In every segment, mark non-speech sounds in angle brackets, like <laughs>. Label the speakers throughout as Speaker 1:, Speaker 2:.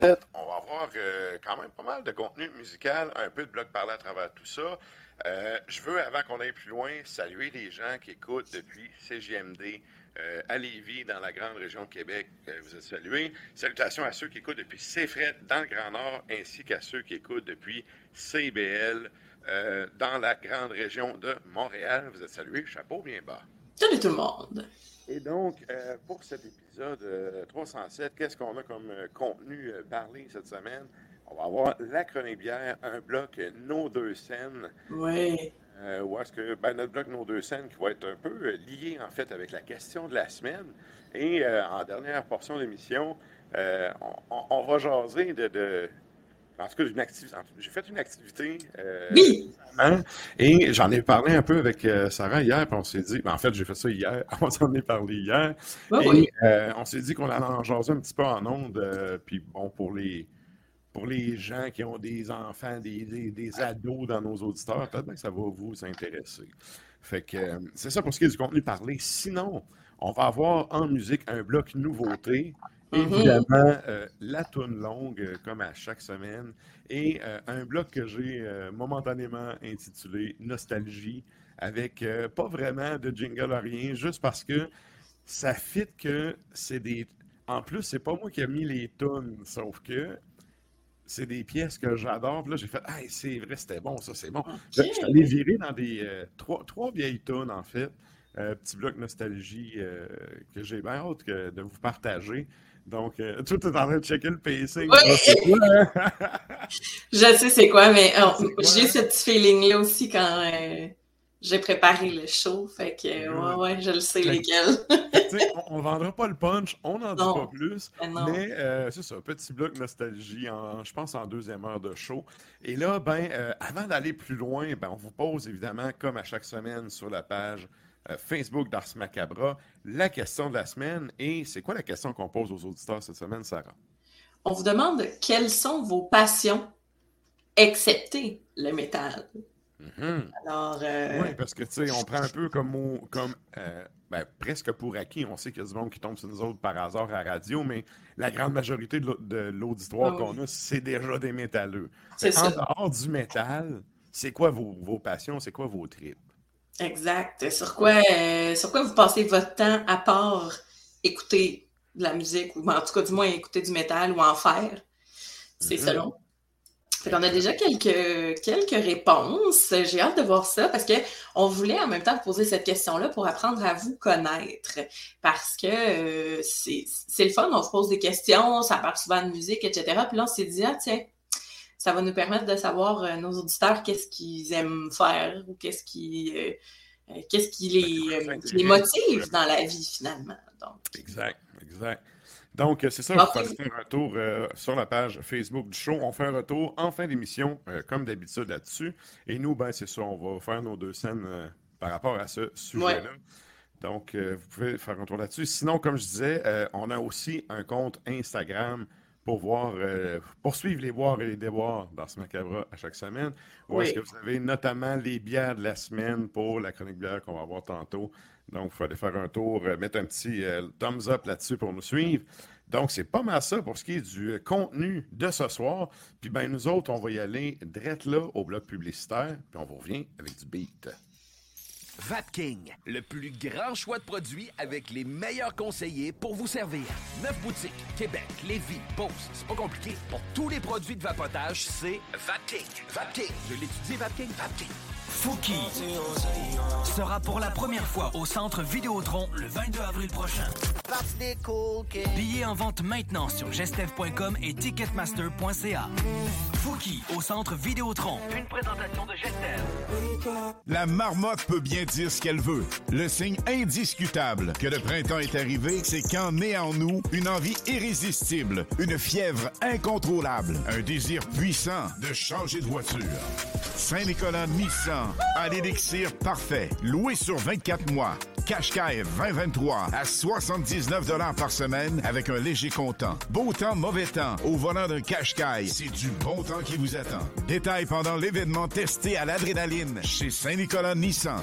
Speaker 1: On va avoir euh, quand même pas mal de contenu musical, un peu de bloc parlé à travers tout ça. Euh, je veux, avant qu'on aille plus loin, saluer les gens qui écoutent depuis CGMD euh, à Lévis, dans la grande région de Québec. Euh, vous êtes salués. Salutations à ceux qui écoutent depuis CFRET dans le Grand Nord, ainsi qu'à ceux qui écoutent depuis CBL euh, dans la grande région de Montréal. Vous êtes salués. Chapeau bien bas.
Speaker 2: Salut tout le monde.
Speaker 1: Et donc, euh, pour cet épisode euh, 307, qu'est-ce qu'on a comme euh, contenu euh, parlé cette semaine? On va avoir la chronique bière, un bloc euh, Nos deux scènes.
Speaker 2: Oui.
Speaker 1: Euh, où est-ce que ben, notre bloc Nos deux scènes qui va être un peu euh, lié en fait avec la question de la semaine. Et euh, en dernière portion d'émission, euh, on, on- on va jaser de, de- en tout cas activité. J'ai fait une activité. euh,
Speaker 2: Oui.
Speaker 1: et j'en ai parlé un peu avec euh, Sarah hier, puis on s'est dit, ben, en fait, j'ai fait ça hier, <laughs> on s'en est parlé hier. Et
Speaker 2: oui.
Speaker 1: euh, on s'est dit qu'on allait en jaser un petit peu en ondes, puis bon, pour les, pour les gens qui ont des enfants, des, des- des ados dans nos auditeurs, peut-être que ça va vous intéresser. Fait que c'est ça pour ce qui est du contenu parlé. Sinon, on va avoir en musique un bloc nouveauté.
Speaker 2: Mhm.
Speaker 1: Évidemment, euh, la toune longue, euh, comme à chaque semaine, et euh, un bloc que j'ai euh, momentanément intitulé Nostalgie, avec pas vraiment de jingle à rien, juste parce que ça fit que c'est des. En plus, c'est pas moi qui ai mis les tunes, sauf que c'est des pièces que j'adore. Puis là, j'ai fait, ah, c'est vrai, c'était bon, ça, c'est bon. Là, je suis allé virer dans des trois, trois vieilles tunes, en fait. Petit bloc nostalgie que j'ai bien hâte que- de vous partager. Donc, euh, tout est en train de checker le pacing.
Speaker 2: Oui.
Speaker 1: Ah, hein? <laughs>
Speaker 2: Je sais c'est quoi, mais euh, j'ai eu
Speaker 1: hein?
Speaker 2: ce petit feeling-là aussi quand euh, j'ai préparé le show. Fait que, euh, ouais, ouais, je le sais
Speaker 1: Fait-
Speaker 2: lesquels. <laughs>
Speaker 1: On ne vendra pas le punch, on n'en dit pas plus.
Speaker 2: Mais non.
Speaker 1: Mais euh, c'est ça, petit bloc nostalgie, en, je pense en deuxième heure de show. Et là, ben, euh, avant d'aller plus loin, ben, on vous pose évidemment, comme à chaque semaine sur la page Facebook d'Ars Macabra, la question de la semaine. Et c'est quoi la question qu'on pose aux auditeurs cette semaine, Sarah?
Speaker 2: On vous demande quelles sont vos passions, excepté le métal.
Speaker 1: Mhm.
Speaker 2: Alors, euh,
Speaker 1: Oui, parce que tu sais, on prend un peu comme, euh, ben, presque pour acquis. On sait qu'il y a du monde qui tombe sur nous autres par hasard à la radio, mais la grande majorité de l'au- de l'auditoire
Speaker 2: Ah
Speaker 1: qu'on
Speaker 2: oui.
Speaker 1: a, c'est déjà des métalleux.
Speaker 2: c'est
Speaker 1: En dehors du métal, c'est quoi vos, vos passions, c'est quoi vos tripes?
Speaker 2: Exact. Sur quoi, euh, sur quoi vous passez votre temps à part écouter de la musique ou en tout cas du moins écouter du métal ou en faire? C'est
Speaker 1: Mhm.
Speaker 2: selon. Fait qu'on a déjà quelques, quelques réponses. J'ai hâte de voir ça parce que on voulait en même temps poser cette question-là pour apprendre à vous connaître. Parce que euh, c'est c'est le fun, on se pose des questions, ça parle souvent de musique, etc. Puis là, on s'est dit, ah tiens, ça va nous permettre de savoir euh, nos auditeurs qu'est-ce qu'ils aiment faire ou qu'est-ce qui, euh, euh, qu'est-ce qui les, qui les motive dans la vie finalement. Donc,
Speaker 1: Exact, exact. Donc, c'est ça, pouvez faire un retour euh, sur la page Facebook du show. On fait un retour en fin d'émission, euh, comme d'habitude, là-dessus. Et nous, ben, c'est ça, on va faire nos deux scènes euh, par rapport à ce sujet-là. Donc, vous pouvez faire un tour là-dessus. Sinon, comme je disais, on a aussi un compte Instagram pour voir, euh, poursuivre les boires et les déboires dans ce macabre à chaque semaine. Où est-ce que vous avez notamment les bières de la semaine pour la chronique bière qu'on va avoir tantôt? Donc, il faut aller faire un tour, euh, mettre un petit euh, thumbs up là-dessus pour nous suivre. Donc, c'est pas mal ça pour ce qui est du contenu de ce soir. Puis, ben, nous autres, on va y aller direct là au bloc publicitaire. Puis, on vous revient avec du beat.
Speaker 3: Vapking, le plus grand choix de produits avec les meilleurs conseillers pour vous servir. Neuf boutiques, Québec, Lévis, Beauce, c'est pas compliqué. Pour tous les produits de vapotage, c'est Vapking. Vapking. Je l'étudie, Vapking. Vapking.
Speaker 4: Fouki sera pour la première fois au Centre Vidéotron le 22 avril prochain. Billets en vente maintenant sur gestev.com et ticketmaster.ca. Fouki au Centre Vidéotron. Une présentation de Gestev.
Speaker 5: La marmotte peut bien dire ce qu'elle veut. Le signe indiscutable que le printemps est arrivé, c'est quand naît en nous une envie irrésistible, une fièvre incontrôlable, un désir puissant de changer de voiture. Saint-Nicolas Nissan à l'élixir parfait, loué sur 24 mois. Qashqai 2023 à 79 par semaine avec un léger comptant. Beau temps, mauvais temps. Au volant d'un Qashqai, c'est du bon temps qui vous attend. Détails pendant l'événement testé à l'adrénaline chez Saint-Nicolas Nissan.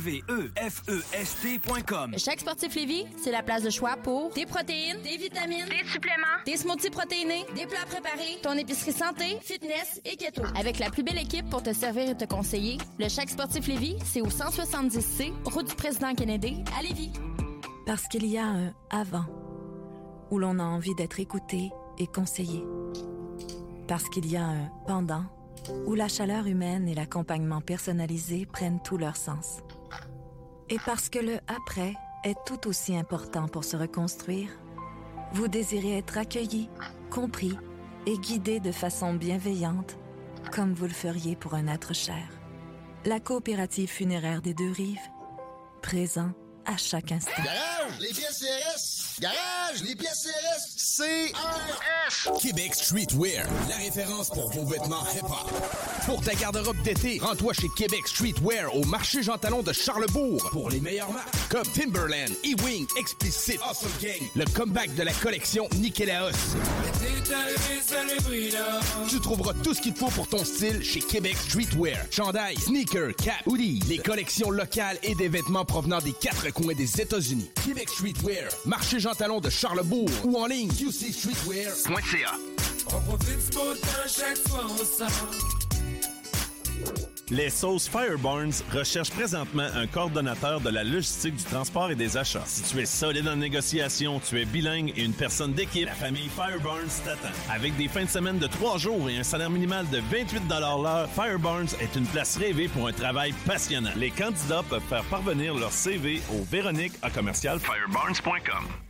Speaker 4: K-W-E-F-E-S-T.com.
Speaker 6: Chaque sportif Lévis, c'est la place de choix pour des protéines, des vitamines, des suppléments, des smoothies protéinés, des plats préparés, ton épicerie santé, fitness et keto. Avec la plus belle équipe pour te servir et te conseiller, le Chaque sportif Lévis, c'est au 170C, route du président Kennedy, à Lévis.
Speaker 7: Parce qu'il y a un avant, où l'on a envie d'être écouté et conseillé. Parce qu'il y a un pendant, où la chaleur humaine et l'accompagnement personnalisé prennent tout leur sens. Et parce que le après est tout aussi important pour se reconstruire, vous désirez être accueilli, compris et guidé de façon bienveillante, comme vous le feriez pour un être cher. La coopérative funéraire des deux rives, présent à chaque instant.
Speaker 8: Garage, les pièces CRS. CRS.
Speaker 9: Québec Streetwear, la référence pour vos vêtements hip-hop. Pour ta garde-robe d'été, rends-toi chez Québec Streetwear au marché Jean Talon de Charlebourg pour les meilleures marques comme Timberland, E-Wing, Explicit, Awesome Gang, le comeback de la collection Nikélaos. Tu trouveras tout ce qu'il te faut pour ton style chez Québec Streetwear. Chandail, sneakers, cap, hoodies, les collections locales et des vêtements provenant des quatre coins des États-Unis. Québec Streetwear, marché Jean Talon de Charlebourg ou en ligne qcstreetwear.ca.
Speaker 10: On profite du beau temps chaque fois on sort.
Speaker 11: Les sauces Fireburns recherchent présentement un coordonnateur de la logistique du transport et des achats. Si tu es solide en négociation, tu es bilingue et une personne d'équipe, la famille Fireburns t'attend. Avec des fins de semaine de trois jours et un salaire minimal de 28 l'heure, Fireburns est une place rêvée pour un travail passionnant. Les candidats peuvent faire parvenir leur CV au Véronique à commercial fireburns.com.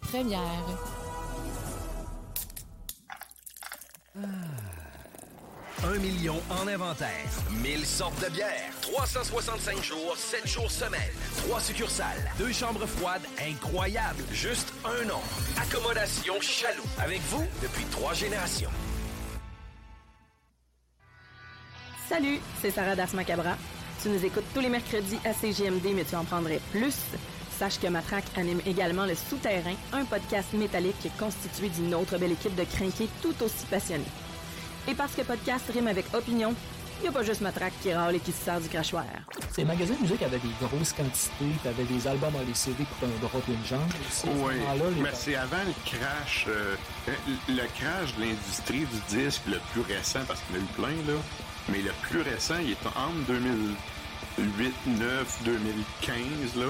Speaker 12: première.
Speaker 3: Un million en inventaire. 1000 sortes de bières. 365 jours, 7 jours semaine. 3 succursales. Deux chambres froides incroyables. Juste un nom. Accommodation Chaloux. Avec vous depuis trois générations.
Speaker 13: Salut, c'est Sarah Das Macabra. Tu nous écoutes tous les mercredis à CGMD, mais tu en prendrais plus. Sache que Matraque anime également Le Souterrain, un podcast métallique constitué d'une autre belle équipe de crinqués tout aussi passionnés. Et parce que podcast rime avec opinion, il n'y a pas juste Matraque qui râle et qui se sert du crachoir.
Speaker 14: Ces magasins de musique avaient des grosses quantités, t'avais des albums en CD pour un drop une jambe. À
Speaker 1: Oui,
Speaker 14: les-
Speaker 1: mais c'est avant le crash, euh, le crash de l'industrie du disque le plus récent, parce qu'il y en a eu plein, là, mais le plus récent, il est entre 2008, 9, 2015, là,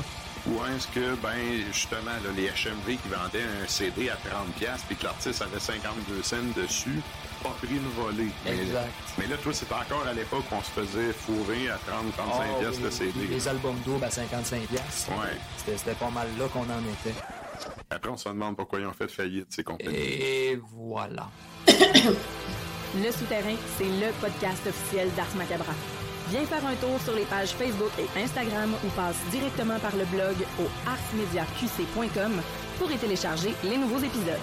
Speaker 1: où est-ce que, ben, justement, là, les HMV qui vendaient un CD à 30$ puis que l'artiste avait 52 cents dessus, pas pris une volée. Mais,
Speaker 14: Exact.
Speaker 1: mais là, toi, c'est encore à l'époque qu'on se faisait fourrer à 30, 35$
Speaker 14: Ah,
Speaker 1: piastres
Speaker 14: oui,
Speaker 1: le CD.
Speaker 14: Les albums doubles à 55 piastres.
Speaker 1: Ouais.
Speaker 14: C'était c'était pas mal là qu'on en était.
Speaker 1: Après, on se demande pourquoi ils ont fait faillite, ces compagnies.
Speaker 14: Et voilà. <coughs>
Speaker 13: Le Souterrain, c'est le podcast officiel d'Ars Macabra. Viens faire un tour sur les pages Facebook et Instagram ou passe directement par le blog au arsmediaqc.com pour y télécharger les nouveaux épisodes.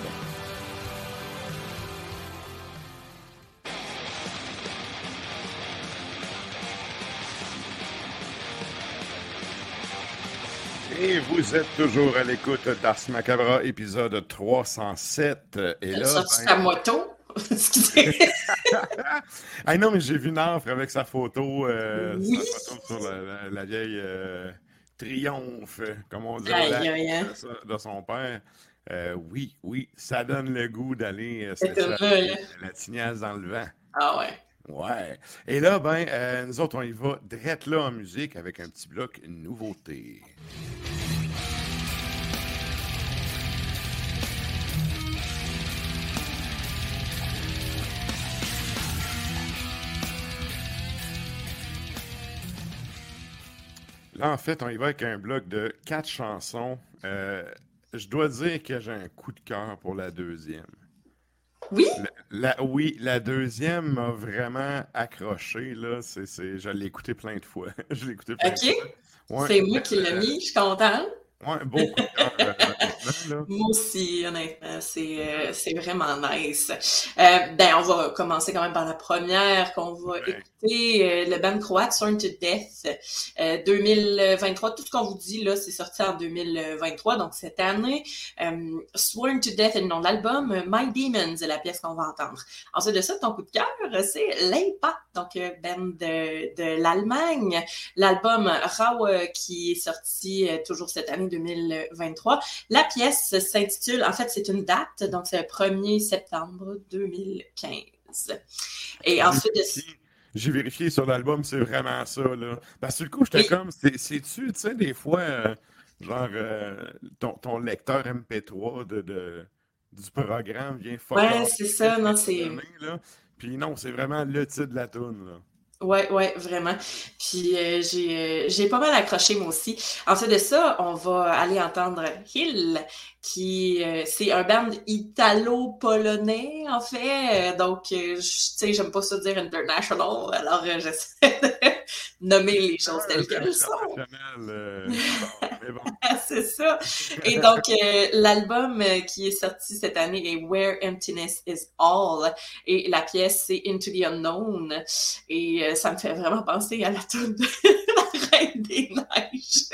Speaker 1: Et vous êtes toujours à l'écoute d'Ars Macabra, épisode 307. Et là,
Speaker 2: Sorti
Speaker 1: ben-
Speaker 2: ta moto. <laughs> Excusez.
Speaker 1: ah <laughs> non, mais j'ai vu Nafre avec sa photo, euh,
Speaker 2: Oui.
Speaker 1: sa photo sur la, la- la vieille euh, triomphe, comme on dit,
Speaker 2: Aïe,
Speaker 1: la-
Speaker 2: aïe, aïe.
Speaker 1: de, son père. Euh, oui, oui, ça donne le goût d'aller
Speaker 2: hein?
Speaker 1: la tignasse dans le vent.
Speaker 2: Ah ouais.
Speaker 1: Ouais. Et là, ben, nous autres, on y va direct là en musique avec un petit bloc nouveauté. Là, en fait, on y va avec un bloc de quatre chansons. Euh, je dois dire que j'ai un coup de cœur pour la deuxième.
Speaker 2: Oui?
Speaker 1: La, la- oui, la deuxième m'a vraiment accroché. Là. C'est, je l'ai écouté plein de fois. <laughs> je l'ai écouté plein
Speaker 2: OK.
Speaker 1: de fois. Ouais,
Speaker 2: c'est moi qui l'ai mis, je suis contente.
Speaker 1: Ouais, beau coup de cœur, euh.
Speaker 2: Moi aussi, honnêtement, c'est euh, c'est vraiment nice. Euh, ben, on va commencer quand même par la première qu'on va écouter, euh, le band croate Sworn to Death, euh, 2023. Tout ce qu'on vous dit là, c'est sorti en 2023, donc cette année. Euh, Sworn to Death est le nom de l'album. My Demons est la pièce qu'on va entendre. Ensuite de ça, ton coup de cœur, c'est L'Impact, donc euh, band de, de l'Allemagne. L'album Rau euh, qui est sorti euh, toujours cette année 2023. La pièce s'intitule, en fait, c'est une date, donc c'est le 1er septembre 2015. Et ensuite
Speaker 1: J'ai vérifié sur l'album, c'est vraiment ça. Là. Parce que du coup, j'étais comme, c'est- c'est-tu, tu sais, des fois, euh, genre, euh, ton, ton lecteur MP3 de, de- du programme vient fuck
Speaker 2: Ouais, c'est ça, non, c'est-.
Speaker 1: Puis non, c'est vraiment le titre de la tune là.
Speaker 2: Ouais, ouais, vraiment. Puis euh, j'ai euh, j'ai pas mal accroché moi aussi. Ensuite de ça, on va aller entendre Hill, qui euh, c'est un band italo-polonais en fait. Donc, je- tu sais, j'aime pas ça dire international, alors j'essaie de nommer les choses telles qu'elles sont. <laughs> <laughs> C'est ça. Et <laughs> donc, euh, l'album euh, qui est sorti cette année est Where Emptiness is All. Et la pièce, c'est Into the Unknown. Et euh, ça me fait vraiment penser à la tune de <laughs> La Reine des Neiges.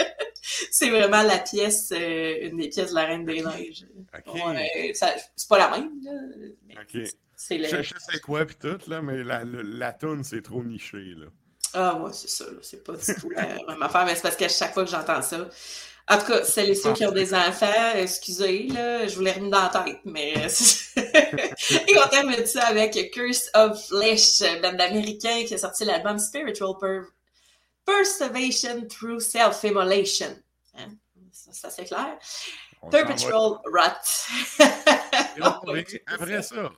Speaker 2: c'est vraiment la pièce, euh, une des pièces de La Reine des Neiges. Ouais, ça- c'est pas la même, là. mais
Speaker 1: OK.
Speaker 2: C'est le-
Speaker 1: Je, je sais quoi, puis tout, là, mais la, la, la tune, c'est trop niché, là.
Speaker 2: Ah, ouais, c'est ça. là. C'est pas du tout la <laughs> même affaire, mais c'est parce qu'à chaque fois que j'entends ça. En tout cas, celles et ceux qui ont des enfants, excusez, là, je vous l'ai remis dans la tête, mais. <laughs> et on termine ça avec Curse of Flesh, band américain qui a sorti l'album Spiritual Per- Preservation Through Self-Immolation. Hein? Ça, ça, c'est clair.
Speaker 15: On.
Speaker 2: Perpetual Rot. <laughs>
Speaker 15: Et on revient après ça.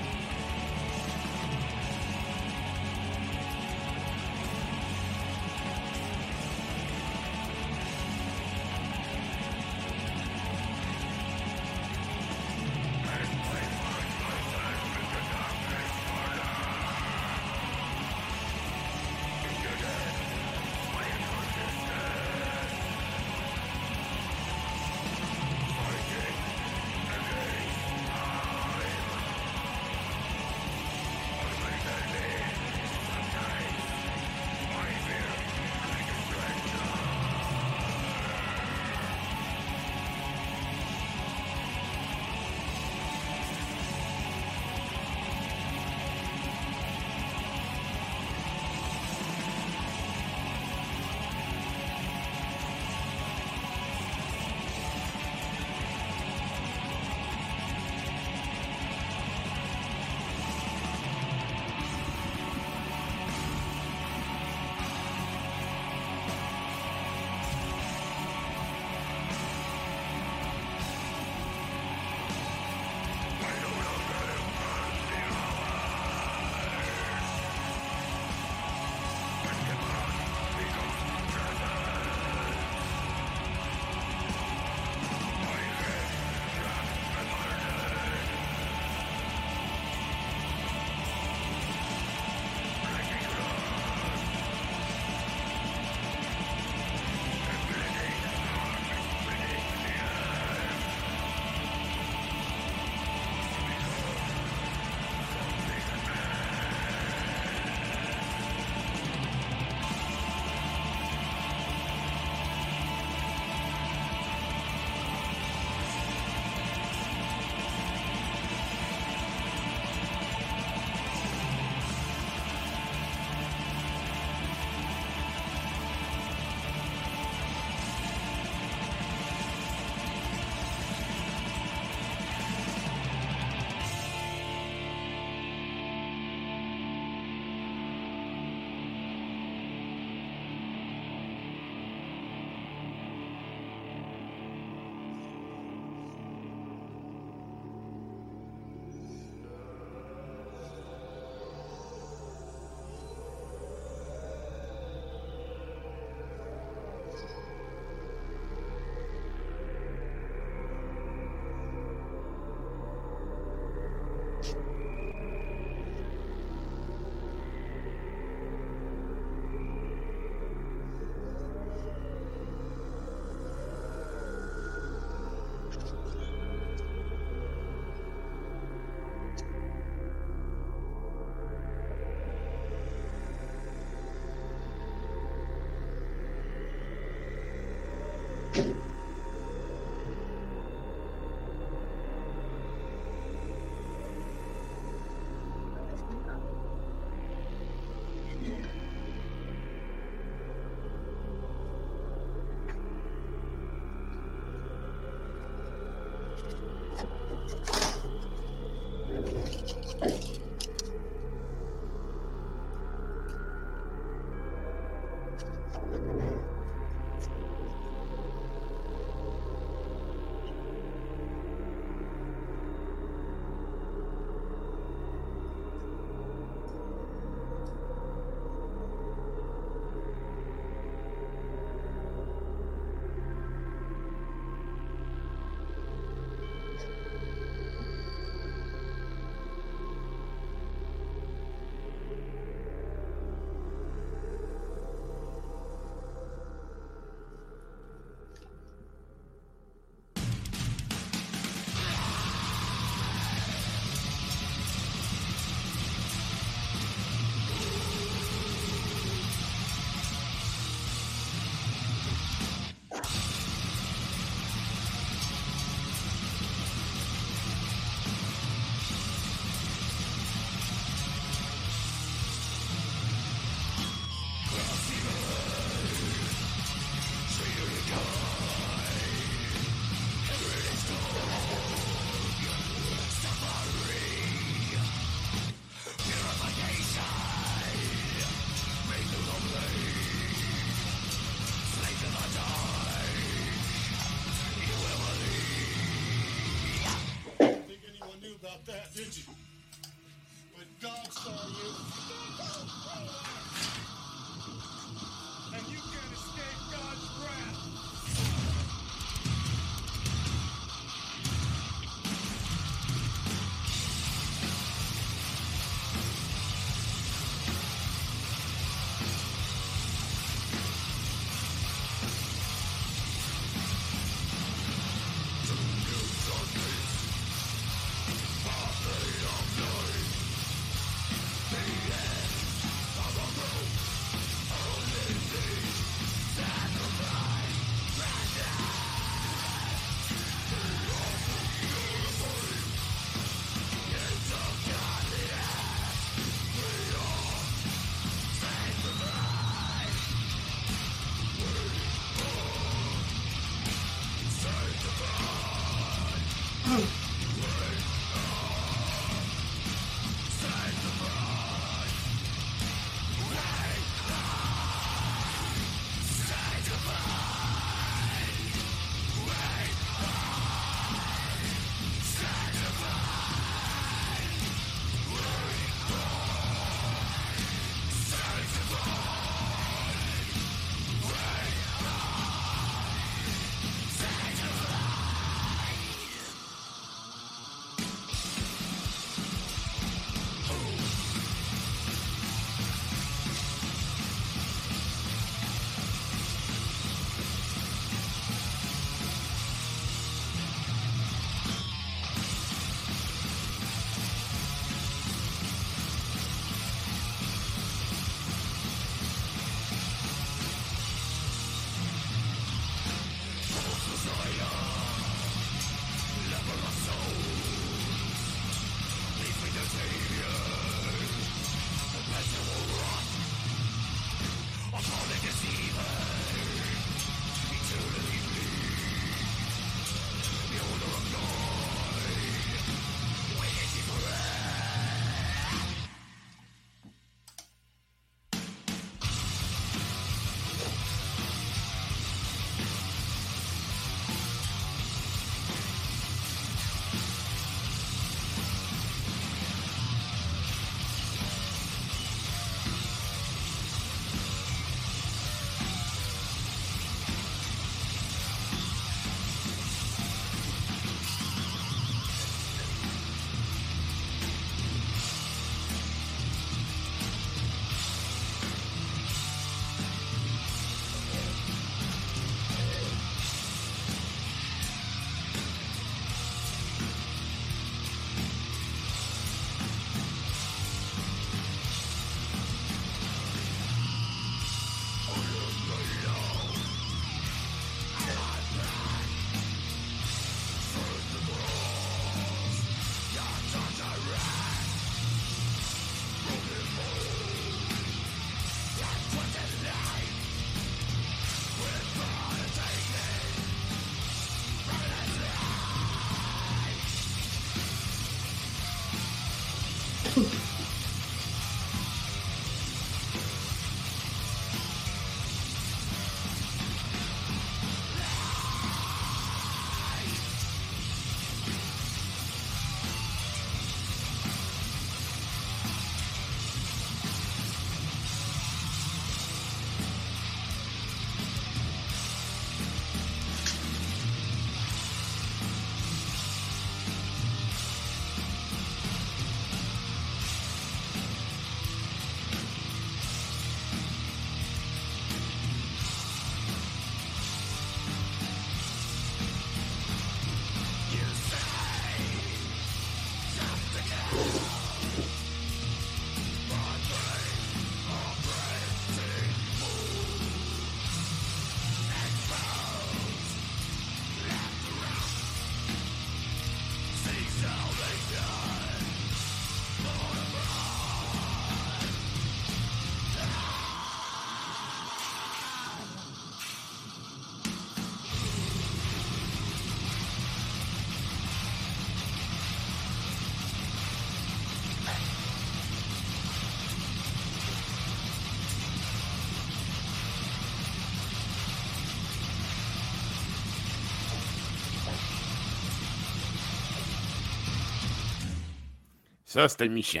Speaker 1: Ça, c'était méchant.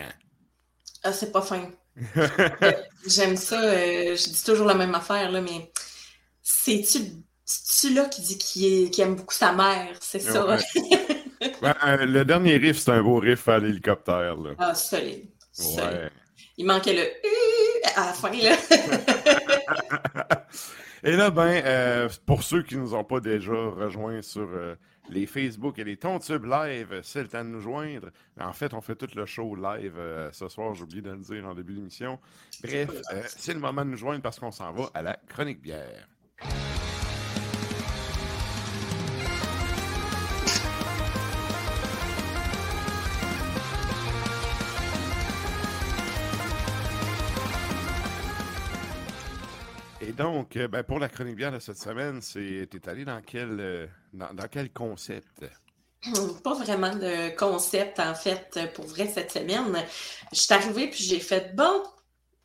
Speaker 2: Ah, c'est pas fin. <laughs> J'aime ça. euh, je dis toujours la même affaire, là, mais c'est-tu tu là qui dit qu'il aime beaucoup sa mère? C'est ça.
Speaker 1: Ouais. <laughs> Ben, euh, le dernier riff, c'est un beau riff à l'hélicoptère.
Speaker 2: ah, solide. solide.
Speaker 1: Ouais.
Speaker 2: Il manquait le à la fin, là. <laughs>
Speaker 1: Et là, ben, euh, pour ceux qui ne nous ont pas déjà rejoints sur les Facebook et les Tontubes live, c'est le temps de nous joindre. En fait, on fait tout le show live euh, ce soir, j'ai oublié de le dire en début d'émission. Bref, euh, c'est le moment de nous joindre parce qu'on s'en va à la chronique bière. Donc, euh, ben, pour la chronique bière de cette semaine, c'est t'es allé dans quel euh, dans, dans quel concept? <clears throat>
Speaker 2: Pas vraiment de concept, en fait, pour vrai, cette semaine. Je suis arrivée, puis j'ai fait bon. <laughs>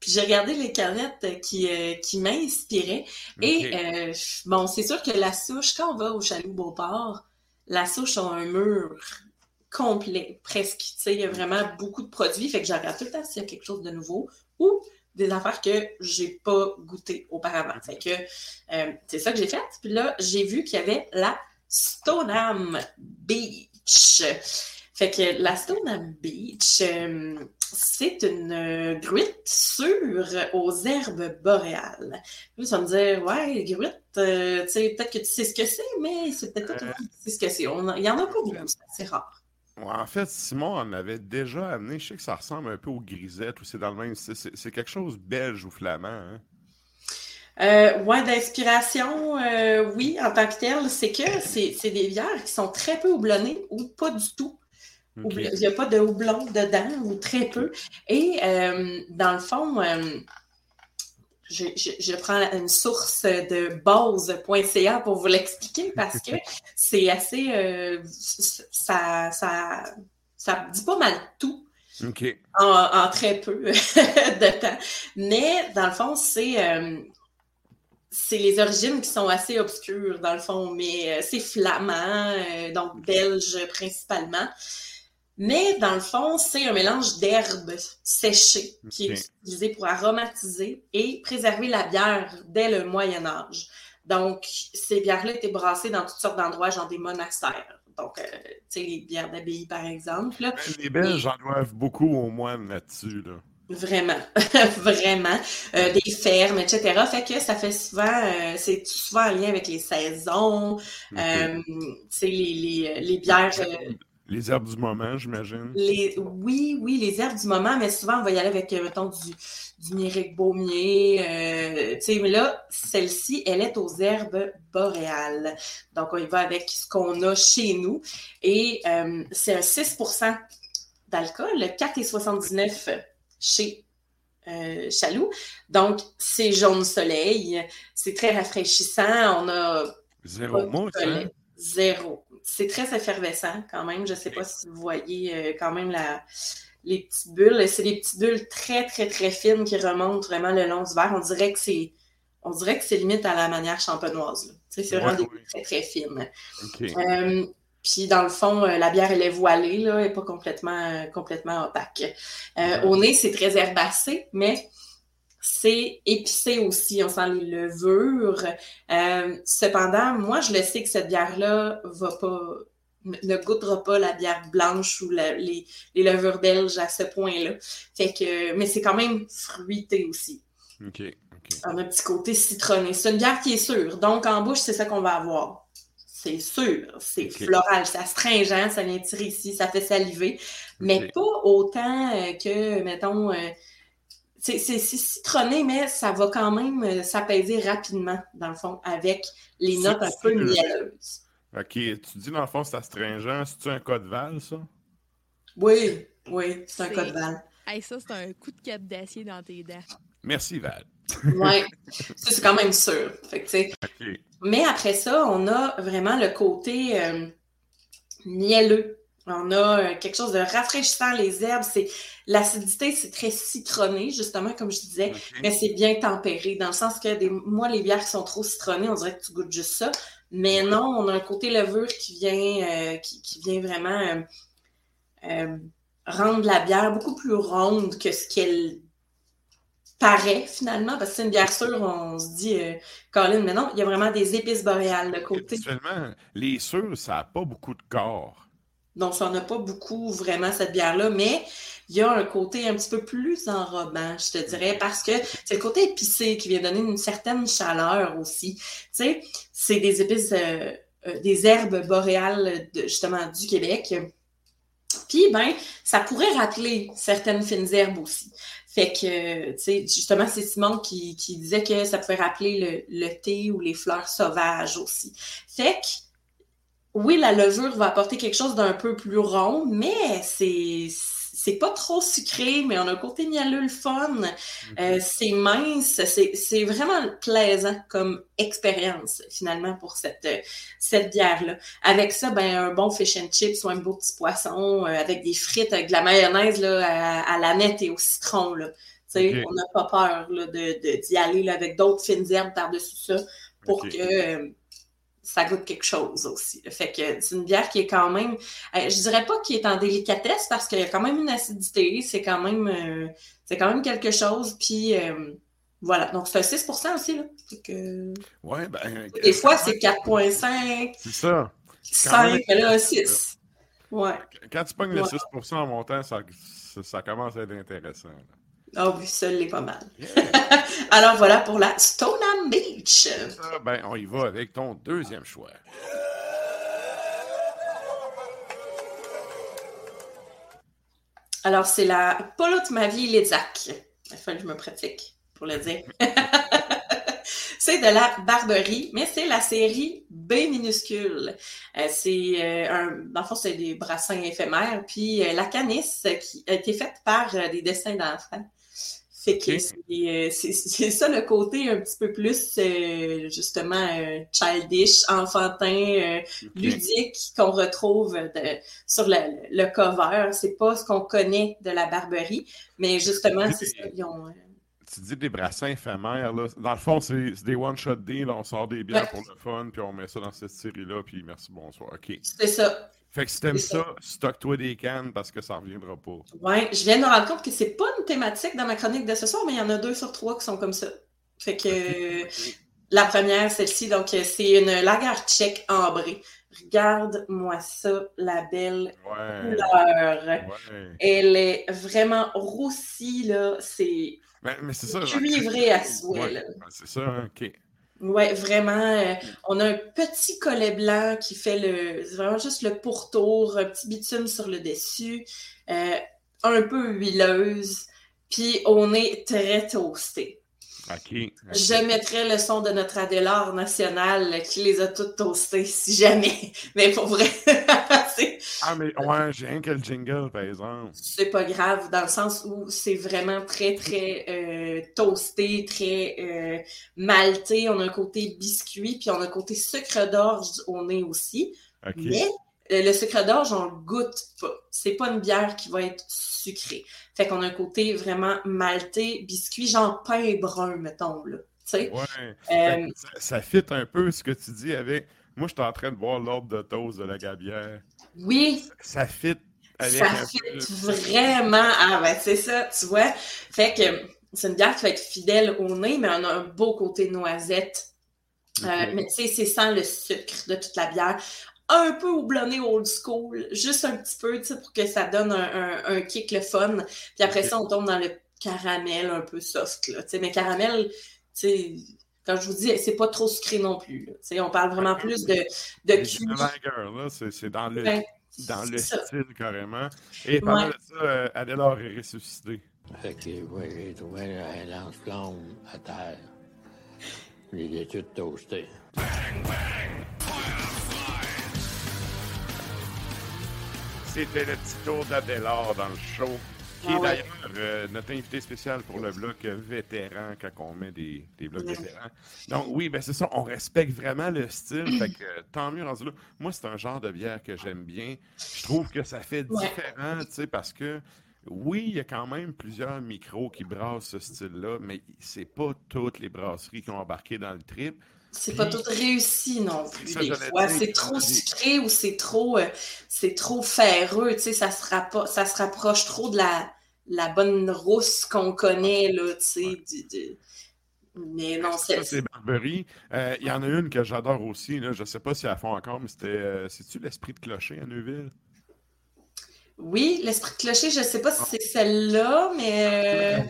Speaker 2: puis j'ai regardé les canettes qui, euh, qui m'inspiraient. Et euh, bon, c'est sûr que la souche, quand on va au chalet Beauport, la souche a un mur complet, presque. Tu sais, il y a vraiment beaucoup de produits. Fait que regarde tout le temps s'il y a quelque chose de nouveau ou des affaires que j'ai pas goûté auparavant. Fait que euh, c'est ça que j'ai fait. Puis là, j'ai vu qu'il y avait la Stoneham Beach. Fait que la Stoneham Beach, euh, c'est une euh, gruite sûre aux herbes boréales. Là, ça me dire, ouais, gruite, euh, tu sais, peut-être que tu sais ce que c'est, mais c'est peut-être pas tout le monde qui sait ce que c'est. Il y en a pas beaucoup, c'est rare.
Speaker 1: En fait, Simon en avait déjà amené. Je sais que ça ressemble un peu aux grisettes ou c'est dans le même. C'est quelque chose belge ou flamand. Hein?
Speaker 2: Euh, ouais, d'inspiration, euh, oui, en tant que tel, c'est que c'est des bières qui sont très peu houblonnées ou pas du tout. Il n'y a pas de houblon dedans ou très peu. Et euh, dans le fond, je, je- je prends une source de base.ca pour vous l'expliquer parce que <laughs> c'est assez. euh, ça, ça, ça dit pas mal tout en, en très peu <laughs> de temps. Mais dans le fond, c'est euh, c'est les origines qui sont assez obscures, dans le fond, mais euh, c'est flamand, donc belge principalement. Mais dans le fond, c'est un mélange d'herbes séchées qui est utilisé pour aromatiser et préserver la bière dès le Moyen Âge. Donc, ces bières-là étaient brassées dans toutes sortes d'endroits, genre des monastères. Donc, euh, tu sais, les bières d'abbaye, par exemple. là.
Speaker 1: Les Belges en doivent beaucoup aux moines là-dessus. Là.
Speaker 2: Vraiment, <laughs> vraiment. Euh, des fermes, etc. Fait que ça fait souvent, euh, c'est souvent en lien avec les saisons, tu sais, les, les, les bières.
Speaker 1: Les herbes du moment, j'imagine.
Speaker 2: les, oui, oui, les herbes du moment, mais souvent on va y aller avec, euh, mettons, du, du myrique baumier. euh, tu sais, mais là, celle-ci, elle est aux herbes boréales. Donc, on y va avec ce qu'on a chez nous. Et euh, c'est un 6% d'alcool, 4,79 chez euh, Chaloux. Donc, c'est jaune soleil. C'est très rafraîchissant. On a
Speaker 1: Zéro
Speaker 2: de
Speaker 1: mousse, hein?
Speaker 2: Zéro. C'est très effervescent quand même. Je ne sais pas si vous voyez euh, quand même la, les petites bulles. C'est des petites bulles très, très, très fines qui remontent vraiment le long du verre. On dirait que c'est on dirait que c'est limite à la manière champenoise. C'est vraiment
Speaker 1: Ouais,
Speaker 2: des bulles très, très fines. Euh, puis dans le fond, euh, la bière, elle est voilée, là, elle n'est pas complètement, euh, complètement opaque. Euh, Au nez, c'est très herbacé, mais c'est épicé aussi. On sent les levures. Euh, cependant, moi, je le sais que cette bière-là va pas ne goûtera pas la bière blanche ou la- les, les levures belges à ce point-là. Fait que, mais c'est quand même fruité aussi.
Speaker 1: OK.
Speaker 2: On a un petit côté citronné. C'est une bière qui est sûre. Donc, en bouche, c'est ça qu'on va avoir. C'est sûr. C'est floral, c'est astringent, ça vient tirer ici, ça fait saliver. Mais pas autant euh, que, mettons, euh, c'est citronné, mais ça va quand même euh, s'apaiser rapidement, dans le fond, avec les notes un peu mielleuses.
Speaker 1: OK. Tu dis, dans le fond, c'est astringent. C'est-tu un code val, ça?
Speaker 2: Oui, oui, c'est un code val.
Speaker 16: Hey, ça, c'est un coup de cap d'acier dans tes dents.
Speaker 1: Merci, Val.
Speaker 2: Ouais, ça, c'est quand même sûr. Fait que. Mais après ça, on a vraiment le côté euh, mielleux. On a euh, quelque chose de rafraîchissant, les herbes, c'est l'acidité, c'est très citronné, justement, comme je disais, mais c'est bien tempéré, dans le sens que des, moi, les bières qui sont trop citronnées, on dirait que tu goûtes juste ça. Mais non, on a un côté levure qui vient, euh, qui, qui vient vraiment euh, euh, rendre la bière beaucoup plus ronde que ce qu'elle paraît finalement, parce que c'est une bière sûre, on se dit, euh, Colin, mais non, il y a vraiment des épices boréales de côté.
Speaker 1: Actuellement, les sûrs, ça n'a pas beaucoup de corps.
Speaker 2: Donc, ça n'a pas beaucoup vraiment cette bière-là, mais il y a un côté un petit peu plus enrobant, je te dirais, parce que c'est le côté épicé qui vient donner une certaine chaleur aussi. Tu sais, c'est des épices, euh, euh, des herbes boréales, justement, du Québec. Puis, ben, ça pourrait rappeler certaines fines herbes aussi. Fait que, tu sais, justement, c'est Simon qui, qui, disait que ça pouvait rappeler le, le, thé ou les fleurs sauvages aussi. Fait que, oui, la levure va apporter quelque chose d'un peu plus rond, mais c'est c'est pas trop sucré, mais on a un côté mielleux, le fun. Euh, c'est mince, c'est vraiment plaisant comme expérience, finalement, pour cette, cette bière-là. Avec ça, ben, un bon fish and chips ou un beau petit poisson euh, avec des frites, avec de la mayonnaise là, à, la nette et au citron. Là. Okay. On n'a pas peur d'y de, d'y aller là, avec d'autres fines herbes par-dessus ça pour que euh, ça goûte quelque chose aussi. Fait que c'est une bière qui est quand même, euh, je dirais pas qu'il est en délicatesse parce qu'il y a quand même une acidité, c'est quand même, euh, c'est quand même quelque chose. Puis euh, voilà, donc c'est un 6% aussi là. Que...
Speaker 1: Ouais, ben.
Speaker 2: Des fois c'est 4,5.
Speaker 1: C'est ça.
Speaker 2: 5, mais là 6. Ouais.
Speaker 1: Quand tu pognes le 6% en montant, ça, ça, commence à être intéressant. Là.
Speaker 2: Ah oui, ça l'est pas mal. <laughs> Alors voilà pour la Stoneham Beach.
Speaker 1: Ça, ben, on y va avec ton deuxième choix.
Speaker 2: Alors, c'est la Polo de ma vie Lézac. Il faut que je me pratique pour le dire. <laughs> c'est de la Barberie, mais c'est la série B minuscule. Euh, c'est euh, un, dans le fond, c'est des brassins éphémères. Puis euh, la canisse qui a été faite par des dessins d'enfants. Fait que euh, c'est ça le côté un petit peu plus euh, justement euh, childish, enfantin, ludique qu'on retrouve sur le, le cover. C'est pas ce qu'on connaît de la Barberie, mais justement, c'est ça qu'ils ont.
Speaker 1: Tu dis des brassins éphémères, là. Dans le fond, c'est des one-shot deals. On sort des bières pour le fun, puis on met ça dans cette série-là, puis merci, bonsoir. OK.
Speaker 2: C'est ça.
Speaker 1: Fait que si t'aimes ça, stocke-toi des cannes parce que ça reviendra pas.
Speaker 2: Ouais, je viens de me rendre compte que c'est pas une thématique dans ma chronique de ce soir, mais il y en a deux sur trois qui sont comme ça. Fait que la première, celle-ci, donc c'est une lagarde tchèque ambrée. Regarde-moi ça, la belle couleur. Elle est vraiment roussie, là. C'est
Speaker 1: mais, mais ça,
Speaker 2: cuivré à souhait.
Speaker 1: C'est ça, hein, OK.
Speaker 2: Oui, vraiment. Euh, on a un petit collet blanc qui fait le vraiment juste le pourtour, un petit bitume sur le dessus, euh, un peu huileuse, puis on est très toasté. Je mettrais le son de notre Adélard national qui les a toutes toastés, si jamais. <laughs> Mais pour vrai, <laughs>
Speaker 1: Ah, mais ouais, j'ai un que le jingle, par exemple.
Speaker 2: C'est pas grave, dans le sens où c'est vraiment très, très euh, toasté, très euh, malté. On a un côté biscuit, puis on a un côté sucre d'orge au nez aussi. Mais le sucre d'orge, on le goûte pas. C'est pas une bière qui va être sucrée. Fait qu'on a un côté vraiment malté, biscuit, genre pain brun, mettons, là. Ouais.
Speaker 1: Euh, ça, ça fit un peu ce que tu dis avec. Moi, je suis en train de voir l'ordre de toast de la gabière.
Speaker 2: Oui.
Speaker 1: Ça, fit avec.
Speaker 2: Ça fit vraiment. Ah, ben, c'est ça, tu vois. Fait que c'est une bière qui va être fidèle au nez, mais on a un beau côté noisette. Euh, mais tu sais, c'est sans le sucre de toute la bière un peu houblonné old school, juste un petit peu, tu sais, pour que ça donne un, un, kick le fun. Puis après ça, on tombe dans le caramel un peu soft, là, tu sais, mais caramel, tu sais, quand je vous dis, c'est pas trop sucré non plus, tu sais, on parle vraiment plus de, de
Speaker 1: c'est dans le, ben, dans le style, carrément. Et pendant ouais. ça, euh, Adélard est ressuscité.
Speaker 17: Fait que, ouais, j'ai trouvé un lance-flamme à terre. Il est tout toasté. Bang, bang,
Speaker 1: C'était le petit tour d'Adélard dans le show, qui est ah d'ailleurs euh, notre invité spécial pour le bloc vétéran quand on met des, des blocs vétérans. Donc oui, ben c'est ça, on respecte vraiment le style, fait que tant mieux rendu là. Moi, c'est un genre de bière que j'aime bien. Je trouve que ça fait différent, tu sais, parce que oui, il y a quand même plusieurs micros qui brassent ce style-là, mais c'est pas toutes les brasseries qui ont embarqué dans le trip.
Speaker 2: C'est pas tout réussi non plus des fois. C'est trop sucré ou c'est trop, euh, c'est trop ferreux. Tu sais, ça se, ça se rapproche trop de la, la bonne rousse qu'on connaît, là, tu sais. Mais non, c'est.
Speaker 1: c'est Barberie. Euh, il y en a une que j'adore aussi. Là. Je ne sais pas si elles font encore, mais c'était. Euh, c'est-tu l'esprit de clocher à Neuville?
Speaker 2: Oui, l'esprit de clocher, je ne sais pas si c'est celle-là, mais.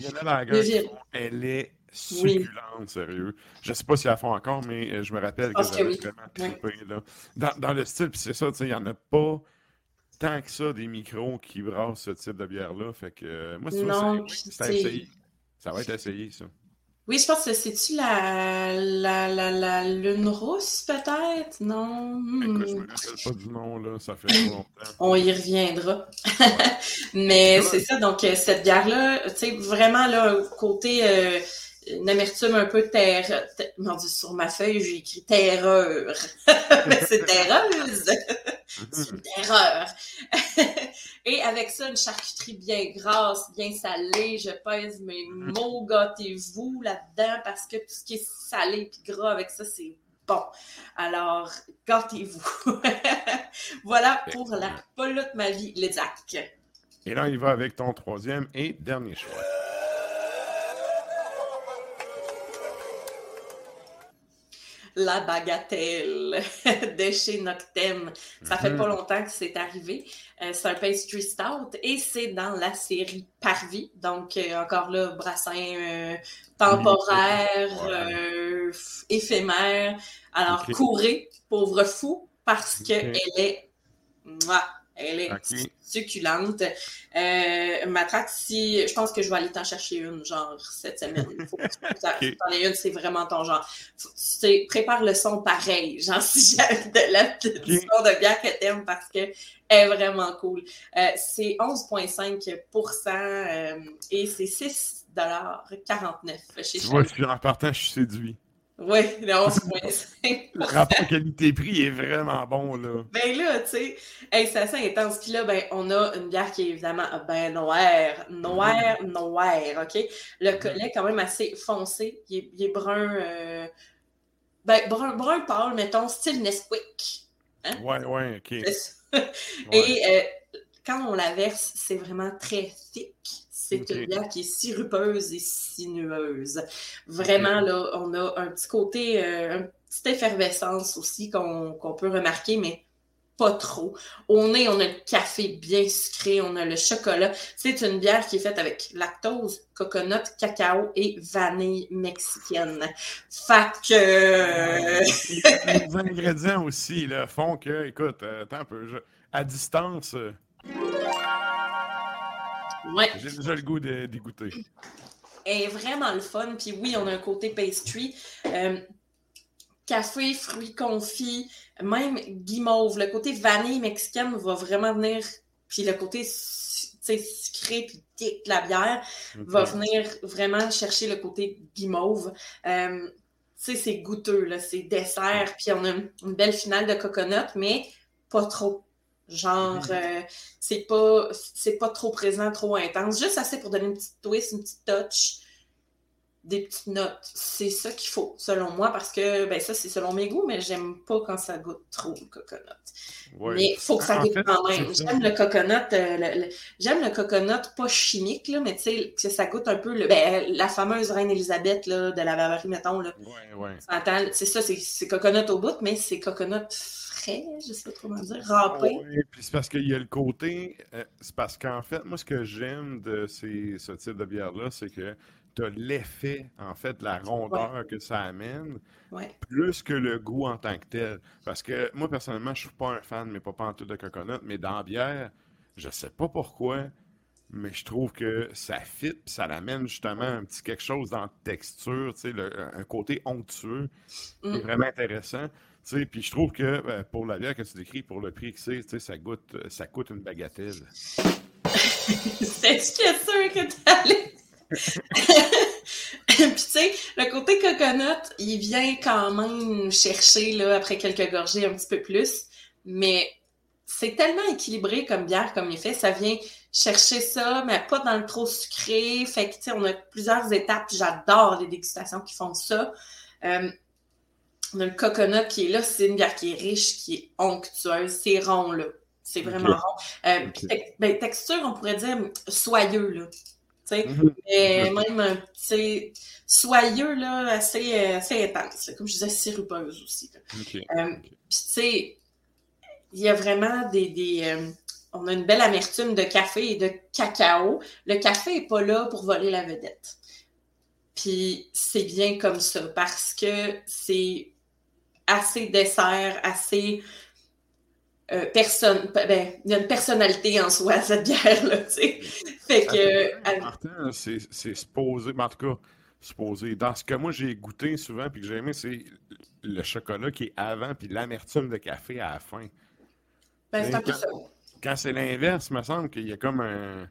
Speaker 1: elle est succulente, sérieux. Je ne sais pas si elles font encore, mais euh, je me rappelle que j'avais vraiment trippé, là. Dans, dans, le style, puis c'est ça, il n'y en a pas tant que ça des micros qui brassent ce type de bière-là. Fait que moi, c'est. Ça va être essayé, ça.
Speaker 2: Oui, je pense que c'est-tu la, la, la, la, lune rousse, peut-être? Non?
Speaker 1: Écoute, je me hmm. rappelle pas du nom, là. Ça fait longtemps. <laughs>
Speaker 2: On y reviendra. <laughs> Mais c'est ça, donc euh, cette bière-là, tu sais, vraiment, là, côté euh, une amertume un peu terre. Dieu, sur ma feuille, j'ai écrit terreur. <laughs> Mais c'est terreuse. c'est une terreur. <laughs> Et avec ça, une charcuterie bien grasse, bien salée. Je pèse mes mots, gâtez-vous là-dedans parce que tout ce qui est salé et gras avec ça, c'est bon. Alors, gâtez-vous. <laughs> voilà pour la de ma vie, les
Speaker 1: Et là, il va avec ton troisième et dernier choix.
Speaker 2: La Bagatelle <laughs> de chez Noctem. Ça fait pas mhm. longtemps que c'est arrivé. Euh, c'est un pastry stout et c'est dans la série Parvis. Donc, euh, encore là, brassin euh, temporaire, éphémère. Alors, courez, pauvre fou, parce qu'elle est. Elle est succulente. Euh, Matraque, si je pense que je vais aller t'en chercher une, genre, cette semaine. Il <laughs> faut que tu en aies une, c'est vraiment ton genre. prépare le son pareil, <laughs> genre, si j'ai de la petite de bière que t'aimes parce qu'elle est vraiment cool. Euh, c'est 11,5% euh, et c'est 6,49 chez
Speaker 1: Tu vois, en partant, je suis séduit.
Speaker 2: Oui, le 11,5
Speaker 1: Le rapport qualité-prix est vraiment bon, là.
Speaker 2: Ben là, tu sais, hey, c'est assez intense. Puis là, ben, on a une bière qui est évidemment ben noire, noire, mm. noire, OK? Le mm. collet est quand même assez foncé. Il est, il est brun, euh... ben, brun, brun pâle, mettons, style Nesquik.
Speaker 1: Hein? Ouais, ouais, OK.
Speaker 2: Et euh, quand on la verse, c'est vraiment très thick. C'est une bière qui est sirupeuse et sinueuse. Vraiment, là, on a un petit côté, euh, une petite effervescence aussi qu'on peut remarquer, mais pas trop. Au nez, on a le café bien sucré, on a le chocolat. C'est une bière qui est faite avec lactose, coconut, cacao et vanille mexicaine. Fait que...
Speaker 1: Les <laughs> ingrédients aussi là, font que, écoute, euh, attends un peu, à distance... Euh, j'ai déjà le goût de dégoûter.
Speaker 2: Elle est vraiment le fun. Puis oui, on a un côté pastry. Euh, café, fruits confits, même guimauve. Le côté vanille mexicaine va vraiment venir. Puis le côté sucré puis de la bière va venir vraiment chercher le côté guimauve. Euh, tu sais, c'est goûteux, là, c'est dessert, puis on a une belle finale de coconut, mais pas trop Genre, mhm. euh, c'est pas, c'est pas trop présent, trop intense. Juste assez pour donner une petite twist, une petite touch, des petites notes. C'est ça qu'il faut, selon moi, parce que, ben ça, c'est selon mes goûts, mais j'aime pas quand ça goûte trop le coconut. Mais il faut que ça goûte quand même. J'aime le coconut, euh, j'aime le coconut pas chimique, là, mais tu sais, que ça goûte un peu le, ben, la fameuse reine Elisabeth là, de la Bavarie, mettons. Là.
Speaker 1: Ouais,
Speaker 2: C'est ça, c'est coconut au bout, mais c'est coconut je sais pas trop comment dire, râpé.
Speaker 1: puis c'est parce qu'il y a le côté, euh, c'est parce qu'en fait, moi, ce que j'aime de ces, ce type de bière-là, c'est que tu as l'effet, en fait, la rondeur que ça amène, plus que le goût en tant que tel. Parce que moi, personnellement, je suis pas un fan, mais pas en tout de coconut, mais dans la bière, je sais pas pourquoi, mais je trouve que ça fit, puis ça amène justement un petit quelque chose dans la texture, tu sais, un côté onctueux, qui est mm. vraiment intéressant. Puis je trouve que ben, pour la bière que tu décris, pour le prix que c'est, ça, goûte, euh, ça coûte une bagatelle. <laughs>
Speaker 2: C'est sûr que tu allais. <laughs> Puis tu sais, le côté coconut, il vient quand même chercher là, après quelques gorgées un petit peu plus. Mais c'est tellement équilibré comme bière, comme il fait. Ça vient chercher ça, mais pas dans le trop sucré. Fait que tu sais, on a plusieurs étapes. J'adore les dégustations qui font ça. Euh, On a le coconut qui est là, c'est une bière qui est riche, qui est onctueuse, c'est rond, là. C'est vraiment rond. Euh, ben, texture, on pourrait dire soyeux, là.
Speaker 1: Mhm.
Speaker 2: mais
Speaker 1: Ok.
Speaker 2: même un petit soyeux, là, assez, euh, assez intense. là. Comme je disais, sirupeuse aussi. Euh, Puis, tu sais, il y a vraiment des. des, euh, on a une belle amertume de café et de cacao. Le café n'est pas là pour voler la vedette. Puis, c'est bien comme ça parce que c'est assez dessert, assez. Euh, personne, ben, il y a une personnalité en soi, <laughs> cette bière-là, tu sais. Fait que. euh,
Speaker 1: Martin, c'est supposé, mais en tout cas, supposé. Dans ce que moi j'ai goûté souvent puis que j'ai aimé, c'est le chocolat qui est avant puis l'amertume de café à la fin.
Speaker 2: ben, c'est un peu
Speaker 1: quand,
Speaker 2: ça.
Speaker 1: quand c'est l'inverse, il me semble qu'il y a comme un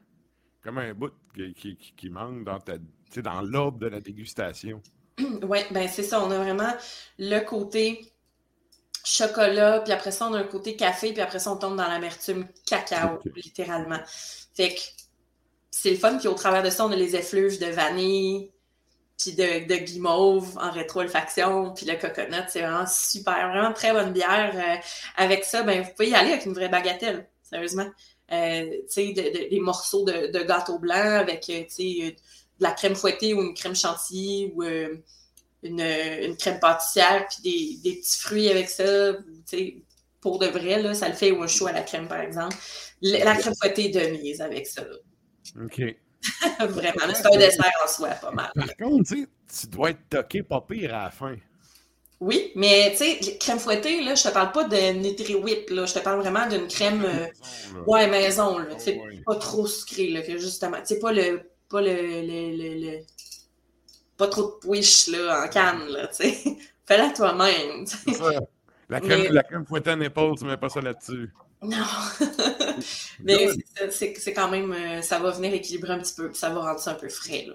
Speaker 1: comme un bout qui, qui- manque dans ta dans l'ordre de la dégustation. <clears throat>
Speaker 2: Oui, ben c'est ça. On a vraiment le côté chocolat, puis après ça, on a un côté café, puis après ça, on tombe dans l'amertume cacao, littéralement. Fait que c'est le fun. Puis au travers de ça, on a les effluves de vanille, puis de, de guimauve en rétro-olfaction, puis le coconut. C'est vraiment super, vraiment très bonne bière. Euh, avec ça, ben vous pouvez y aller avec une vraie bagatelle, sérieusement. Euh, tu sais, de- de- des morceaux de, de gâteau blanc avec, euh, tu sais, de la crème fouettée ou une crème chantilly ou euh, une, une crème pâtissière, puis des, des petits fruits avec ça. Pour de vrai, là, ça le fait ou un chou à la crème, par exemple. Le- la crème fouettée est de mise avec ça. <laughs> là.
Speaker 1: OK.
Speaker 2: Vraiment, c'est un dessert en soi, pas mal.
Speaker 1: Par contre, tu dois être toqué pas pire à la fin.
Speaker 2: Oui, mais tu sais, crème fouettée, là, je te parle pas de Nutri-Whip, là, je te parle vraiment d'une crème euh, ouais, maison, là, sais, pas trop sucrée, là, que justement, tu sais, pas le, pas le, le, le, le- pas trop de push, là, en canne, là, tu sais, <laughs> fais-la toi-même.
Speaker 1: La crème,
Speaker 2: Mais-
Speaker 1: la crème fouettée en épaule, tu mets pas ça là-dessus.
Speaker 2: Non. <laughs> Mais c'est- quand même, euh, ça va venir équilibrer un petit peu, puis ça va rendre ça un peu frais, là.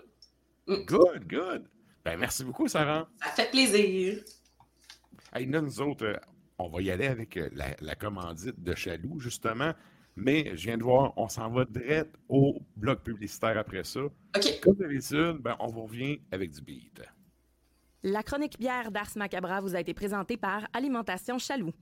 Speaker 1: Good, good. Ben, merci beaucoup, Sarah.
Speaker 2: Ça fait plaisir.
Speaker 1: Hey, là, nous autres, euh, on va y aller avec euh, la, la commandite de Chaloux, justement. Mais je viens de voir, on s'en va direct au bloc publicitaire après ça.
Speaker 2: OK.
Speaker 1: Comme d'habitude, ben, on vous revient avec du beat.
Speaker 13: La chronique bière d'Ars Macabra vous a été présentée par Alimentation Chaloux.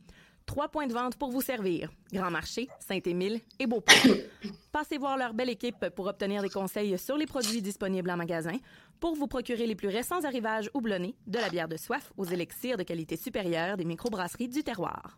Speaker 13: Trois points de vente pour vous servir. Grand Marché, Saint-Émile et Beauport. <coughs> Passez voir leur belle équipe pour obtenir des conseils sur les produits disponibles en magasin, pour vous procurer les plus récents arrivages houblonnés, de la bière de soif aux élixirs de qualité supérieure des microbrasseries du terroir.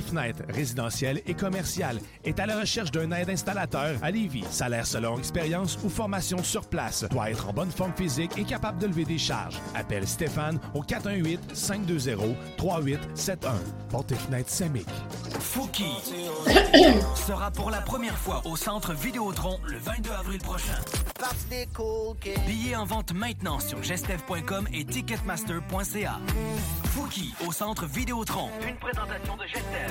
Speaker 18: fenêtres résidentielles et commerciales, est à la recherche d'un aide installateur à Lévis. Salaire selon expérience ou formation sur place. Doit être en bonne forme physique et capable de lever des charges. Appelle Stéphane au 418-520-3871. Porte et fenêtres Samic.
Speaker 4: Fouki <coughs> sera pour la première fois au centre Vidéotron le 22 avril prochain. Billets en vente maintenant sur gestev.com et ticketmaster.ca. Fouki au centre Vidéotron. Une présentation de Gestev.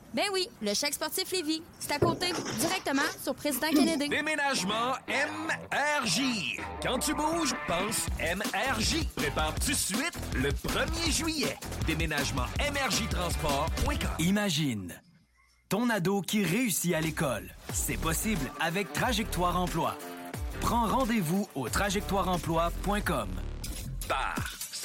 Speaker 6: Ben oui, le chèque sportif Lévis. C'est à côté, directement sur Président Kennedy.
Speaker 3: Déménagement MRJ. Quand tu bouges, pense MRJ. Prépare tout de suite le 1er juillet. Déménagement MRJtransport.com.
Speaker 4: Imagine ton ado qui réussit à l'école. C'est possible avec Trajectoire Emploi. Prends rendez-vous au trajectoireemploi.com.
Speaker 3: Bar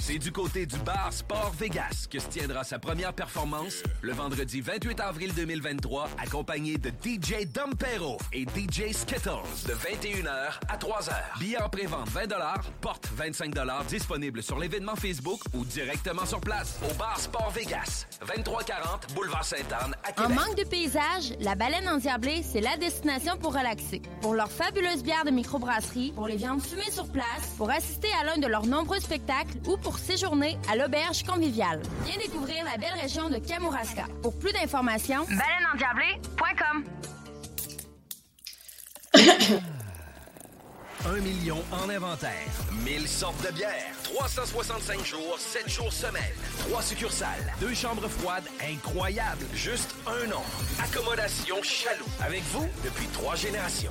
Speaker 3: C'est du côté du bar Sport Vegas que se tiendra sa première performance le vendredi 28 avril 2023, accompagné de DJ Dompero et DJ Skittles de 21h à 3h. Billets en pré-vente 20 porte 25 disponible sur l'événement Facebook ou directement sur place au bar Sport Vegas, 2340 Boulevard Sainte-Anne à
Speaker 6: En
Speaker 3: Québec.
Speaker 6: manque de paysage, la baleine endiablée, c'est la destination pour relaxer. Pour leurs fabuleuses bières de microbrasserie, pour les viandes fumées sur place, pour assister à l'un de leurs nombreux spectacles ou pour séjourner à l'auberge conviviale. Viens découvrir la belle région de Kamouraska. Pour plus d'informations, baleineendiablée.com. <coughs>
Speaker 3: Un million en inventaire. 1000 sortes de bières. 365 jours, 7 jours semaine. 3 succursales. Deux chambres froides incroyables. Juste un nom. Accommodation Chaloux. Avec vous depuis trois générations.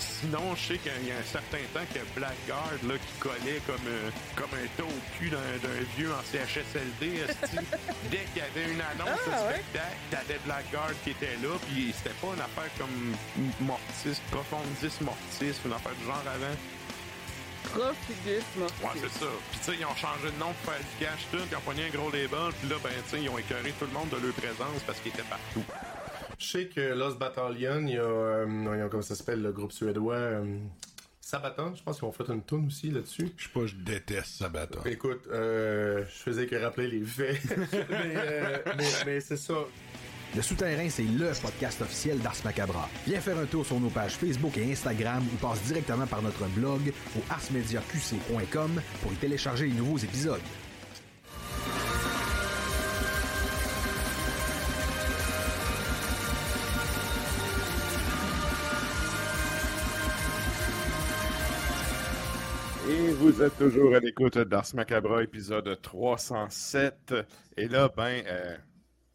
Speaker 1: Sinon, je sais qu'il y a un certain temps que Blackguard, là, qui collait comme, euh, comme un taux au cul d'un vieux en CHSLD, <laughs> dès qu'il y avait une annonce
Speaker 19: Ah,
Speaker 1: de
Speaker 19: ouais?
Speaker 1: spectacle, t'avais Blackguard qui était là, puis c'était pas une affaire comme Mortis, Profondis Mortis, une affaire du genre avant.
Speaker 19: Profidisme.
Speaker 1: Ouais, c'est ça. Puis tu sais, ils ont changé de nom pour faire du cash, tout. Ils ont pogné un gros label, puis là, ben, tu sais, ils ont écœuré tout le monde de leur présence parce qu'ils étaient partout.
Speaker 20: Je sais que Lost Battalion, il y a, euh, il y a comment ça s'appelle, le groupe suédois euh, Sabaton, je pense qu'ils ont fait une tune aussi là-dessus.
Speaker 5: Je sais pas, je déteste Sabaton.
Speaker 20: Écoute, euh, je faisais que rappeler les faits. <laughs> mais euh, mais- mais c'est ça.
Speaker 21: Le Souterrain, c'est le podcast officiel d'Ars Macabra. Viens faire un tour sur nos pages Facebook et Instagram ou passe directement par notre blog au arsmediaqc.com pour y télécharger les nouveaux épisodes.
Speaker 1: Et vous êtes toujours à l'écoute d'Ars Macabra, épisode 307. Et là, ben, euh,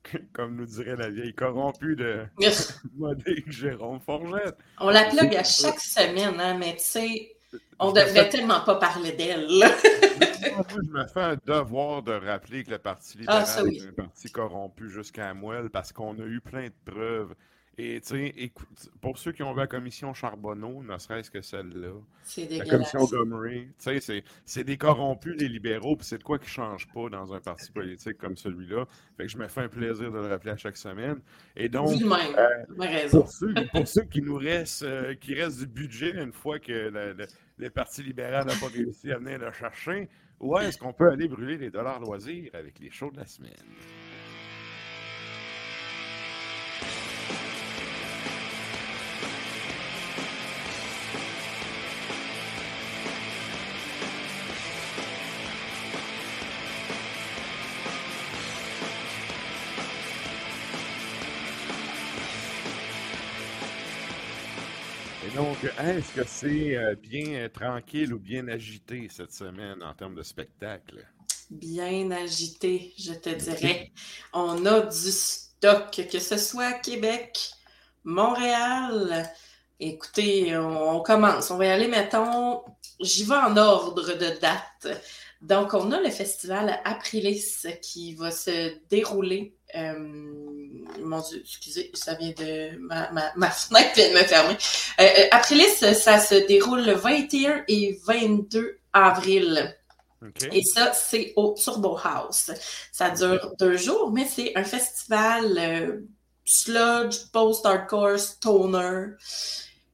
Speaker 1: <laughs> comme nous dirait la vieille corrompue de <laughs> modèle Jérôme Forgette.
Speaker 2: On la plug à chaque semaine, hein, mais tu sais, on devrait tellement pas parler d'elle. <laughs>
Speaker 1: je me fais un devoir de rappeler que le Parti
Speaker 2: Ah,
Speaker 1: libéral
Speaker 2: oui.
Speaker 1: est un parti corrompu jusqu'à moelle parce qu'on a eu plein de preuves. Et tu sais, écoute, pour ceux qui ont vu la commission Charbonneau, ne serait-ce que celle-là,
Speaker 2: C'est
Speaker 1: la commission Gomery, tu sais, c'est- des corrompus, les libéraux, puis c'est de quoi qui ne change pas dans un parti politique comme celui-là. Fait que je me fais un plaisir de le rappeler à chaque semaine. Et donc, euh, pour, ceux, pour ceux qui nous restent, euh, qui restent du budget une fois que le Parti libéral n'a pas réussi à venir le chercher, où est-ce qu'on peut aller brûler les dollars loisirs avec les shows de la semaine? Donc, est-ce que c'est euh, bien euh, tranquille ou bien agité cette semaine en termes de spectacle?
Speaker 2: Bien agité, je te dirais. On a du stock, que ce soit à Québec, Montréal. Écoutez, on, on commence. On va y aller, mettons, j'y vais en ordre de date. Donc, on a le festival Aprilis qui va se dérouler. Euh, mon Dieu, excusez, ça vient de. Ma, ma, ma fenêtre vient de me fermer. Euh, euh, Aprilis, ça se déroule le 21 et 22 avril. Et ça, c'est au Turbo House. Ça dure deux jours, mais c'est un festival euh, sludge, post-hardcore, stoner.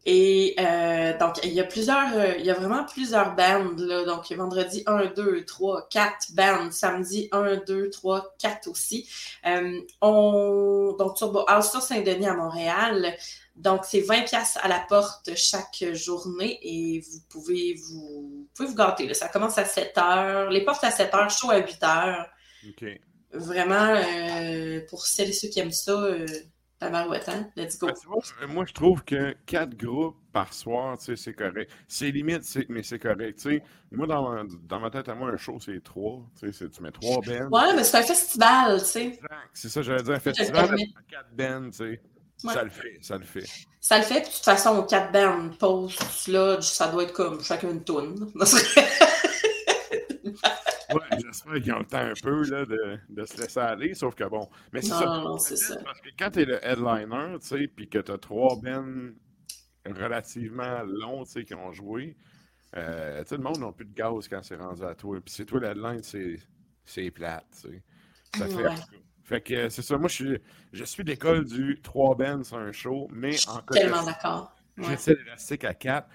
Speaker 2: Et euh, donc, il y a plusieurs, euh, il y a vraiment plusieurs bands, là. Donc, vendredi 1, 2, 3, 4 bands. Samedi 1, 2, 3, 4 aussi. Euh, on, donc, Turbo House sur Saint-Denis à Montréal. Donc, c'est 20 pièces à la porte chaque journée et vous pouvez vous, vous pouvez vous gâter. là. Ça commence à 7 heures. Les portes à 7 heures, chaud à 8 heures.
Speaker 1: OK.
Speaker 2: Vraiment, euh, pour celles et ceux qui aiment ça, euh, tabarouette, hein? Let's go.
Speaker 1: Ben, vois, euh, moi, je trouve que quatre groupes par soir, tu sais, c'est correct. C'est limite, mais c'est correct. Tu sais, moi, dans ma, dans ma tête à moi, un show, c'est trois. Tu sais, c'est- tu mets trois bands.
Speaker 2: Ouais, mais c'est un festival, tu sais.
Speaker 1: C'est ça, j'allais dire, un festival avec quatre bands, tu sais.
Speaker 2: Ouais.
Speaker 1: Ça le fait, ça le fait.
Speaker 2: Ça le fait, puis de toute façon, 4 bands, post, sludge, ça doit être comme chacun une toune. <laughs>
Speaker 1: Ouais, j'espère qu'ils ont le temps un peu là, de, de se laisser aller, sauf que bon. Mais c'est ça.
Speaker 2: non, non, c'est ça.
Speaker 1: Parce que quand t'es le headliner, tu sais, puis que t'as trois bands relativement longs, tu sais, qui ont joué, euh, tu sais, le monde n'a plus de gaz quand c'est rendu à toi. Puis c'est toi l'headline, c'est c'est plate, tu sais. Ça fait.
Speaker 2: Ouais.
Speaker 1: Fait que c'est ça, moi je suis je suis l'école du trois bands sur un show, mais en
Speaker 2: Tellement d'accord. Ouais.
Speaker 1: J'essaie de rester à 4.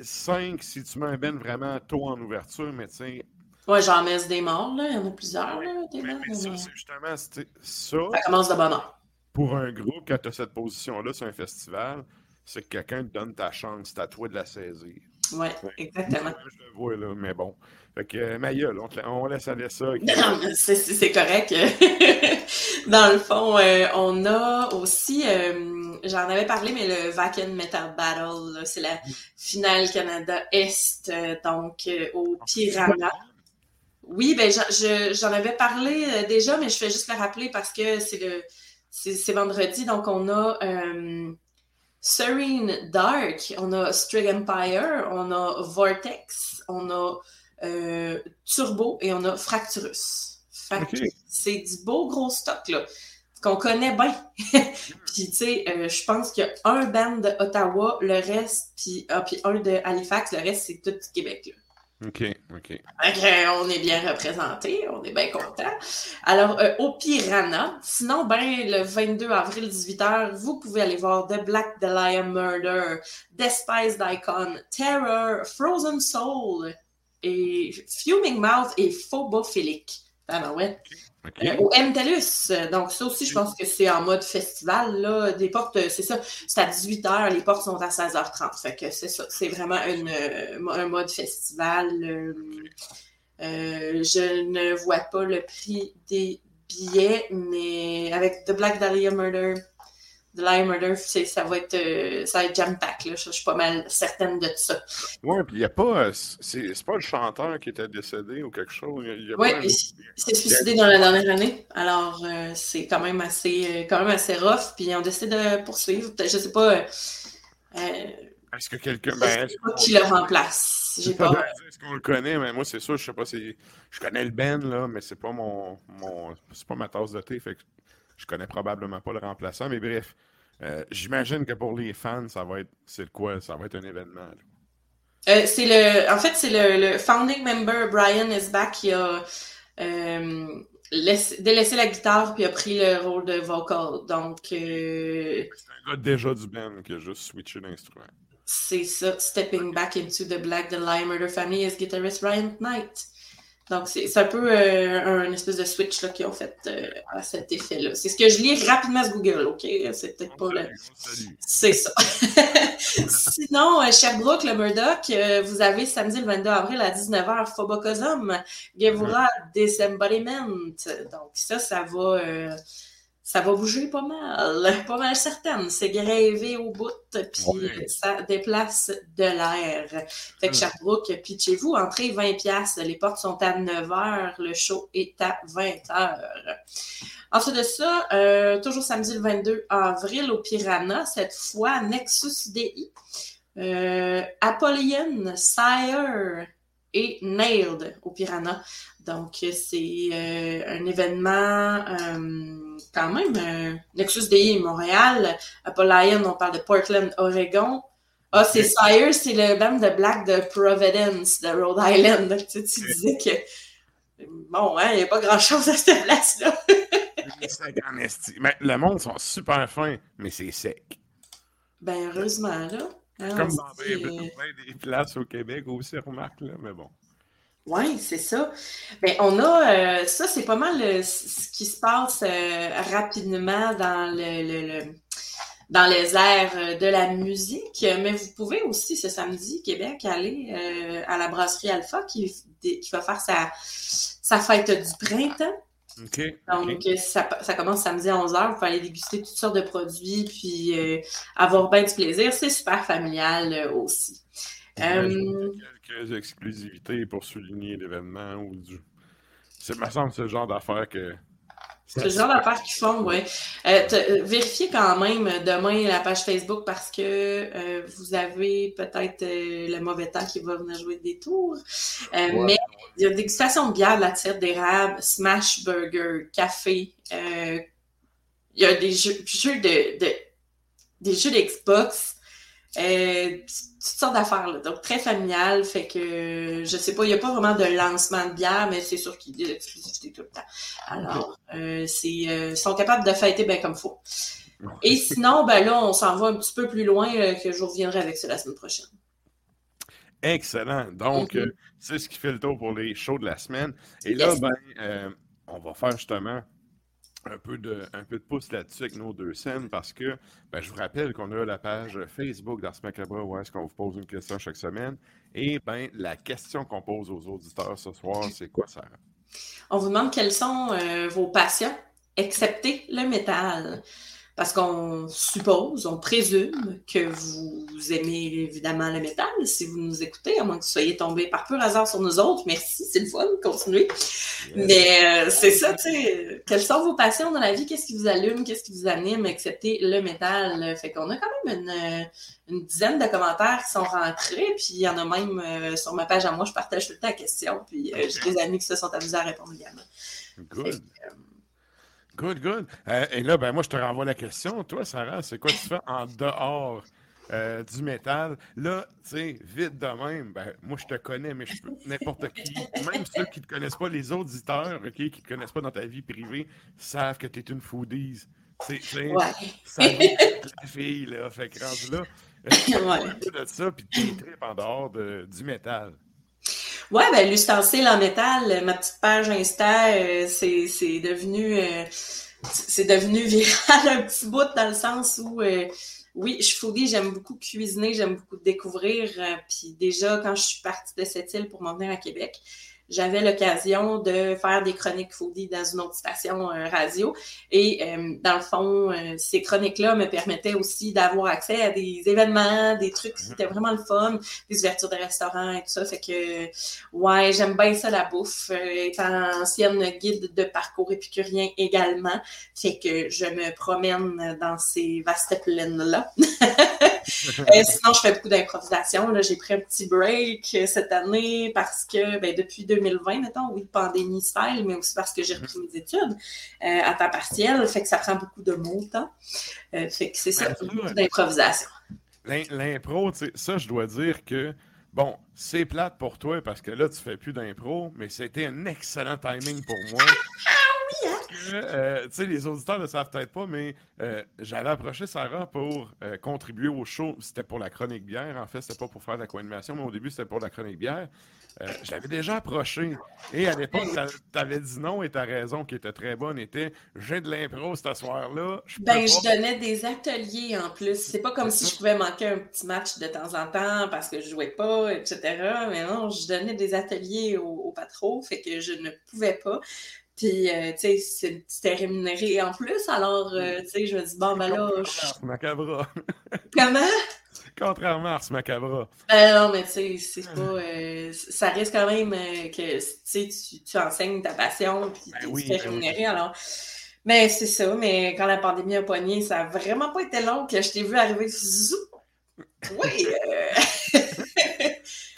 Speaker 1: 5 si tu mets un band vraiment tôt en ouverture, mais tu sais,
Speaker 2: Ouais, j'en mets des morts, là. Il y en a plusieurs, là, des
Speaker 1: mais ça,
Speaker 2: mais-
Speaker 1: c'est justement c'est- ça.
Speaker 2: Ça commence de bonne heure.
Speaker 1: Pour un groupe, quand tu as cette position-là sur un festival, c'est que quelqu'un te donne ta chance, c'est à toi de la saisir.
Speaker 2: Ouais, exactement.
Speaker 1: Je le vois, là, mais bon. Fait que, euh, ma gueule, on, te la- on laisse aller ça.
Speaker 2: Non, c'est- correct. <laughs> Dans le fond, euh, on a aussi, euh, j'en avais parlé, mais le Vacan Metal Battle, c'est la finale Canada Est, euh, donc au Piranha. Oui, ben j'en- je- j'en avais parlé euh, déjà, mais je fais juste le rappeler parce que c'est le c'est vendredi, donc on a euh, Serene Dark, on a Strig Empire, on a Vortex, on a euh, Turbo et on a Fracturus. C'est du beau gros stock, là, qu'on connaît bien. <laughs> puis, tu sais, euh, je pense qu'il y a un band de Ottawa, le reste, puis ah, puis un de Halifax, le reste, c'est tout du Québec, là.
Speaker 1: OK, OK.
Speaker 2: Fait que, euh, on est bien représenté, on est bien content. Alors, euh, au Piranha, sinon, ben, le 22 avril, 18h, vous pouvez aller voir The Black Dahlia Murder, Despised Icon, Terror, Frozen Soul, et Fuming Mouth et Phobophilic. Ah ben ouais.
Speaker 1: OK.
Speaker 2: Euh, au MTELUS. Donc, ça aussi, je pense que c'est en mode festival. Là. Des portes, euh, c'est ça, c'est à 18h, les portes sont à 16h30. Fait que c'est ça, c'est vraiment euh, un mode festival. euh, je ne vois pas le prix des billets, mais avec The Black Dahlia Murder, Dahlia Murder, ça va être, euh, ça va être jam-pack. là. Je, je suis pas mal certaine de ça.
Speaker 1: Ouais, puis il n'y a pas. euh, C'est pas le chanteur qui était décédé ou quelque chose.
Speaker 2: Oui, il s'est suicidé dans la dernière année. Alors, euh, c'est quand même assez quand même assez rough. Puis on décide de poursuivre. Peut-être, Je sais pas. euh,
Speaker 1: Est-ce que quelqu'un.
Speaker 2: je
Speaker 1: Ben,
Speaker 2: qui le remplace? J'ai <laughs> pas.
Speaker 1: pas Est-ce qu'on le connaît, mais moi, c'est sûr, je sais pas si. Je connais le Ben, là, mais c'est pas mon. mon... C'est pas ma tasse de thé, fait que je connais probablement pas le remplaçant, mais bref. euh, J'imagine que pour les fans, ça va être. C'est quoi? Ça va être un événement.
Speaker 2: Euh, c'est le, en fait, c'est le, le founding member Brian Esbach qui a euh, laissé- délaissé la guitare puis a pris le rôle de vocal. Donc, euh,
Speaker 1: Un gars déjà du Ben qui a juste switché d'instrument.
Speaker 2: c'est ça, stepping back into the Black the Lion Murder Family as guitarist Ryan Knight. Donc, c'est un peu euh, un espèce de switch qu'ils ont fait euh, à cet effet-là. C'est ce que je lis rapidement sur Google, OK? C'est peut-être pas le... C'est ça. <laughs> Sinon, euh, Sherbrooke, le Murdoch, euh, vous avez samedi le 22 avril à 19h, Phobocosum, Gevura Disembodiment. Donc, ça, ça va, ça va bouger pas mal, <laughs> pas mal certaine. C'est grévé au bout, puis
Speaker 1: Ouais.
Speaker 2: ça déplace de l'air. Fait que
Speaker 1: Mm.
Speaker 2: Sherbrooke, pitchez-vous, entrée 20 pièces. Les portes sont à 9h, le show est à 20h. Ensuite de ça, euh, toujours samedi le 22 avril au Piranha, cette fois Nexus DI. Euh, Apollyon, Sire, et Nailed au Piranha. Donc, c'est euh, un événement euh, quand même, euh, Nexus DI Montréal, Apollion, on parle de Portland, Oregon. Ah, c'est Sire, c'est le band de Black de Providence, de Rhode Island. <laughs> Tu, sais, tu disais que, bon, hein, il n'y a pas grand-chose à cette place-là. <laughs>
Speaker 1: Mais le monde sont super fins, mais c'est sec.
Speaker 2: Ben, heureusement, là. Hein,
Speaker 1: Comme
Speaker 2: on
Speaker 1: dans bien des places au Québec aussi, remarque, là, mais bon.
Speaker 2: Oui, c'est ça. Ben, on a, euh, ça, c'est pas mal euh, ce qui se passe euh, rapidement dans le, le- le- dans les airs de la musique. Mais vous pouvez aussi, ce samedi, Québec, aller euh, à la brasserie Alpha qui, qui va faire sa, sa fête du printemps. Donc, ça, ça commence samedi à 11h. Vous pouvez aller déguster toutes sortes de produits puis avoir bien du plaisir. C'est super familial aussi. Euh,
Speaker 1: Quelques exclusivités pour souligner l'événement ou du. C'est, me semble, ce genre d'affaire que.
Speaker 2: C'est le genre d'affaires qu'ils font, oui. vérifiez quand même demain la page Facebook parce que euh, vous avez peut-être euh, le mauvais temps qui va venir jouer des tours. Euh,
Speaker 1: Ouais.
Speaker 2: Mais il y a dégustation de bière, de la tire d'érable, smash burger, café. euh, il y a des jeux, jeux de, de- des jeux d'Xbox. Euh, toutes sortes d'affaires, donc très familial, fait que je sais pas, il n'y a pas vraiment de lancement de bière, mais c'est sûr qu'il y a des exclusivités tout le temps. Alors, euh, c'est, euh, ils sont capables de fêter bien comme faut. Et sinon, ben là, on s'en va un petit peu plus loin, euh, que je reviendrai avec ça la semaine prochaine.
Speaker 1: Excellent. Donc,
Speaker 2: Mhm.
Speaker 1: euh, c'est ce qui fait le tour pour les shows de la semaine. Et là, ben, on va faire justement un peu de, pouce là-dessus avec nos deux scènes parce que ben, je vous rappelle qu'on a la page Facebook d'Ars Macabre où est-ce qu'on vous pose une question chaque semaine. Et ben, la question qu'on pose aux auditeurs ce soir, c'est quoi, Sarah?
Speaker 2: On vous demande quelles sont euh, vos passions, excepté le métal. Parce qu'on suppose, on présume que vous aimez évidemment le métal si vous nous écoutez, à moins que vous soyez tombé par pur hasard sur nous autres. Merci, c'est le fun, continuez. Mais euh, c'est ça, tu sais. Quelles sont vos passions dans la vie? Qu'est-ce qui vous allume? Qu'est-ce qui vous anime, excepté le métal? Fait qu'on a quand même une, euh, une dizaine de commentaires qui sont rentrés, puis il y en a même euh, sur ma page à moi, je partage tout le temps la question, puis euh, j'ai des amis qui se sont amusés à répondre également.
Speaker 1: Good. Good, good. Euh, et là, ben moi, je te renvoie la question. Toi, Sarah, c'est quoi tu fais en dehors euh, du métal? Là, tu sais, vite de même, ben, moi, je te connais, mais je peux <laughs> n'importe qui, même ceux qui ne te connaissent pas, les auditeurs, OK, qui ne te connaissent pas dans ta vie privée, savent que tu es une foodies. C'est,
Speaker 2: Ouais.
Speaker 1: ça <laughs> la fille, là. Fait que rendu là, <laughs>
Speaker 2: Ouais.
Speaker 1: un peu de ça, puis tes tripes en dehors de- du métal.
Speaker 2: Ouais, ben l'ustensile en métal, euh, ma petite page Insta, euh, c'est c'est devenu euh, c'est devenu <laughs> viral un petit bout dans le sens où euh, oui, je foodie, j'aime beaucoup cuisiner, j'aime beaucoup découvrir. euh, Puis déjà, quand je suis partie de cette île pour m'en venir à Québec, j'avais l'occasion de faire des chroniques foodie dans une autre station euh, radio. Et euh, dans le fond, euh, ces chroniques-là me permettaient aussi d'avoir accès à des événements, des trucs qui étaient vraiment le fun, des ouvertures de restaurants et tout ça. Fait que, ouais, j'aime bien ça, la bouffe. Euh, étant ancienne guide de parcours épicurien également, fait que je me promène dans ces vastes plaines-là. <laughs> Euh, sinon, je fais beaucoup d'improvisation. J'ai pris un petit break euh, cette année parce que ben, depuis 2020, mettons, oui, pandémie style, mais aussi parce que j'ai repris mes études euh, à temps partiel. Fait que ça prend beaucoup de mon temps. Fait que c'est ça,
Speaker 1: Ben,
Speaker 2: beaucoup d'improvisation.
Speaker 1: L'im- L'impro, ça, je dois dire que, bon, c'est plate pour toi parce que là, tu fais plus d'impro, mais c'était un excellent timing pour moi. Que, euh, tu sais, les auditeurs ne savent peut-être pas, mais euh, j'avais approché Sarah pour euh, contribuer au show. C'était pour la chronique bière, en fait, c'était pas pour faire de la co-animation, mais au début, c'était pour la chronique bière. Je l'avais déjà approché. Et à l'époque, tu avais dit non et ta raison qui était très bonne était j'ai de l'impro ce soir-là.
Speaker 2: Ben, je donnais des ateliers en plus. C'est pas comme si je pouvais manquer un petit match de temps en temps parce que je jouais pas, etc. Mais non, je donnais des ateliers au, au patron, fait que je ne pouvais pas. Puis, euh, tu sais, c'était rémunéré en plus. Alors, euh, tu sais, je me dis, bon, ben là, je-
Speaker 1: Macabra. <laughs>
Speaker 2: comment?
Speaker 1: Contrairement à Ars Macabra.
Speaker 2: Ben non, mais tu sais, c'est pas. euh, ça reste quand même que tu sais, tu, tu enseignes ta passion, puis tu
Speaker 1: oui,
Speaker 2: te fais
Speaker 1: ben oui.
Speaker 2: rémunérer. Alors, mais c'est ça, mais quand la pandémie a pogné, ça a vraiment pas été long que je t'ai vu arriver. Zou! Oui!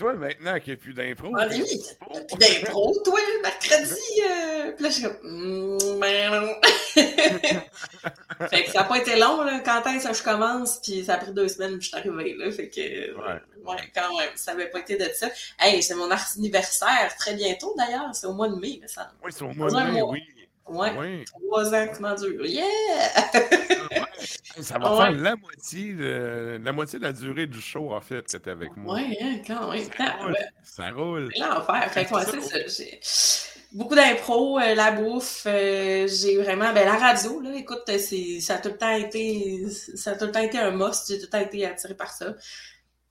Speaker 1: Toi, maintenant qu'il n'y a plus d'impro.
Speaker 2: Ah, oui, t'as plus d'impro, toi, le mercredi. Euh... Puis là, je suis comme. Mm, ben <laughs> fait que ça n'a pas été long, là, quand est-ce que je commence, puis ça a pris deux semaines, puis je suis arrivée, là. Fait que.
Speaker 1: Ouais.
Speaker 2: Ouais, quand même, ça n'avait pas été de ça. Hey, c'est mon anniversaire très bientôt, d'ailleurs. C'est au mois de mai, ça.
Speaker 1: Oui, c'est au mois de mai, oui.
Speaker 2: Ouais.
Speaker 1: Oui.
Speaker 2: Trois ans que ça dure. Yeah! <laughs>
Speaker 1: Ça va
Speaker 2: Ouais.
Speaker 1: faire la moitié, de, la moitié de la durée du show, en fait, que tu avec moi.
Speaker 2: Ouais, hein, quand même.
Speaker 1: Roule. Ça roule.
Speaker 2: L'enfer. Fait c'est ça. J'ai beaucoup d'impro, euh, la bouffe. euh, j'ai vraiment. Ben, la radio, là, écoute, c'est, ça a tout le temps été. Ça a tout le temps été un must. J'ai tout le temps été attiré par ça.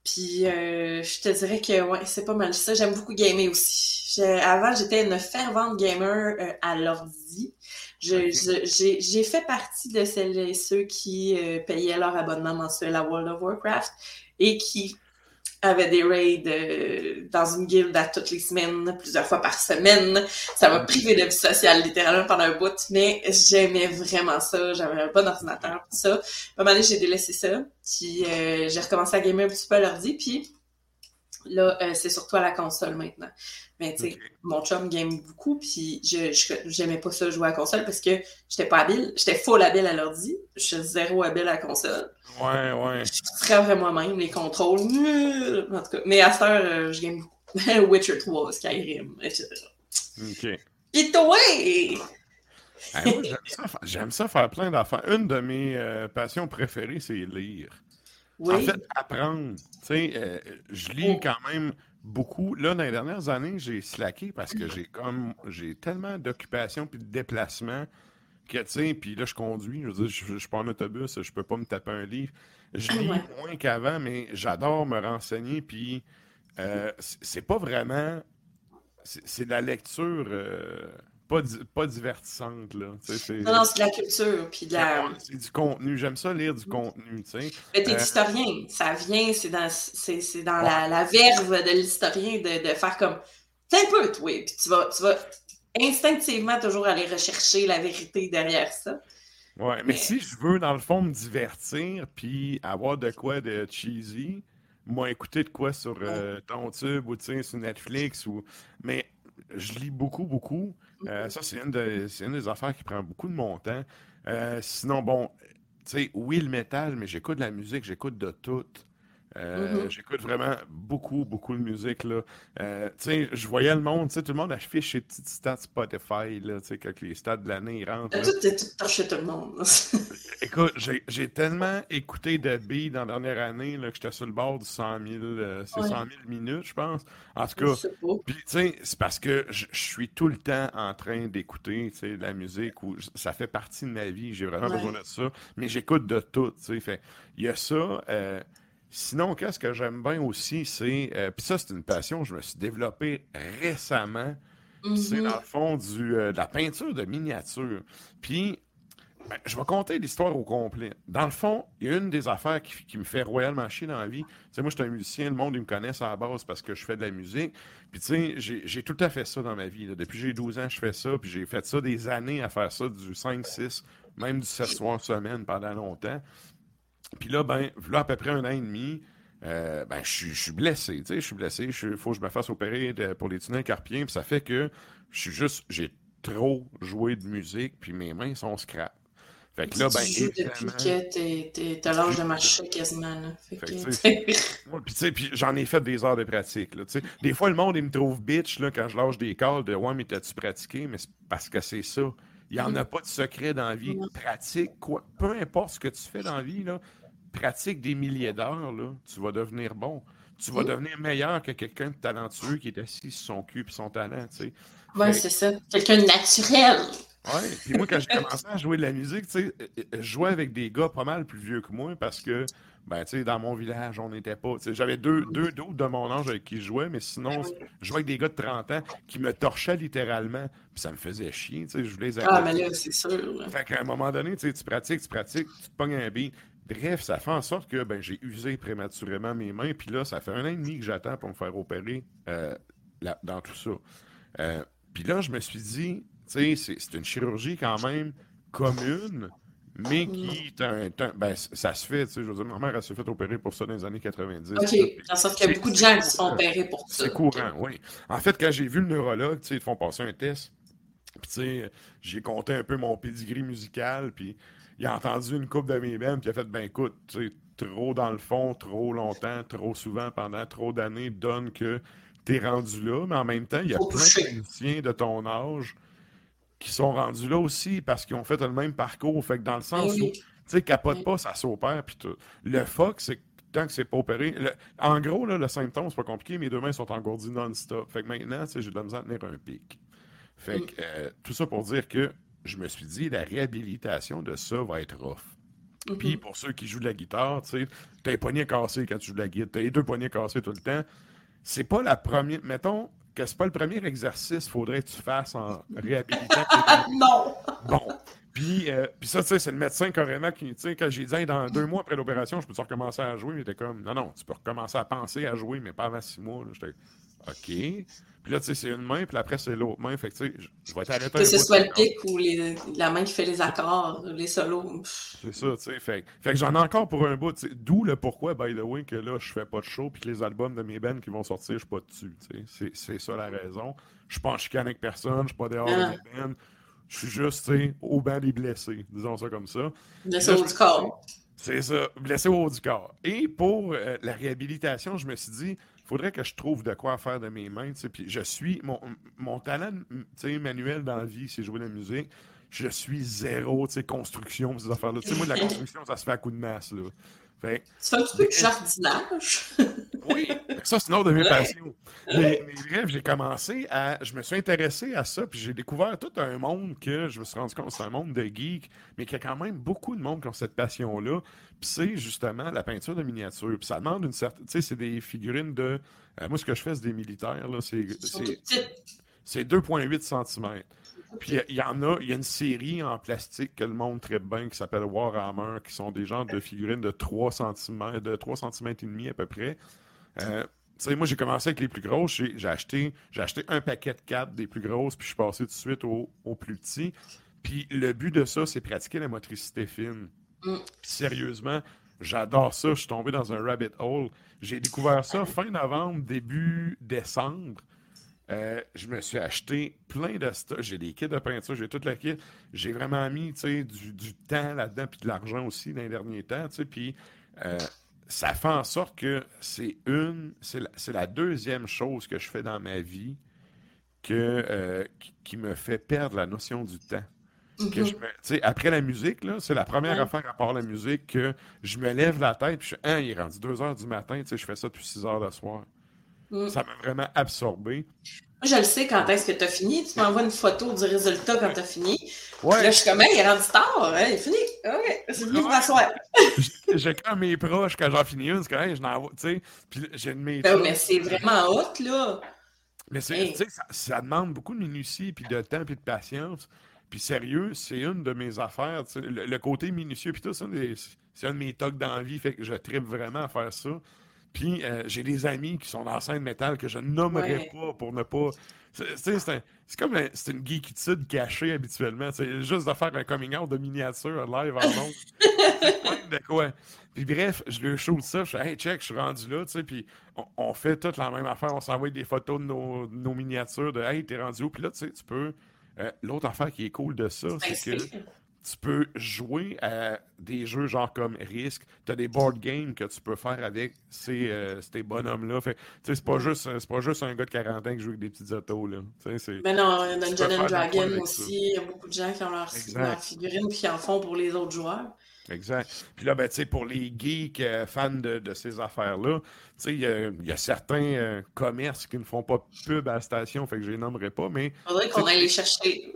Speaker 2: Puis, euh, je te dirais que, ouais, c'est pas mal ça. J'aime beaucoup gamer aussi. J'ai- avant, j'étais une fervente gamer euh, à l'ordi. Je- je- J'ai j'ai fait partie de celles et ceux qui euh, payaient leur abonnement mensuel à World of Warcraft et qui avaient des raids euh, dans une guilde à toutes les semaines, plusieurs fois par semaine. Ça m'a privé de vie sociale littéralement pendant un bout, mais j'aimais vraiment ça. J'avais un bon ordinateur, tout ça. À un moment donné, j'ai délaissé ça. Puis euh, j'ai recommencé à gamer un petit peu à l'ordi, puis là, euh, c'est surtout à la console maintenant. Mais tu sais, mon chum game beaucoup, puis je j'aimais pas ça jouer à la console parce que j'étais pas habile. J'étais full habile à l'ordi. Je suis zéro habile à la console.
Speaker 1: Ouais, ouais.
Speaker 2: Je serais vraiment moi-même, les contrôles. nul. En tout cas, mais à cette heure, euh, je game beaucoup. <laughs> Witcher 3, Skyrim, etc.
Speaker 1: OK.
Speaker 2: Et toi!
Speaker 1: Ah, j'aime ça, faire plein d'affaires. Une de mes euh, passions préférées, c'est lire.
Speaker 2: Oui.
Speaker 1: En fait, apprendre. Tu sais, euh, je lis quand même beaucoup. Là, dans les dernières années, j'ai slacké parce que j'ai comme j'ai tellement d'occupations puis de déplacements que, tu sais, puis là, je conduis. Je veux dire, je, suis pas en autobus, je peux pas me taper un livre. Je lis
Speaker 2: Ouais.
Speaker 1: moins qu'avant, mais j'adore me renseigner. Puis euh, c'est pas vraiment. C'est c'est de la lecture euh, pas, di- pas divertissante, là.
Speaker 2: Non, non, c'est de la culture, puis de la...
Speaker 1: c'est du contenu. J'aime ça lire du contenu, tu sais.
Speaker 2: Mais t'es
Speaker 1: Euh,
Speaker 2: historien, ça vient, c'est dans, dans la, la verve de l'historien de, de faire comme, c'est un peu, toi, puis tu vas, tu vas instinctivement toujours aller rechercher la vérité derrière ça.
Speaker 1: Ouais, mais si je veux, dans le fond, me divertir puis avoir de quoi de cheesy, moi, écouter de quoi sur euh, ton tube ou tu sais, sur Netflix ou. Mais je lis beaucoup, beaucoup. Euh, ça, c'est une, de- c'est une des affaires qui prend beaucoup de mon temps. Euh, sinon, bon, tu sais, oui, le métal, mais j'écoute de la musique, j'écoute de tout. Euh,
Speaker 2: Mhm.
Speaker 1: J'écoute vraiment beaucoup, beaucoup de musique. Là. Euh, je voyais le monde, tout le monde affiche ses petites stats Spotify, là, quand les stats de l'année rentrent. là.
Speaker 2: Tout, tout, tout torché tout le monde. <laughs>
Speaker 1: Écoute, j'ai tellement écouté de billes dans la dernière année là, que j'étais sur le bord du 100 000, euh, c'est
Speaker 2: Ouais.
Speaker 1: 100 000 minutes, je pense. En tout cas, c'est parce que je suis tout le temps en train d'écouter de la musique ou ça fait partie de ma vie, j'ai vraiment
Speaker 2: Ouais.
Speaker 1: besoin de ça, mais j'écoute de tout, il y a ça. Sinon, qu'est-ce que j'aime bien aussi, c'est, euh, puis ça, c'est une passion que je me suis développé récemment. C'est
Speaker 2: Mhm.
Speaker 1: dans le fond du, euh, de la peinture de miniature. Puis, ben, je vais compter l'histoire au complet. Dans le fond, il y a une des affaires qui, qui me fait royalement chier dans la vie. Tu sais, moi, je suis un musicien, le monde, il me connaît à la base parce que je fais de la musique. Puis, tu sais, j'ai j'ai tout à fait ça dans ma vie. là. Depuis que j'ai 12 ans, je fais ça. Puis, j'ai fait ça des années à faire ça, du 5, 6, même du 7 soirs semaine pendant longtemps. Puis là, ben, là, à peu près un an et demi, euh, ben, je suis- je suis blessé, tu sais, je suis blessé, il faut que je me fasse opérer de- pour les tunnels carpiens, puis ça fait que je suis juste, j'ai trop joué de musique, puis mes mains sont scrap. Fait que là, ben,
Speaker 2: tu joues depuis que t'as l'âge de marcher quasiment. Là. Fait
Speaker 1: Fait
Speaker 2: que,
Speaker 1: puis, tu sais, puis j'en ai fait des heures de pratique. Là, des fois, le monde, il me trouve bitch là, quand je lâche des calls de Ouais, mais t'as-tu pratiqué? Mais c'est parce que c'est ça. Il n'y en a pas de secret dans la vie. Pratique, quoi. Peu importe ce que tu fais dans la vie, là, pratique des milliers d'heures, là, tu vas devenir bon. Tu vas devenir meilleur que quelqu'un de talentueux qui est assis sur son cul et son talent. tu sais. Fait-
Speaker 2: c'est ça. Quelqu'un de naturel.
Speaker 1: Ouais, puis moi, quand j'ai commencé à jouer de la musique, tu sais, euh, euh, je jouais avec des gars pas mal plus vieux que moi parce que, ben, tu sais, dans mon village, on n'était pas. tu sais, J'avais deux, deux d'autres de mon âge avec qui je jouais, mais sinon, je jouais avec des gars de 30 ans qui me torchaient littéralement, puis ça me faisait chier, tu sais, je voulais les
Speaker 2: Ah, mais là, c'est sûr.
Speaker 1: Fait qu'à un moment donné, tu sais, tu pratiques, tu pratiques, tu te pognes un beat. Bref, ça fait en sorte que ben, j'ai usé prématurément mes mains. Puis là, ça fait un an et demi que j'attends pour me faire opérer euh, là- dans tout ça. Euh, puis là, je me suis dit, tu sais, c'est une chirurgie quand même commune, mais qui. t'as un- un- ben, ça se fait, tu sais. Je veux dire, ma mère, elle s'est fait opérer pour ça dans les années 90.
Speaker 2: OK. Le sens qu'il y a beaucoup de gens qui se font opérer pour ça.
Speaker 1: C'est courant, oui. En fait, quand j'ai vu le neurologue, tu sais, ils te font passer un test. Puis, tu sais, j'ai compté un peu mon pedigree musical. Puis, il a entendu une coupe de mes bands. Puis, il a fait, ben écoute, tu sais, trop dans le fond, trop longtemps, trop souvent, pendant trop d'années, donne que t'es rendu là. Mais en même temps, il y a
Speaker 2: Faut
Speaker 1: plein
Speaker 2: toucher.
Speaker 1: de musiciens de ton âge qui sont rendus là aussi parce qu'ils ont fait le même parcours. Fait que dans le sens
Speaker 2: Ben oui.
Speaker 1: où, tu sais, capote pas, ça s'opère. Puis tout. Le fuck, c'est que tant que c'est pas opéré. le- en gros, là, le symptôme, c'est pas compliqué. Mes deux mains sont engourdies non-stop. Fait que maintenant, j'ai de la misère à tenir un pic. Fait
Speaker 2: Mm.
Speaker 1: que euh, tout ça pour dire que je me suis dit, la réhabilitation de ça va être rough.
Speaker 2: Mm-hmm.
Speaker 1: Puis pour ceux qui jouent de la guitare, tu sais, t'as les poignets cassés quand tu joues de la guitare, t'as les deux poignets cassés tout le temps. C'est pas la première. Mettons que c'est pas le premier exercice qu'il faudrait que tu fasses en réhabilitant. <laughs>
Speaker 2: non!
Speaker 1: Bon. Puis, euh, puis ça, tu sais, c'est le médecin carrément qui, tu sais, quand j'ai dit, Hey, dans deux mois après l'opération, je peux recommencer à jouer? Il était comme, non, non, tu peux recommencer à penser à jouer, mais pas avant six mois. J'étais, OK. Puis là, tu sais, c'est une main, puis après, c'est l'autre main. Fait que, tu sais, je- vais t'arrêter
Speaker 2: Que ce soit le
Speaker 1: pic.
Speaker 2: ou les- la main qui fait les accords, les solos.
Speaker 1: C'est ça, tu sais. Fait, fait que j'en ai encore pour un bout. D'où le pourquoi, by the way, que là, je fais pas de show, puis que les albums de mes bands qui vont sortir, je suis pas dessus. C'est, ça la raison. Je suis pas en chicane avec personne, je suis pas dehors
Speaker 2: Ah.
Speaker 1: de mes bands. Je suis juste, tu sais, au banc des blessés, disons ça comme ça.
Speaker 2: Blessé au du corps.
Speaker 1: C'est ça, blessé au haut du corps. Et pour euh, la réhabilitation, je me suis dit, faudrait que je trouve de quoi faire de mes mains. Puis je suis, mon, mon talent manuel dans la vie, c'est jouer de la musique. Je suis zéro, tu sais, construction, ces affaires-là. Tu sais, moi, de la <laughs> construction, ça se fait à coup de masse, là. Fait
Speaker 2: fais un petit peu de jardinage. <laughs>
Speaker 1: oui, ça, c'est une autre de mes passions. Mais, mais bref, j'ai commencé à. Je me suis intéressé à ça, puis j'ai découvert tout un monde que je me suis rendu compte c'est un monde de geeks, mais qu'il y a quand même beaucoup de monde qui ont cette passion-là. Puis c'est justement la peinture de miniature. Puis ça demande une certaine. Tu sais, c'est des figurines de. euh, moi, ce que je fais, c'est des militaires, là. C'est. c'est- C'est 2,8 cm. Puis il y en a, il y a une série en plastique que le monde traite bien qui s'appelle Warhammer, qui sont des genres de figurines de 3 cm, de 3 cm et demi à peu près. Euh, tu sais, moi, j'ai commencé avec les plus grosses. J'ai acheté, acheté un paquet de 4 des plus grosses, puis je suis passé tout de suite au, au plus petit. Puis le but de ça, c'est pratiquer la motricité fine.
Speaker 2: Mm.
Speaker 1: Puis sérieusement, j'adore ça. Je suis tombé dans un rabbit hole. J'ai découvert ça fin novembre, début décembre. Euh, je me suis acheté plein de stuff. J'ai des kits de peinture, j'ai toute la kit. J'ai vraiment mis du, du temps là-dedans, puis de l'argent aussi dans les derniers temps. Puis euh, ça fait en sorte que c'est une, c'est la, deuxième chose que je fais dans ma vie que, euh, qui, qui me fait perdre la notion du temps. Que je me- tu sais, après la musique, c'est la première
Speaker 2: Ouais.
Speaker 1: affaire à part la musique que je me lève la tête puis je suis Hein, il est rendu 2 heures du matin, je fais ça depuis 6 heures le soir.
Speaker 2: Mm.
Speaker 1: Ça m'a vraiment absorbé.
Speaker 2: Moi, je le sais quand est-ce que tu as fini. Tu m'envoies une photo du résultat quand tu as fini.
Speaker 1: Ouais.
Speaker 2: Là, je suis comme, il est rendu tard. hein, il est fini. OK, c'est fini pour m'asseoir.
Speaker 1: J'ai quand mes proches, quand j'en finis une, c'est quand même, je n'envoie, tu sais. Puis j'ai une mes
Speaker 2: Ben,
Speaker 1: chums-
Speaker 2: mais c'est vraiment hot, là.
Speaker 1: Mais c'est,
Speaker 2: Hey.
Speaker 1: ça, ça demande beaucoup de minutie, puis de temps, puis de patience. Puis sérieux, c'est une de mes affaires. Le, le côté minutieux, puis tout ça, c'est- un de mes tocs dans la vie, fait que je tripe vraiment à faire ça. Puis euh, j'ai des amis qui sont dans la scène métal que je nommerai
Speaker 2: Ouais.
Speaker 1: pas pour ne pas. C'est, tu sais, c'est, un- c'est comme un- une geekitude cachée habituellement. C'est juste de faire un coming out de miniature live en <laughs> plein de quoi. Puis bref, je lui shoot ça. Je fais, hey, check, je suis rendu là, tu sais. Puis on, on fait toute la même affaire. On s'envoie des photos de nos, de nos miniatures de, hey, t'es rendu où? Puis là, tu sais, tu peux. euh, l'autre affaire qui est cool de ça, c'est que tu peux jouer à des jeux genre comme Risk. Tu as des board games que tu peux faire avec ces, euh, ces bonhommes-là. Fait, tu sais, c'est pas, juste, c'est pas juste un gars de 40 ans qui joue avec des petites autos. Là. Tu sais, c'est-
Speaker 2: Ben non, Dungeon Dragon aussi. Il y a beaucoup de gens qui ont leur,
Speaker 1: Exact.
Speaker 2: leur figurine puis qui en font pour les autres joueurs.
Speaker 1: Exact. Puis là, ben, tu sais, pour les geeks euh, fans de, de ces affaires-là, tu sais, il y, a- il y a certains euh, commerces qui ne font pas pub à la station, fait que je les nommerai pas, mais
Speaker 2: Faudrait qu'on aille les chercher.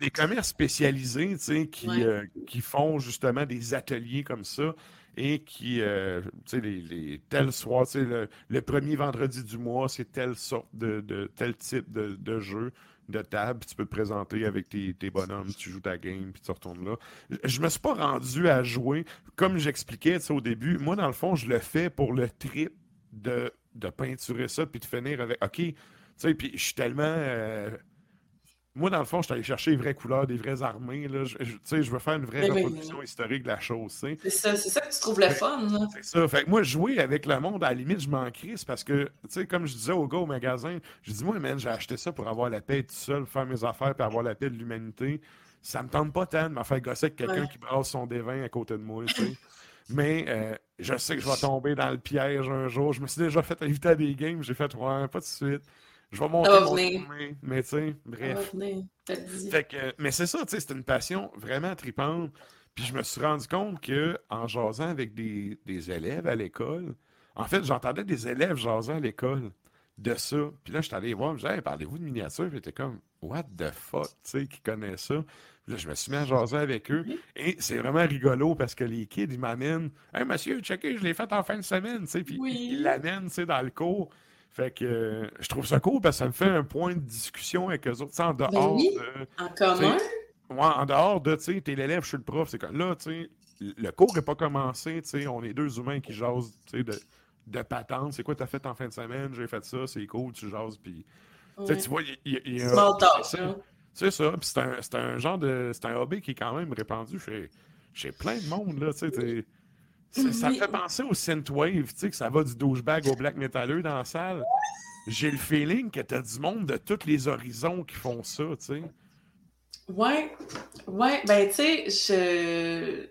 Speaker 1: des commerces spécialisés, tu sais, qui,
Speaker 2: Ouais.
Speaker 1: euh, qui font justement des ateliers comme ça et qui, euh, tu sais, les, les tel soir, tu sais, le, le premier vendredi du mois, c'est telle sorte de, de- tel type de, de jeu de table, tu peux te présenter avec tes, bonhommes, tu joues ta game, puis tu retournes là. Je- me suis pas rendu à jouer, comme j'expliquais au début, moi, dans le fond, je le fais pour le trip de, de peinturer ça, puis de finir avec, OK, tu sais, puis je suis tellement... euh, moi, dans le fond, je suis allé chercher les vraies couleurs, des vraies armées. Là. Je, je- veux faire une vraie
Speaker 2: Oui, oui,
Speaker 1: reproduction historique de la chose.
Speaker 2: C'est ça, ça que tu trouves le fun, là.
Speaker 1: C'est ça. Fait que moi, jouer avec le monde, à la limite, je m'en crisse parce que, comme je disais au gars au magasin, je dis, moi, man, j'ai acheté ça pour avoir la paix tout seul, faire mes affaires, puis avoir la paix de l'humanité. Ça me tente pas tant de me faire gosser avec quelqu'un
Speaker 2: Ouais.
Speaker 1: qui brasse son dévin à côté de moi. <laughs> Mais euh, je sais que je vais tomber dans le piège un jour. Je me suis déjà fait inviter à des games. J'ai fait, ouais, pas de suite. Je vais monter mon chemin. Mais tu sais, bref. Fait que, mais c'est ça, tu sais, c'est une passion vraiment tripante. Puis je me suis rendu compte que en jasant avec des, des élèves à l'école, en fait, j'entendais des élèves jasant à l'école de ça. Puis là, je suis allé voir, je disais, Hey, parlez-vous de miniature? Puis j'étais comme, what the fuck, tu sais, qui connaît ça? Puis là, je me suis mis à jaser avec eux. Et c'est vraiment rigolo parce que les kids, ils m'amènent, hey, monsieur, checkez, je l'ai fait en fin de semaine, tu sais, puis ils ils l'amènent, tu sais, dans le cours. Fait que euh, je trouve ça cool parce que ça me fait un point de discussion avec eux autres, en dehors
Speaker 2: Ben oui,
Speaker 1: de.
Speaker 2: en commun.
Speaker 1: Ouais, en dehors de, tu sais, t'es l'élève, je suis le prof. C'est comme là, tu sais, le cours n'est pas commencé, tu sais, on est deux humains qui jasent, tu sais, de, de patente. C'est quoi t'as fait en fin de semaine? J'ai fait ça, c'est cool, tu jases, puis. Tu sais,
Speaker 2: Ouais.
Speaker 1: tu vois, il y, y y a.
Speaker 2: Small talk,
Speaker 1: c'est ça.
Speaker 2: hein.
Speaker 1: C'est ça, puis c'est un, un genre de. C'est un hobby qui est quand même répandu chez, chez plein de monde, là, tu sais. Ça me fait penser au synthwave, tu sais, que ça va du douchebag au black metalleux dans la salle. J'ai le feeling que t'as du monde de tous les horizons qui font ça, tu sais.
Speaker 2: Ouais, ouais, ben tu sais, je...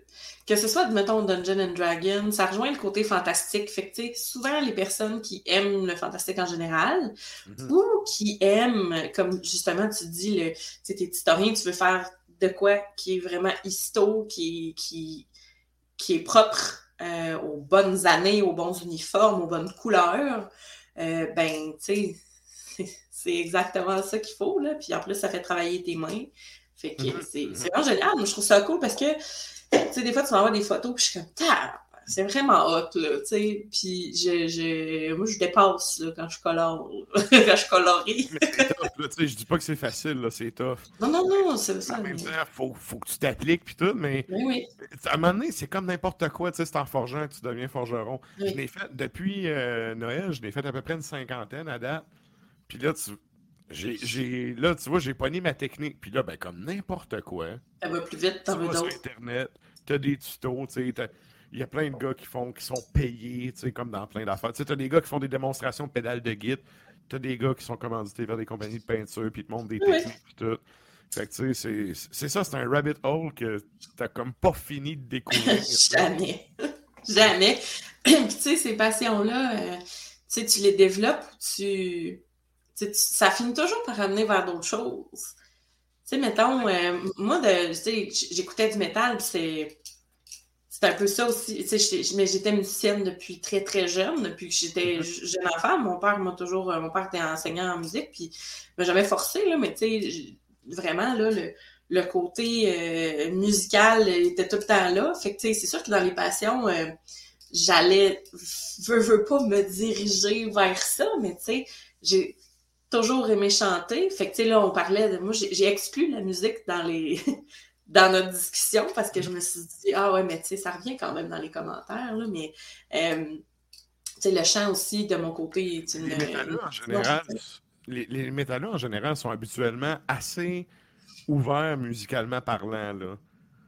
Speaker 2: que ce soit, mettons, Dungeon and Dragon, ça rejoint le côté fantastique. Fait que tu sais, souvent les personnes qui aiment le fantastique en général,
Speaker 1: Mhm.
Speaker 2: ou qui aiment, comme justement tu dis, le, tu sais, t'es historien, tu veux faire de quoi qui est vraiment histo, qui, qui, qui est propre euh, aux bonnes années, aux bons uniformes, aux bonnes couleurs, euh, ben, tu sais, <laughs> c'est- exactement ça qu'il faut, là. Puis en plus, ça fait travailler tes mains. Fait que
Speaker 1: Mhm.
Speaker 2: c'est c'est vraiment génial. Moi, je trouve ça cool parce que, tu sais, des fois, tu m'envoies des photos, puis je suis comme, c'est vraiment hot, là, tu sais. Puis je, je, moi, je dépasse, là, quand je colore, <laughs> quand je colorie.
Speaker 1: Mais c'est tough, là, tu sais, je dis pas que c'est facile, là, c'est tough.
Speaker 2: Non, non, non, c'est ça.
Speaker 1: En même temps, faut, faut que tu t'appliques puis tout, mais
Speaker 2: Oui, oui.
Speaker 1: à un moment donné, c'est comme n'importe quoi, tu sais, c'est en forgeant que tu deviens forgeron.
Speaker 2: Oui.
Speaker 1: Je l'ai fait depuis euh, Noël, je l'ai fait à peu près une cinquantaine à date. Puis là, tu j'ai, là, tu vois, j'ai pogné ma technique. Puis là, ben, comme n'importe quoi,
Speaker 2: Ça va plus vite,
Speaker 1: tu
Speaker 2: t'en veux
Speaker 1: vas sur
Speaker 2: d'autres.
Speaker 1: Internet, t'as des tutos, tu sais, il y a plein de gars qui font, qui sont payés, tu sais, comme dans plein d'affaires. Tu sais, t'as des gars qui font des démonstrations de pédales de guide, t'as des gars qui sont commandités vers des compagnies de peinture, puis ils te montrent des techniques, puis tout. Fait que, tu sais, c'est- ça, c'est un rabbit hole que t'as comme pas fini de découvrir.
Speaker 2: Jamais. <laughs> Jamais. Puis, tu sais, ces passions-là, euh, tu sais, tu les développes, tu... tu ça finit toujours par amener vers d'autres choses. Tu sais, mettons, euh, moi, de, j'écoutais du métal, c'est... C'est un peu ça aussi. Mais j'étais musicienne depuis très, très jeune, depuis que j'étais j- jeune enfant. Mon père m'a toujours... euh, Mon père était enseignant en musique, puis m'a jamais forcé, là, mais tu sais, vraiment, là, le, le côté euh, musical était tout le temps là. Fait que, tu sais, c'est sûr que dans les passions, euh, j'allais, veux, veux pas me diriger vers ça, mais tu sais, j'ai toujours aimé chanter. Fait que, tu sais, là, on parlait de, moi, j'ai exclu la musique dans les, dans notre discussion parce que je me suis dit, ah ouais, mais tu sais, ça revient quand même dans les commentaires, là, mais, euh, tu sais, le chant aussi, de mon côté, est une...
Speaker 1: Les métalleux, en général, les, les métalleux, en général, sont habituellement assez ouverts musicalement parlant, là.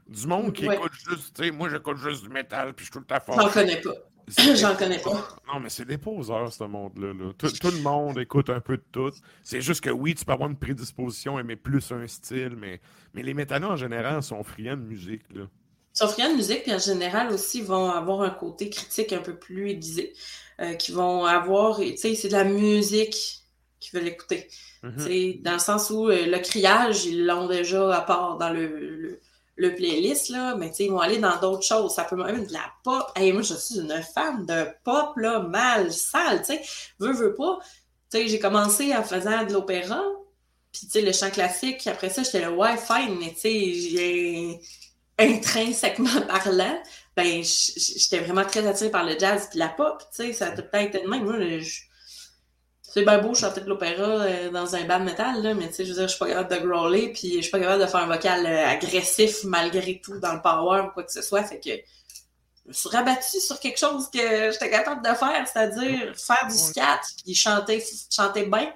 Speaker 1: Du monde qui
Speaker 2: Ouais.
Speaker 1: écoute juste, tu sais, moi j'écoute juste du métal, puis je suis tout le temps fort.
Speaker 2: J'en connais pas. <coughs> J'en connais pas.
Speaker 1: Non, mais c'est des poseurs, ce monde-là. là. Tout, tout le monde écoute un peu de tout. C'est juste que oui, tu peux avoir une prédisposition, aimer plus un style, mais, mais les métalleux, en général, sont friands de musique, là.
Speaker 2: Ils sont friands de musique, puis en général aussi, vont avoir un côté critique un peu plus aiguisé, euh, qui vont avoir, tu sais, c'est de la musique qu'ils veulent écouter.
Speaker 1: Mhm.
Speaker 2: Sais, Dans le sens où euh, le criage, ils l'ont déjà à part dans le, le, le playlist, là, mais ils vont aller dans d'autres choses. Ça peut même être de la pop. Hey, moi, je suis une fan de pop, là, mal, sale, tu sais. Veux, veux pas. J'ai commencé en faisant de l'opéra, puis le chant classique. Après ça, j'étais le ouais, fine, mais j'ai intrinsèquement <laughs> parlant, ben, j'étais vraiment très attirée par le jazz puis la pop, ça a tout le temps été de même. Moi, je- c'est bien beau chanter de l'opéra euh, dans un band metal, là, mais tu sais, je veux dire, je suis pas capable de growler, puis je suis pas capable de faire un vocal euh, agressif malgré tout dans le power ou quoi que ce soit, fait que je me suis rabattue sur quelque chose que j'étais capable de faire, c'est-à-dire faire du scat, puis chanter, chanter bien,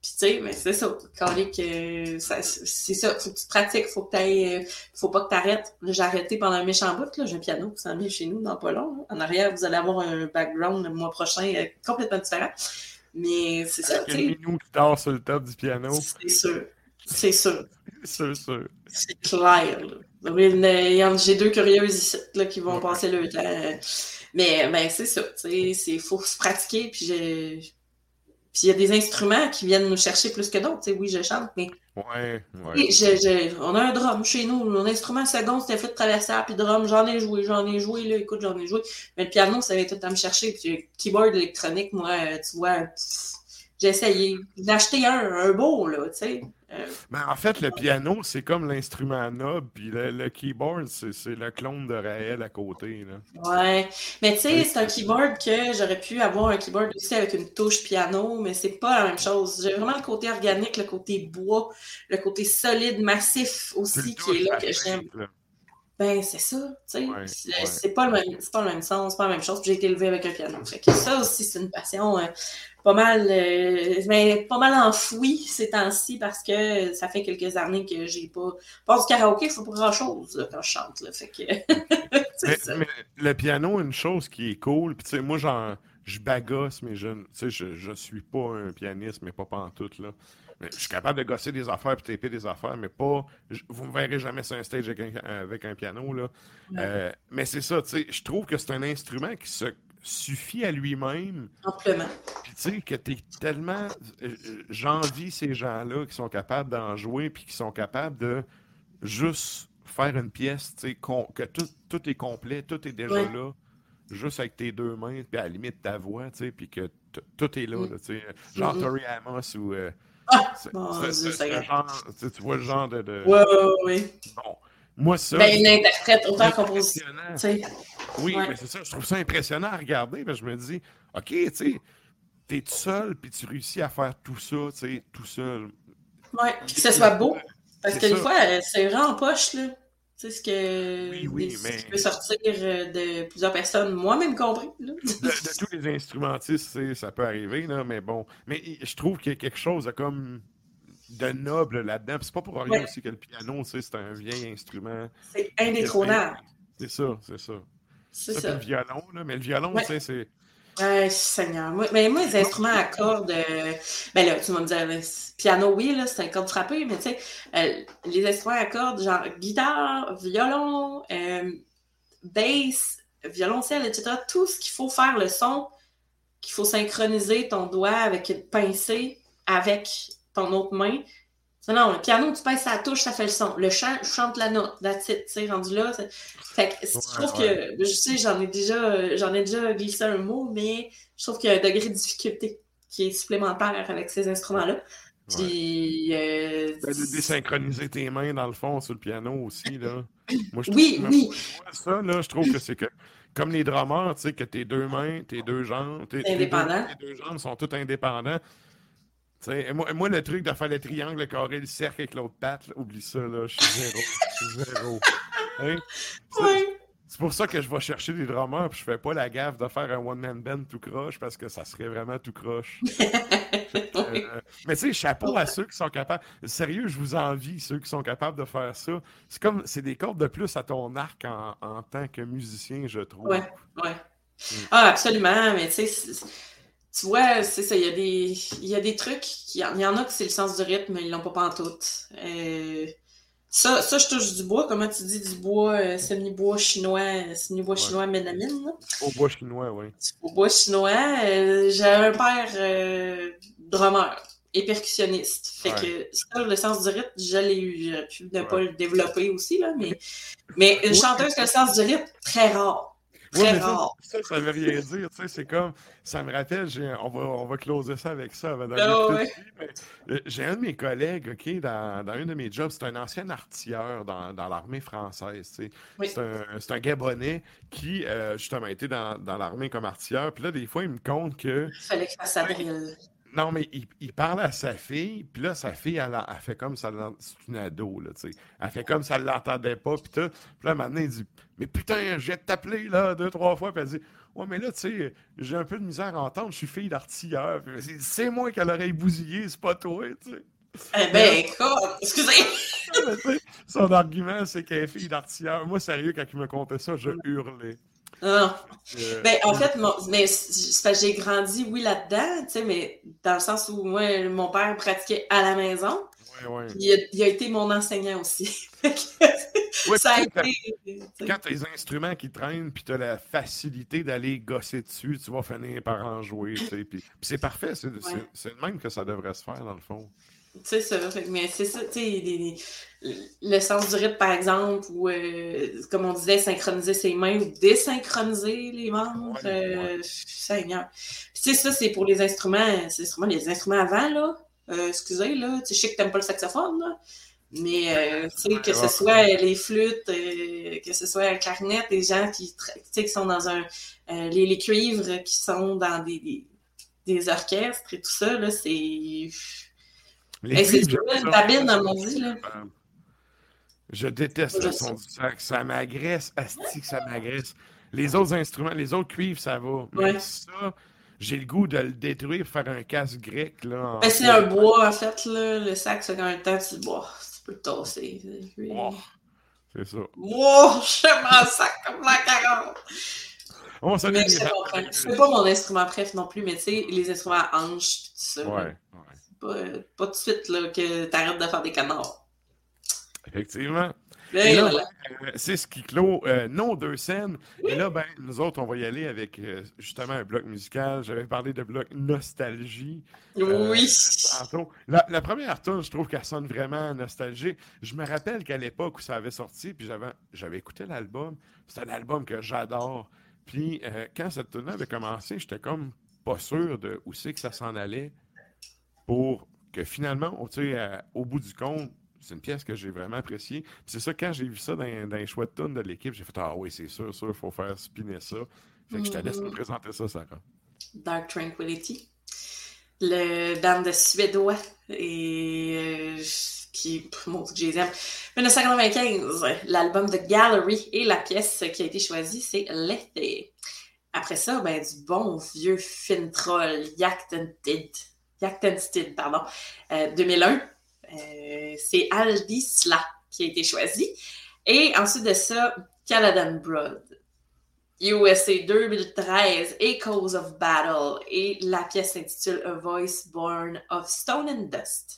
Speaker 2: puis tu sais, mais c'est ça. Quand que ça, c'est ça. Faut que tu te pratiques. Faut que t'ailles, faut pas que t'arrêtes. Là, j'ai arrêté pendant un méchant bout, là. J'ai un piano qui s'en vient chez nous dans pas long. là. En arrière, vous allez avoir un background le mois prochain euh, complètement différent. Mais c'est ça,
Speaker 1: minou qui dort sur le top du piano.
Speaker 2: C'est sûr. C'est sûr.
Speaker 1: C'est sûr.
Speaker 2: C'est clair. là. Oui, il y en a- il y en a- J'ai deux curieuses ici là, qui vont passer le temps. Mais ben, c'est ça. Il faut se pratiquer. Puis il y a des instruments qui viennent nous chercher plus que d'autres. Oui, je chante, mais
Speaker 1: Ouais,
Speaker 2: je- on a un drum chez nous. Mon instrument second, c'était fait de traversière puis drum. J'en ai joué, j'en ai joué. Là, écoute, j'en ai joué. Mais le piano, ça vient tout le temps me chercher. Puis le keyboard électronique, moi, euh, tu vois, j'ai essayé d'acheter un, un beau, là, tu sais. Euh,
Speaker 1: Mais en fait, le piano, c'est comme l'instrument noble, puis le, le keyboard, c'est c'est le clone de Raël à côté. Là.
Speaker 2: Ouais, mais tu sais, c'est un keyboard que j'aurais pu avoir un keyboard aussi avec une touche piano, mais c'est pas la même chose. J'ai vraiment le côté organique, le côté bois, le côté solide, massif aussi qui est là que j'aime. Ben, c'est ça, tu sais.
Speaker 1: Ouais,
Speaker 2: c'est
Speaker 1: ouais.
Speaker 2: pas, le même- pas le même sens, c'est pas la même chose. J'ai été élevée avec un piano. Fait que ça aussi, c'est une passion euh, pas mal, euh, mais pas mal enfouie ces temps-ci parce que ça fait quelques années que j'ai pas. Pas du karaoké, faut pas grand-chose là, quand je chante. Là, fait que. <laughs> c'est
Speaker 1: Mais,
Speaker 2: ça.
Speaker 1: mais le piano, une chose qui est cool, puis tu sais, moi, j'en, je bagasse, mais je, je, je suis pas un pianiste, mais pas pantoute, là. Je suis capable de gosser des affaires puis taper des affaires, mais pas. vous me verrez jamais sur un stage avec un, avec un piano, là.
Speaker 2: Ouais.
Speaker 1: Euh, mais c'est ça, tu sais, je trouve que c'est un instrument qui se suffit à lui-même.
Speaker 2: Amplement.
Speaker 1: Puis tu sais, que t'es tellement. euh, J'envie ces gens-là qui sont capables d'en jouer, puis qui sont capables de juste faire une pièce, tu sais, que tout, tout est complet, tout est déjà
Speaker 2: Ouais.
Speaker 1: là, juste avec tes deux mains, puis à la limite ta voix, tu sais, puis que tout est là,
Speaker 2: Mm.
Speaker 1: là, tu sais. Genre
Speaker 2: Mhm.
Speaker 1: Tori Amos ou. euh,
Speaker 2: Ah!
Speaker 1: tu vois le genre de. de-
Speaker 2: Ouais, ouais, ouais.
Speaker 1: Bon. Moi, ça.
Speaker 2: Ben, une interprète, autant
Speaker 1: impressionnant. Oui,
Speaker 2: Ouais.
Speaker 1: mais c'est ça, je trouve ça impressionnant à regarder. que je me dis, OK, tu sais, t'es tout seul, puis tu réussis à faire tout ça, tu sais, tout seul.
Speaker 2: Ouais, puis que ce soit beau. Parce que des fois, c'est vraiment en poche, là. Tu sais, ce que
Speaker 1: Oui, oui,
Speaker 2: des- ce
Speaker 1: mais-
Speaker 2: qui peut sortir euh, de plusieurs personnes, moi-même compris. Là.
Speaker 1: De, de tous les instrumentistes, ça peut arriver, là, mais bon. Mais je trouve qu'il y a quelque chose de comme de noble là-dedans. C'est pas pour rien
Speaker 2: Ouais.
Speaker 1: aussi que le piano, c'est un vieil instrument.
Speaker 2: C'est indétrônable.
Speaker 1: C'est ça, c'est ça.
Speaker 2: C'est
Speaker 1: Ça, le violon, là, mais le violon,
Speaker 2: Ouais.
Speaker 1: tu sais, c'est.
Speaker 2: Ouais, Seigneur. Moi, mais moi, les instruments à cordes, euh, ben là, tu vas me dire, piano, oui, là, c'est un corde frappé, mais tu sais, euh, les instruments à cordes, genre guitare, violon, euh, bass, violoncelle, etc., tout ce qu'il faut faire le son, qu'il faut synchroniser ton doigt avec une pincée avec ton autre main. Non, non, le piano, tu pinces la touche, ça fait le son. Le chant, je chante la note, that's it, tu sais, rendu là. Fait que je trouve
Speaker 1: ouais.
Speaker 2: que, je sais, j'en ai déjà, j'en ai déjà glissé un mot, mais je trouve qu'il y a un degré de difficulté qui est supplémentaire avec ces instruments-là. Puis, euh,
Speaker 1: Ben, de désynchroniser tes mains, dans le fond, sur le piano aussi, là. Moi, je
Speaker 2: Oui,
Speaker 1: trouve-
Speaker 2: oui.
Speaker 1: moi, ça, là, je trouve que c'est que, comme les drummers, tu sais, que tes deux mains, tes deux jambes, tes, tes deux,
Speaker 2: Indépendant.
Speaker 1: tes deux jambes sont toutes indépendants. Moi, moi, le truc de faire le triangle, le carré, le cercle avec l'autre patte, là, oublie ça, là, je suis zéro. Je suis zéro. Hein? C'est- C'est pour ça que je vais chercher des drummers, puis je fais pas la gaffe de faire un one-man band tout croche, parce que ça serait vraiment tout croche. <laughs> Euh, mais tu sais, chapeau à ceux qui sont capables. Sérieux, je vous envie, ceux qui sont capables de faire ça. C'est comme, c'est des cordes de plus à ton arc en, en tant que musicien, je trouve.
Speaker 2: Ouais, ouais. Ah, absolument, mais tu sais, tu vois, c'est ça, il y a des, il y a des trucs, il y, en il y en a que c'est le sens du rythme, mais ils l'ont pas pantoute. Euh, ça, ça, je touche du bois, comment tu dis du bois, euh, semi-bois chinois, semi-bois chinois mélamine, là?
Speaker 1: Au bois chinois, oui.
Speaker 2: Au bois chinois, euh, j'ai un père euh, drummer et percussionniste. Fait
Speaker 1: Ouais.
Speaker 2: que ça, le sens du rythme, je l'ai eu. J'aurais pu ne pas le développer aussi, là, mais, <laughs> mais une
Speaker 1: Ouais.
Speaker 2: chanteuse qui a le sens du rythme, très rare.
Speaker 1: Ouais,
Speaker 2: Très
Speaker 1: mais ça, ça, ça veut rien dire. Tu sais, c'est comme, ça me rappelle, on, va, on va closer ça avec ça avant d'aller
Speaker 2: ouais.
Speaker 1: mais, euh, J'ai un de mes collègues, OK, dans, dans un de mes jobs, c'est un ancien artilleur dans, dans l'armée française. tu sais.
Speaker 2: Oui.
Speaker 1: C'est un, un Gabonais qui, euh, justement, était dans, dans l'armée comme artilleur. Puis là, des fois, il me compte que.
Speaker 2: Il fallait que je fasse ça drill.
Speaker 1: Non, mais il, il parle à sa fille, puis là, sa fille, elle, fait comme ça. C'est une ado, là, tu sais. Elle fait comme ça, elle l'entendait pas, puis tout. Puis là, maintenant, il dit Mais putain, je vais t'appeler, là, deux, trois fois. Puis elle dit Ouais, mais là, tu sais, j'ai un peu de misère à entendre, je suis fille d'artilleur. C'est moi qui a l'oreille bousillée, c'est pas toi, tu sais.
Speaker 2: Eh ben, écoute, excusez. <laughs>
Speaker 1: Son argument, c'est qu'elle est fille d'artilleur. Moi, sérieux, quand il me contait ça, je hurlais.
Speaker 2: Non.
Speaker 1: Euh,
Speaker 2: Ben, en fait, mon- mais j'ai grandi, oui, là-dedans, tu sais, mais dans le sens où moi, mon père pratiquait à la maison.
Speaker 1: Ouais, ouais.
Speaker 2: Il a, il a été mon enseignant aussi. <laughs>
Speaker 1: Ouais,
Speaker 2: ça a
Speaker 1: quand-
Speaker 2: été. tu sais.
Speaker 1: Quand tu as les instruments qui traînent, puis tu as la facilité d'aller gosser dessus, tu vas finir par en jouer. Puis, c'est parfait, c'est le même que ça devrait se faire, dans le fond.
Speaker 2: C'est ça, fait que- mais c'est ça, tu sais, les- les- le sens du rythme, par exemple, ou euh, comme on disait, synchroniser ses mains ou désynchroniser les membres, euh, Seigneur. Puis tu sais, ça, c'est pour les instruments, c'est instruments, les instruments avant, là, euh, excusez, là, tu sais, sais que t'aimes pas le saxophone, là, mais euh, tu sais, que ce soit les flûtes, euh, que ce soit la clarinette, les gens qui, tu sais, qui sont dans un, euh, les, les cuivres qui sont dans des, des, des orchestres et tout ça, là, c'est... Hey, c'est une babine, à mon dit, là.
Speaker 1: Je déteste le son du sax. Ça m'agresse. Asti ça m'agresse. Les autres instruments, les autres cuivres, ça va. Mais
Speaker 2: Ouais.
Speaker 1: ça, j'ai le goût de le détruire, faire un casse grec. Là, en-
Speaker 2: Ben, c'est un bois, en fait, là. Le sac, c'est quand même temps, tu bois. Tu peux le tasser.
Speaker 1: C'est ça.
Speaker 2: Wow, j'aime un sac comme la carotte.
Speaker 1: On.
Speaker 2: C'est pas mon instrument préf non plus, mais tu sais, les instruments à hanches, tout ça.
Speaker 1: Ouais,
Speaker 2: C'est Pas, pas tout de suite, là, que t'arrêtes de faire des canards.
Speaker 1: Effectivement. Et là,
Speaker 2: voilà.
Speaker 1: ben, euh, c'est ce qui clôt euh, nos deux scènes. Et là, ben, nous autres, on va y aller avec euh, justement un bloc musical. J'avais parlé de bloc nostalgie. euh,
Speaker 2: Oui.
Speaker 1: La, la première tune, je trouve qu'elle sonne vraiment nostalgique. Je me rappelle qu'à l'époque où ça avait sorti, puis j'avais, écouté l'album. C'est un album que j'adore. Puis quand cette tune avait commencé, j'étais comme pas sûr de où c'est que ça s'en allait pour que finalement, au bout du compte, c'est une pièce que j'ai vraiment appréciée. Puis c'est ça, quand j'ai vu ça dans, dans les choix de tunes de l'équipe, j'ai fait Ah oui, c'est sûr, sûr, il faut faire spinner ça. Fait que je te laisse
Speaker 2: Mhm.
Speaker 1: nous présenter ça, Sarah.
Speaker 2: Dark Tranquility. Le band de Suédois et euh, qui, mon Dieu, que je les aime. 1995, l'album de Gallery et la pièce qui a été choisie, c'est L'été. Après ça, ben, du bon vieux Fintroll, Yaktenstid, Yaktenstid, pardon, euh, 2001. Euh, c'est Aldi Sla qui a été choisi. Et ensuite de ça, Caladan Broad. USA 2013, Echoes of Battle, et la pièce s'intitule A Voice Born of Stone and Dust.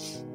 Speaker 15: Yeah.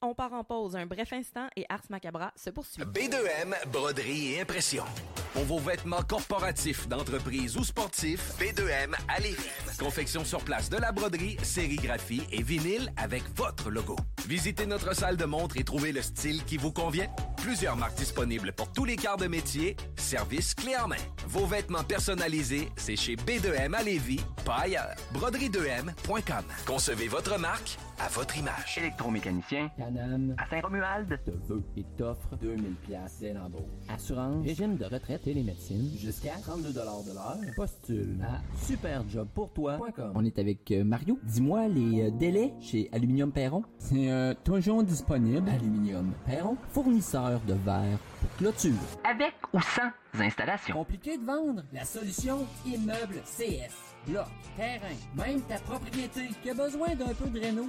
Speaker 2: On part en pause un bref instant et Ars Macabra se poursuit.
Speaker 3: B2M, broderie et impression. Pour vos vêtements corporatifs, d'entreprise ou sportifs, B2M à Lévis. Confection sur place de la broderie, sérigraphie et vinyle avec votre logo. Visitez notre salle de montre et trouvez le style qui vous convient. Plusieurs marques disponibles pour tous les quarts de métier. Service clé en main. Vos vêtements personnalisés, c'est chez B2M à Lévis, pas ailleurs. Broderie2M.com. Concevez votre marque à votre image.
Speaker 22: Électromécanicien, Canam, à Saint-Romuald, te veut et t'offre 2000 pièces dès l'embauche. Assurance, régime de retraite médecines, jusqu'à 32 de l'heure. Postule à superjobpourtoi.com. On est avec euh, Mario. Dis-moi les euh, délais chez Aluminium Perron. C'est euh, toujours disponible. Aluminium Perron, fournisseur de verre pour clôture. Avec ou sans installation. Compliqué de vendre? La solution Immeuble CS. Bloc, terrain, même ta propriété qui a besoin d'un peu de réno?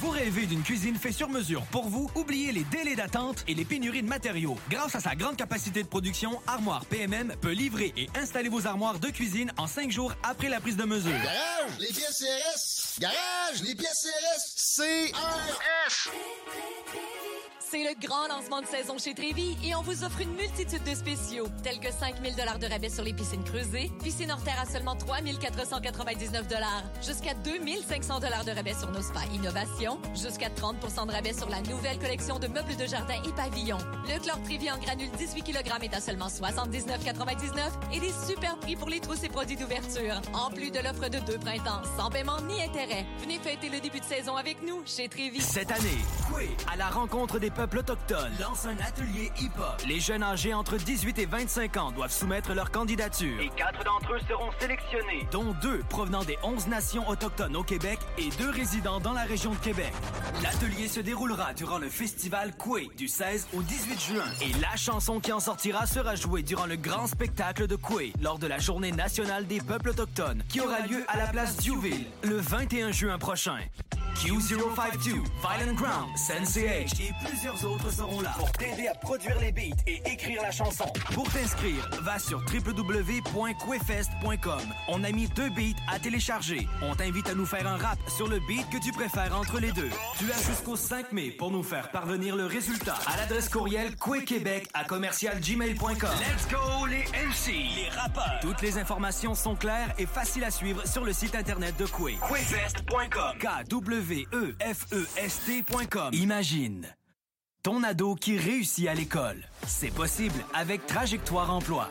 Speaker 4: Vous rêvez d'une cuisine faite sur mesure pour vous? Oubliez les délais d'attente et les pénuries de matériaux. Grâce à sa grande capacité de production, Armoire PMM peut livrer et installer vos armoires de cuisine en cinq jours après la prise de mesure.
Speaker 23: Garage, les pièces CRS. Garage, les pièces CRS. CRS.
Speaker 24: C'est le grand lancement de saison chez Trévi et on vous offre une multitude de spéciaux, tels que 5000 dollars de rabais sur les piscines creusées, piscine hors terre à seulement 3499 dollars, jusqu'à 2500 dollars de rabais sur nos spas jusqu'à 30% de rabais sur la nouvelle collection de meubles de jardin et pavillons. Le chlore Trévi en granule 18 kg est à seulement 79,99 et des super prix pour les trousses et produits d'ouverture, en plus de l'offre de deux printemps, sans paiement ni intérêt. Venez fêter le début de saison avec nous chez Trévi.
Speaker 4: Cette année, Coué, à la rencontre des peuples autochtones, lance un atelier hip-hop. Les jeunes âgés entre 18 et 25 ans doivent soumettre leur candidature.
Speaker 25: Et quatre d'entre eux seront sélectionnés.
Speaker 4: dont deux provenant des 11 nations autochtones au Québec et deux résidant dans la région de Québec. L'atelier se déroulera durant le festival Coué du 16 au 18 juin et la chanson qui en sortira sera jouée durant le grand spectacle de Coué lors de la journée nationale des peuples autochtones qui aura lieu à la place Diouville le 21 juin prochain. Q052, Violent Ground, Sensei et plusieurs autres seront là pour t'aider à produire les beats et écrire la chanson. Pour t'inscrire, va sur www.quefest.com. On a mis deux beats à télécharger. On t'invite à nous faire un rap sur le beat que tu préfères entre les Tu as jusqu'au 5 mai pour nous faire parvenir le résultat à l'adresse courriel quequebec à commercialgmail.com. Let's go les MC, les rappeurs. Toutes les informations sont claires et faciles à suivre sur le site internet de Quay. Quefest.com. K-W-E-F-E-S-T.com. Imagine. Ton ado qui réussit à l'école. C'est possible avec Trajectoire Emploi.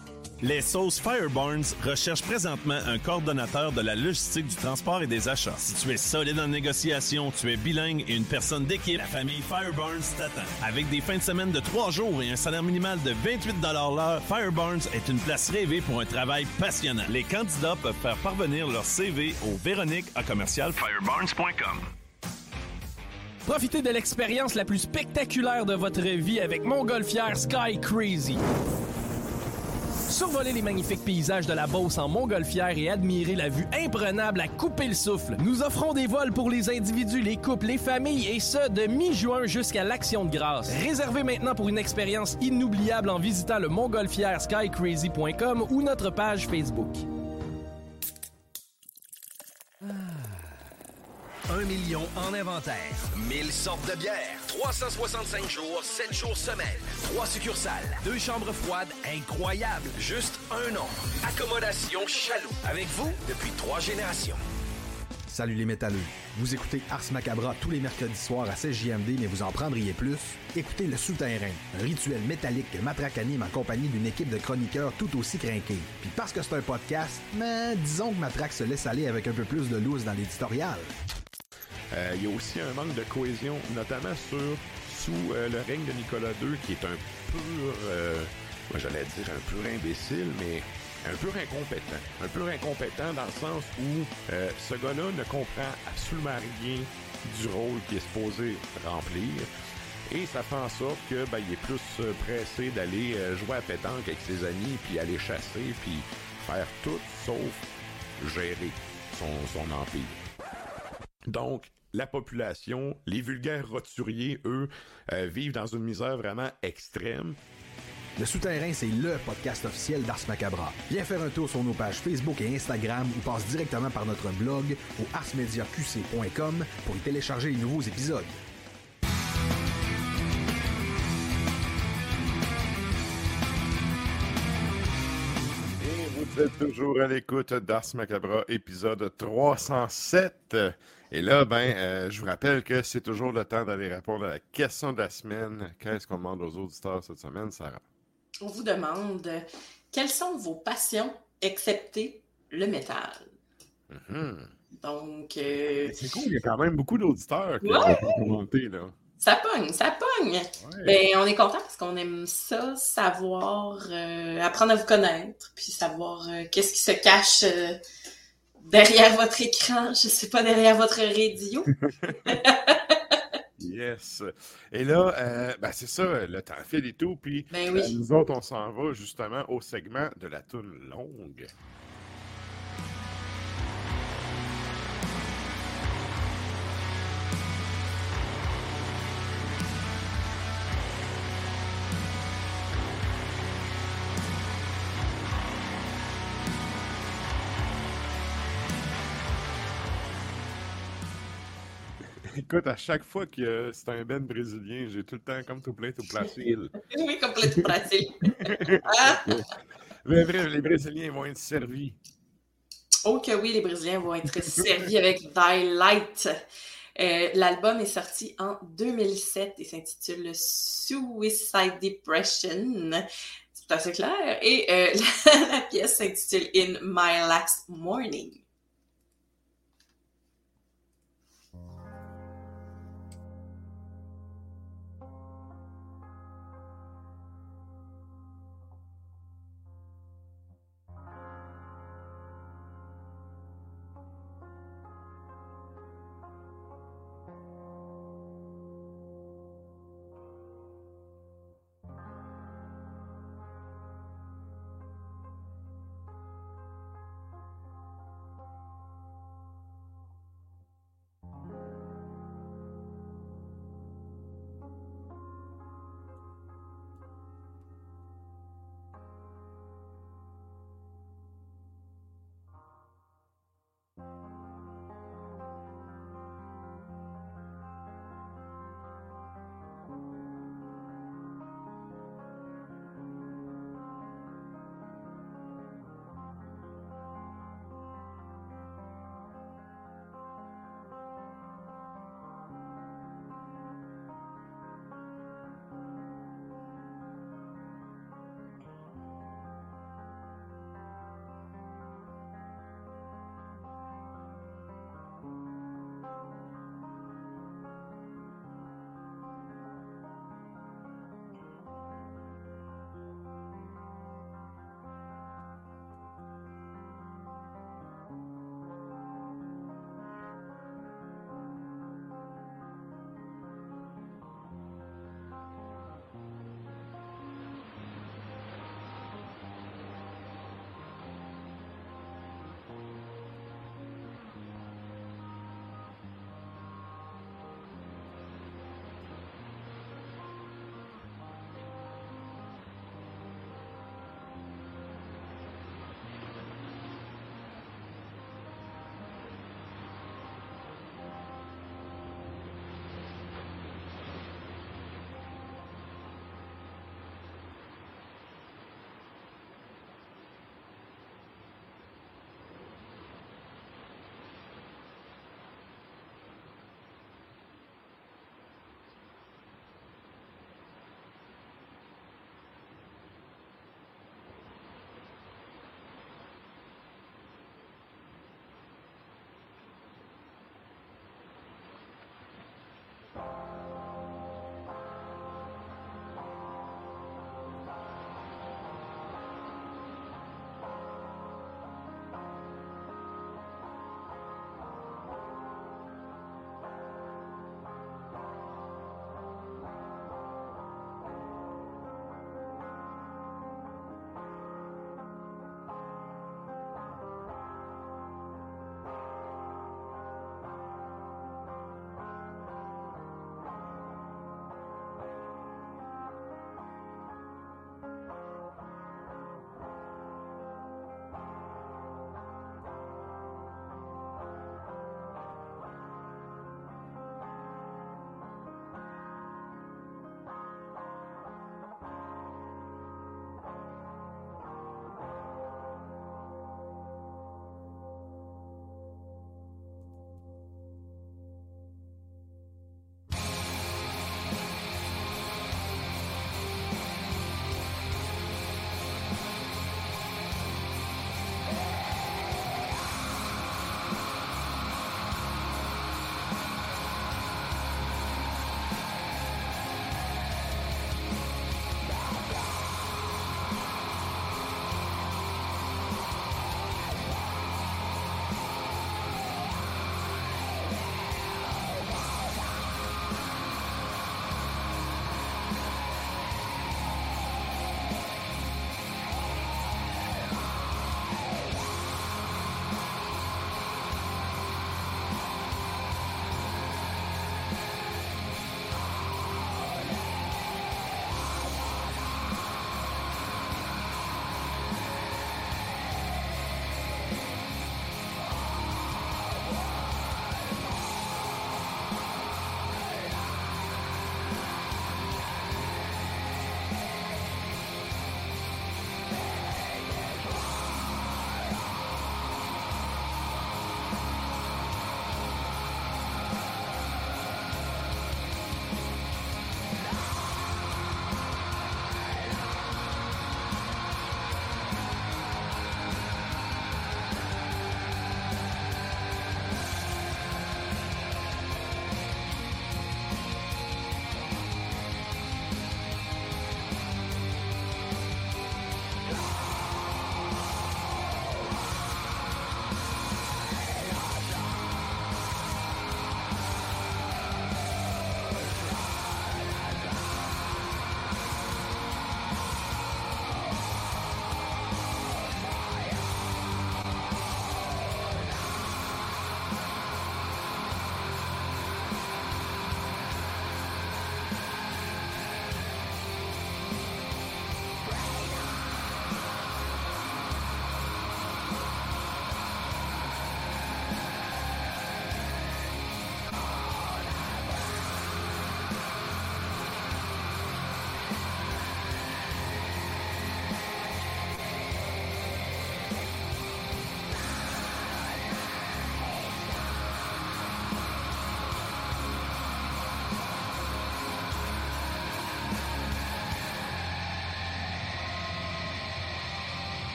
Speaker 11: Les sauces Fireburns recherchent présentement un coordonnateur de la logistique du transport et des achats. Si tu es solide en négociation, tu es bilingue et une personne d'équipe, la famille Fireburns t'attend. Avec des fins de semaine de trois jours et un salaire minimal de 28 l'heure, Fireburns est une place rêvée pour un travail passionnant. Les candidats peuvent faire parvenir leur CV au Véronique à commercial fireburns.com.
Speaker 26: Profitez de l'expérience la plus spectaculaire de votre vie avec Montgolfière Sky Crazy. Survoler les magnifiques paysages de la Beauce en montgolfière et admirer la vue imprenable à couper le souffle. Nous offrons des vols pour les individus, les couples, les familles et ce, de mi-juin jusqu'à l'Action de grâce. Réservez maintenant pour une expérience inoubliable en visitant le montgolfière skycrazy.com ou notre page Facebook.
Speaker 3: Un million en inventaire. 1000 sortes de bières. 365 jours, 7 jours semaine. 3 succursales. Deux chambres froides incroyables. Juste un nom. Accommodation Chaloux. Avec vous depuis trois générations.
Speaker 21: Salut les métalleux. Vous écoutez Ars Macabra tous les mercredis soirs à 16JMD, mais vous en prendriez plus? Écoutez Le Souterrain, rituel métallique que Matraque anime en compagnie d'une équipe de chroniqueurs tout aussi crinqués. Puis parce que c'est un podcast, mais disons que Matraque se laisse aller avec un peu plus de loose dans l'éditorial.
Speaker 1: Euh, Il y a aussi un manque de cohésion, notamment sur sous euh, le règne de Nicolas II, qui est un pur, euh, moi j'allais dire un pur imbécile, mais un peu incompétent. Un peu incompétent dans le sens où ce gars-là ne comprend absolument rien du rôle qu'il est supposé remplir. Et ça fait en sorte que ben, il est plus pressé d'aller jouer à pétanque avec ses amis, puis aller chasser, puis faire tout sauf gérer son empire. Donc, la population, les vulgaires roturiers, eux, euh, vivent dans une misère vraiment extrême.
Speaker 21: Le Souterrain, c'est LE podcast officiel d'Ars Macabra. Viens faire un tour sur nos pages Facebook et Instagram ou passe directement par notre blog au arsmediaqc.com pour y télécharger les nouveaux épisodes.
Speaker 1: Vous êtes toujours à l'écoute d'Ars Macabra, épisode 307. Et là, ben, euh, je vous rappelle que c'est toujours le temps d'aller répondre à la question de la semaine. Qu'est-ce qu'on demande aux auditeurs cette semaine, Sarah?
Speaker 2: On vous demande quelles sont vos passions, excepté le métal?
Speaker 1: Mhm.
Speaker 2: Donc. euh,
Speaker 1: C'est cool, il y a quand même beaucoup d'auditeurs qui
Speaker 2: Ouais.
Speaker 1: ont commenté, là.
Speaker 2: Ça pogne, ça pogne. Ben, on est content parce qu'on aime ça, savoir, euh, apprendre à vous connaître, puis savoir euh, qu'est-ce qui se cache euh, derrière votre écran, je sais pas, derrière votre radio. <laughs> <laughs>
Speaker 1: Yes. Et là, ben, c'est ça, le temps file et tout. Puis
Speaker 2: Ben oui.
Speaker 1: nous autres, on s'en va justement au segment de la toune longue. Écoute, à chaque fois que c'est un ben brésilien, j'ai tout le temps comme tout plein, tout placé. <laughs>
Speaker 2: oui, complètement pratique. <laughs>
Speaker 1: Mais bref, les Brésiliens vont être servis.
Speaker 2: Oh que oui, les Brésiliens vont être servis avec Daylight. Euh, L'album est sorti en 2007 et s'intitule Suicide Depression. C'est assez clair. Et euh, <laughs> la, la pièce s'intitule In My Last Morning.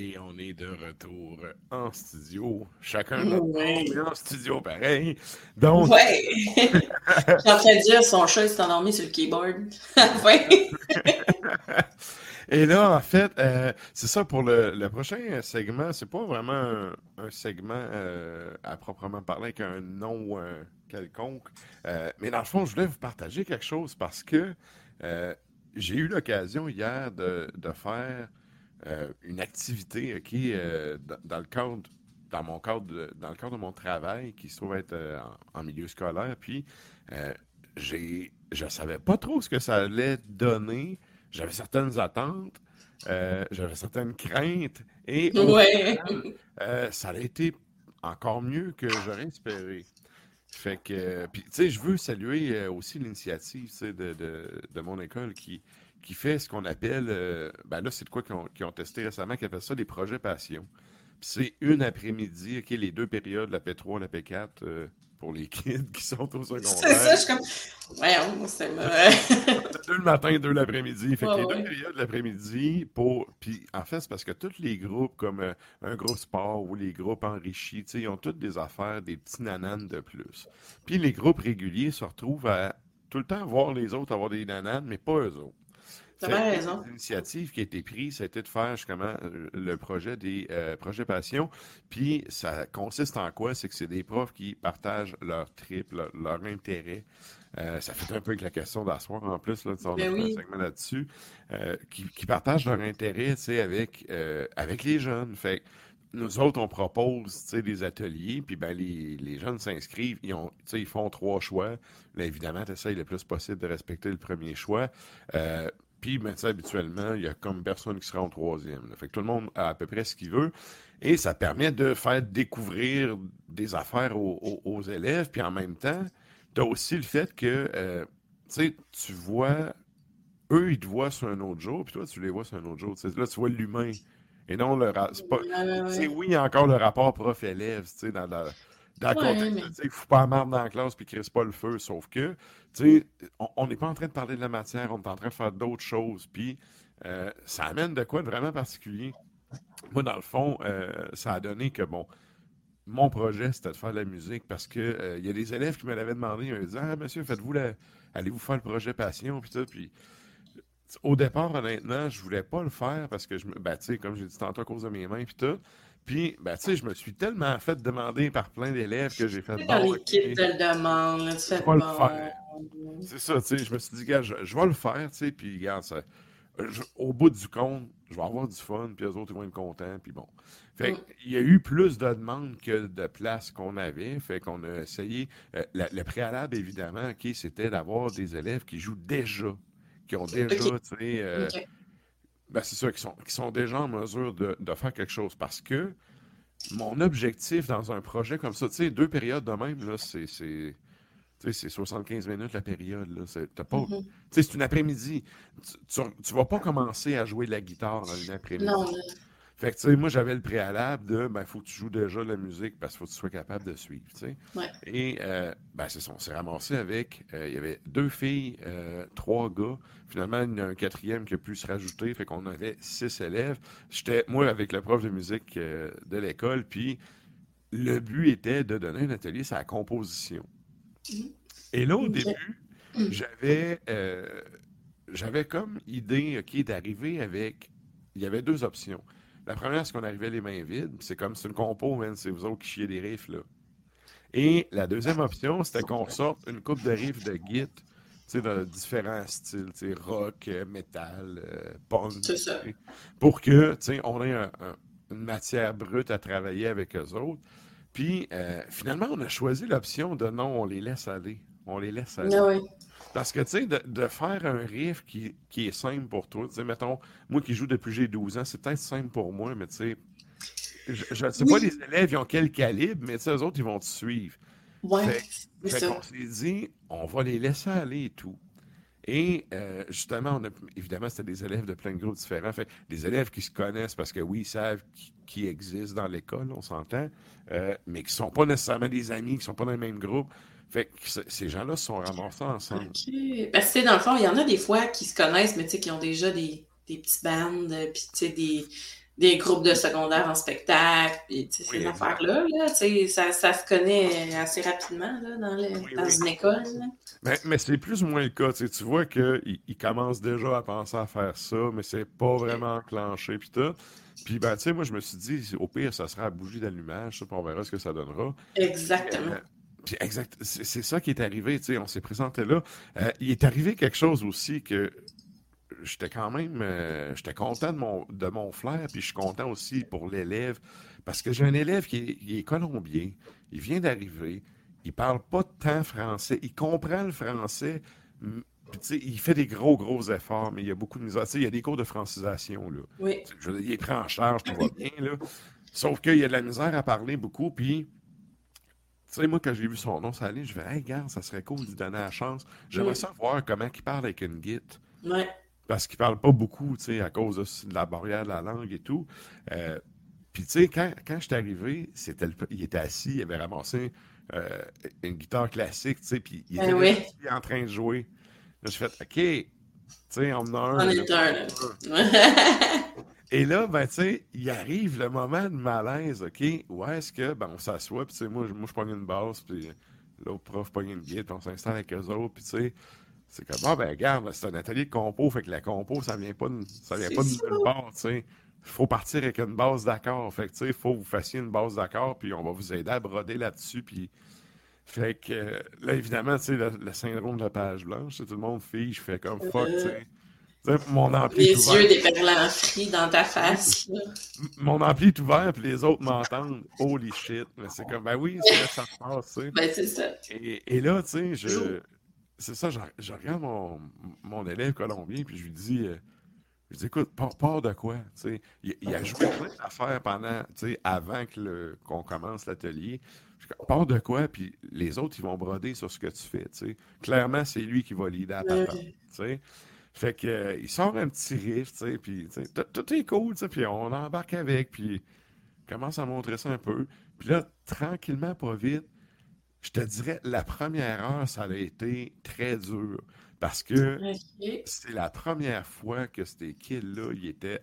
Speaker 1: Et on est de retour en studio. Chacun notre mais en studio pareil. Donc.
Speaker 2: Ouais! J'ai en train de dire son chat s'est endormi sur le keyboard. <laughs> <laughs>
Speaker 1: Et là, en fait, euh, c'est ça pour le, prochain segment. C'est pas vraiment un, segment euh, à proprement parler avec un nom quelconque. Euh, mais dans le fond, je voulais vous partager quelque chose parce que j'ai eu l'occasion hier de, faire une activité qui dans, le cadre dans mon cadre de, dans le cadre de mon travail qui se trouve être en, milieu scolaire. Puis j'ai je savais pas trop ce que ça allait donner j'avais certaines attentes, euh, j'avais certaines craintes, et euh, ça a été encore mieux que j'aurais espéré. Fait que, puis, tu sais, je veux saluer euh, aussi l'initiative de, de, mon école qui, qui fait ce qu'on appelle, ben là, c'est de quoi qu'ils ont, testé récemment, qui appelle ça des projets passion. c'est une après-midi, OK, les deux périodes, la P3, la P4, pour les <laughs> kids qui sont au secondaire.
Speaker 2: C'est ça, je suis comme. Voyons, c'est <laughs>
Speaker 1: deux le matin, deux l'après-midi. Fait que les deux périodes de l'après-midi pour. Puis en fait, c'est parce que tous les groupes, comme euh, un groupe sport ou les groupes enrichis, ils ont toutes des affaires, des petits nananes de plus. Puis les groupes réguliers se retrouvent à tout le temps voir les autres avoir des nananes, mais pas eux autres. L'initiative qui a été prise, a été de faire justement euh, le projet des euh, projets passion. Puis ça consiste en quoi? C'est que c'est des profs qui partagent leur trip, leur, intérêt. Euh, ça fait un peu avec la question d'asseoir en plus, là, on ben un segment là-dessus. qui, partagent leur intérêt avec, avec les jeunes. Fait nous autres, on propose des ateliers, puis ben, les, jeunes s'inscrivent, ils, ont, ils font trois choix. Là, évidemment, tu essaies le plus possible de respecter le premier choix. Puis, ben, habituellement, il y a comme personne qui sera en troisième. Fait que tout le monde a à peu près ce qu'il veut. Et ça permet de faire découvrir des affaires aux, élèves. Puis en même temps, tu as aussi le fait que, euh, tu vois, eux, ils te voient sur un autre jour, puis toi, tu les vois sur un autre jour. là, tu vois l'humain. Et non le rapport. Oui, il y a encore le rapport prof-élève, tu sais, dans, dans, dans le contexte. Il ne faut pas marre dans la classe puis ne pas le feu. Sauf que on n'est pas en train de parler de la matière, on est en train de faire d'autres choses. Puis euh, ça amène de quoi de vraiment particulier? Moi, dans le fond, euh, ça a donné que, bon, mon projet, c'était de faire de la musique parce que euh, il y a des élèves qui me l'avaient demandé. Ils me disaient Ah, monsieur, faites-vous la... allez-vous faire le projet Passion? Puis, puis au départ, honnêtement, je voulais pas le faire parce que je me. Ben, tu sais, comme j'ai dit tantôt à cause de mes mains, puis tout. Puis, ben, tu sais, je me suis tellement fait demander par plein d'élèves que j'ai fait.
Speaker 2: Dans l'équipe de le demande, tu fais
Speaker 1: le faire. C'est ça, tu sais, je me suis dit, gars, je, vais le faire, tu sais, puis, regarde, ça, au bout du compte, je vais avoir du fun, puis les autres, ils vont être contents, puis bon. Fait mm. il y a eu plus de demandes que de places qu'on avait, fait qu'on a essayé. Euh, le préalable, évidemment, c'était d'avoir des élèves qui jouent déjà, qui ont déjà, tu sais, euh, ben, c'est ça, qui sont, qui sont déjà en mesure de, de, faire quelque chose. Parce que mon objectif dans un projet comme ça, tu sais, deux périodes de même, là, c'est c'est 75 minutes la période. Mm-hmm. C'est une après-midi. Tu ne vas pas commencer à jouer de la guitare dans une après-midi. Fait que, tu sais, moi, j'avais le préalable de, ben, il faut que tu joues déjà la musique parce qu'il faut que tu sois capable de suivre, tu sais. Et, euh, ben, c'est ça, on s'est ramassé avec, euh, il y avait deux filles, euh, trois gars. Finalement, il y en a un quatrième qui a pu se rajouter, fait qu'on avait six élèves. J'étais, moi, avec le prof de musique de l'école, puis le but était de donner un atelier sur la composition. Et là, au début, mm. j'avais, j'avais comme idée, OK, d'arriver avec. Il y avait deux options. La première, c'est qu'on arrivait les mains vides. C'est comme c'est une compo, c'est vous autres qui chiez des riffs, là. Et la deuxième option, c'était qu'on sorte une coupe de riffs de git, tu sais, de différents styles, tu sais, rock, metal, euh, punk. Pour que, tu sais, on ait une matière brute à travailler avec eux autres. Puis, euh, finalement, on a choisi l'option de non, on les laisse aller. On les laisse aller.
Speaker 2: Ah
Speaker 1: Parce que, tu sais, de, faire un riff qui, est simple pour toi, tu sais, mettons, moi qui joue depuis que j'ai 12 ans, c'est peut-être simple pour moi, mais tu sais, je ne sais pas les élèves, ils ont quel calibre, mais tu sais, eux autres, ils vont te suivre.
Speaker 2: Ouais,
Speaker 1: fait, qu'on s'est dit, on va les laisser aller et tout. Et euh, justement, on a, évidemment, c'était des élèves de plein de groupes différents. Fait, des élèves qui se connaissent parce que oui, ils savent qui, existent dans l'école, on s'entend, euh, mais qui ne sont pas nécessairement des amis, qui ne sont pas dans le même groupe. Fait que ces gens-là se sont ramassés ensemble.
Speaker 2: Parce que dans le fond, il y en a des fois qui se connaissent, mais qui ont déjà des, des petites bandes, puis des, des groupes de secondaire en spectacle, puis ces affaires-là, là, ça, ça se connaît assez rapidement là, dans, dans une école.
Speaker 1: Mais, mais c'est plus ou moins le cas. Tu vois qu'il il commence déjà à penser à faire ça, mais c'est pas vraiment enclenché, puis tout. Puis, ben, tu sais, moi, je me suis dit, au pire, ça sera à bougie d'allumage, puis on verra ce que ça donnera.
Speaker 2: Exactement.
Speaker 1: Exact, c'est ça qui est arrivé, tu sais, on s'est présenté là. Euh, il est arrivé quelque chose aussi que j'étais quand même euh, j'étais content de mon, de mon flair, puis je suis content aussi pour l'élève, parce que j'ai un élève qui est, colombien, il vient d'arriver, il parle pas tant français, il comprend le français, il fait des gros, gros efforts, mais il y a beaucoup de misère. il y a des cours de francisation. Là.
Speaker 2: Oui.
Speaker 1: Je il est pris en charge, tout va bien. Là. Sauf qu'il y a de la misère à parler beaucoup, puis tu sais, moi, quand j'ai vu son nom s'aller, je vais, hey, regarde, ça serait cool de lui donner la chance. J'aimerais savoir comment il parle avec une guide.
Speaker 2: Ouais
Speaker 1: parce qu'il parle pas beaucoup, tu sais, à cause de, la barrière de la langue et tout. Euh, puis, tu sais, quand, quand je suis arrivé, il était assis, il avait ramassé euh, une guitare classique, tu sais, puis il
Speaker 2: ben
Speaker 1: était en train de jouer. Là, j'ai fait, OK, tu sais, on en a un.
Speaker 2: On est un, <laughs>
Speaker 1: Et là, ben, tu sais, il arrive le moment de malaise, OK? Où est-ce que, ben, on s'assoit, puis, tu sais, moi, moi je pogne une basse, puis l'autre prof pogne une puis on s'installe avec eux autres, puis, tu sais, c'est comme, ah, ben, regarde, c'est un atelier de compo, fait que la compo, ça vient pas de, ça vient pas de nulle part, tu sais. Il faut partir avec une base d'accord. Fait que, tu sais, il faut que vous fassiez une base d'accord, puis on va vous aider à broder là-dessus, puis. Fait que, là, évidemment, tu sais, le, syndrome de la page blanche, tout le monde fille, je fais comme fuck, tu sais. Mon ampli
Speaker 2: les yeux des perles frits dans ta face.
Speaker 1: Mon ampli est ouvert, puis les autres m'entendent. Holy shit. Mais c'est comme, ben oui, c'est ça se passe, tu sais.
Speaker 2: Ben, c'est ça.
Speaker 1: Et, et, là, tu sais, je, c'est ça, je, regarde mon, élève colombien, puis je lui dis, euh, je dis écoute, pars, de quoi? il, il, a joué plein d'affaires pendant, avant qu'on commence l'atelier. Pars de quoi? Puis les autres, ils vont broder sur ce que tu fais. Clairement, c'est lui qui va leader à ta Fait que, euh, il sort un petit riff, puis tout est cool, puis on embarque avec, puis commence à montrer ça un peu. Puis là, tranquillement, pas vite, je te dirais, la première heure, ça a été très dur. Parce que c'est la première fois que ces kids-là, ils étaient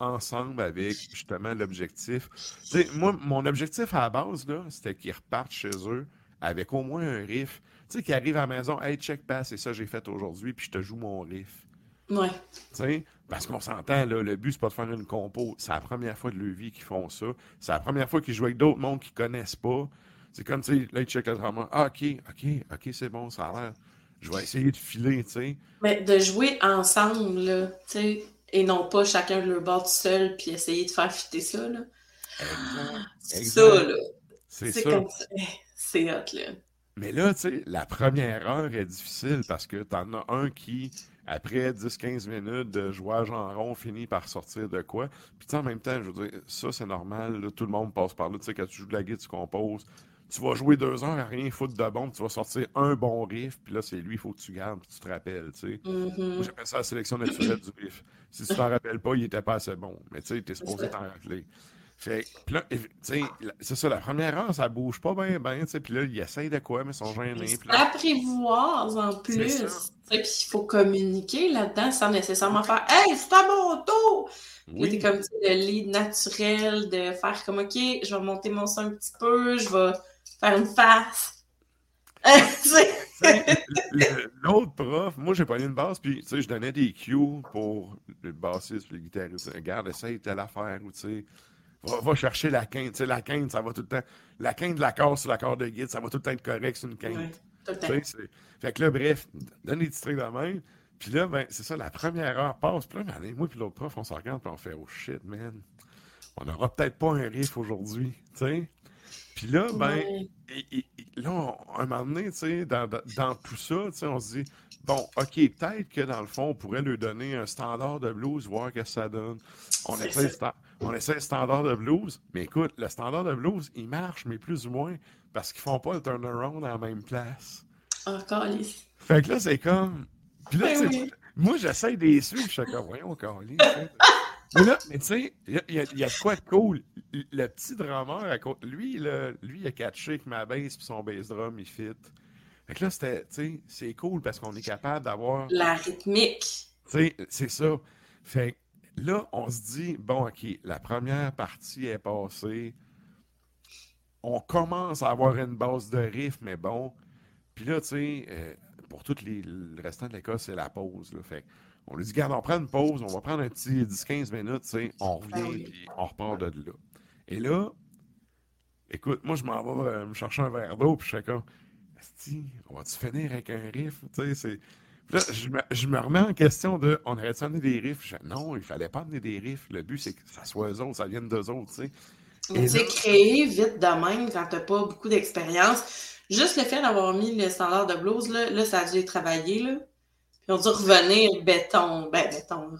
Speaker 1: ensemble avec justement l'objectif. Moi, mon objectif à la base, c'était qu'ils repartent chez eux avec au moins un riff. Tu sais, qu'ils arrivent à la maison, hey, check pass, c'est ça que j'ai fait aujourd'hui, puis je te joue mon riff.
Speaker 2: Ouais.
Speaker 1: Tu sais, parce qu'on s'entend, là, le but, c'est pas de faire une compo. C'est la première fois de leur vie qu'ils font ça. C'est la première fois qu'ils jouent avec d'autres mondes qu'ils connaissent pas. C'est comme, tu sais, là, ils checkent le Ah, OK, OK, OK, c'est bon, ça a l'air. Je vais essayer de filer, tu sais.
Speaker 2: Mais de jouer ensemble, là, tu sais, et non pas chacun de leur bord tout seul, puis essayer de faire fitter ça, là. C'est ça, là.
Speaker 1: C'est ça. <laughs>
Speaker 2: C'est hot, là.
Speaker 1: Mais là, tu sais, la première heure est difficile parce que t'en as un qui, après 10-15 minutes de jouage en rond, finit par sortir de quoi. Puis tu en même temps, je veux dire, ça, c'est normal. tout le monde passe par là. Tu sais, quand tu joues de la guitare, tu composes tu vas jouer deux heures à rien foutre de bon, tu vas sortir un bon riff, puis là, c'est lui, il faut que tu gardes, tu te rappelles, tu sais.
Speaker 2: Mm-hmm.
Speaker 1: J'appelle ça la sélection naturelle du riff. Si tu t'en rappelles pas, il était pas assez bon. Mais tu sais, t'es supposé t'en rappeler. Fait là, tu sais, c'est ça, la première heure, ça bouge pas bien, bien, tu sais, puis là, il essaye de quoi, mais ils sont gênés.
Speaker 2: Apprivoise en plus. Puis il faut communiquer là-dedans sans nécessairement faire Hey, c'est à mon tour! Oui. T'es comme le lead naturel de faire comme OK, je vais monter mon son un petit peu, je vais faire une face. <laughs>
Speaker 1: L'autre prof, moi j'ai pas une basse, puis je donnais des cues pour le bassiste, le guitariste. Regarde, essaye telle affaire, ou tu sais, va, chercher la quinte. sais la quinte, ça va tout le temps. La quinte de l'accord sur l'accord de guide, ça va tout le temps être correct sur une quinte. fait que là, bref, donne des trucs de même. Puis là, ben, c'est ça, la première heure passe. Puis là, ben, moi puis l'autre prof, on se regarde, puis on fait, oh shit, man. On n'aura peut-être pas un riff aujourd'hui, tu sais. Puis là, ben, là, un moment donné, tu sais, dans, dans, tout ça, tu sais, on se dit, bon, OK, peut-être que dans le fond, on pourrait lui donner un standard de blues, voir ce que ça donne. On essaie, on essaie le standard de blues, mais écoute, le standard de blues, il marche, mais plus ou moins, parce qu'ils font pas le turnaround à la même place.
Speaker 2: Encore oh,
Speaker 1: Fait que là, c'est comme. Puis là, ben moi, j'essaie des suivre, je suis comme, voyons. Mais là, mais tu sais, il y, a quoi de cool? Le petit drummer, lui, lui, il a catché avec ma bass puis son bass drum, il fit. Fait que là, c'était, tu sais, c'est cool parce qu'on est capable d'avoir.
Speaker 2: La rythmique.
Speaker 1: Tu sais, c'est ça. Fait là, on se dit, bon, OK, la première partie est passée. On commence à avoir une base de riff, mais bon. Puis là, tu sais, euh, pour tout les, le restant de l'école, c'est la pause. Là. Fait on lui dit, garde, on prend une pause, on va prendre un petit 10-15 minutes, tu sais, on revient, puis on repart de là. Et là, écoute, moi, je m'en vais euh, me chercher un verre d'eau, puis je fais comme, on va-tu finir avec un riff? Tu sais, c'est Là, je me, remets en question de on aurait-tu amené des riffs? non, il fallait pas amener des riffs. Le but, c'est que ça soit eux autres, ça vienne d'eux autres, tu sais.
Speaker 2: Mais tu sais, créer vite de même quand t'as pas beaucoup d'expérience, juste le fait d'avoir mis le standard de blues, là, là, ça a dû travailler, là. Puis on a dû revenir béton, ben béton,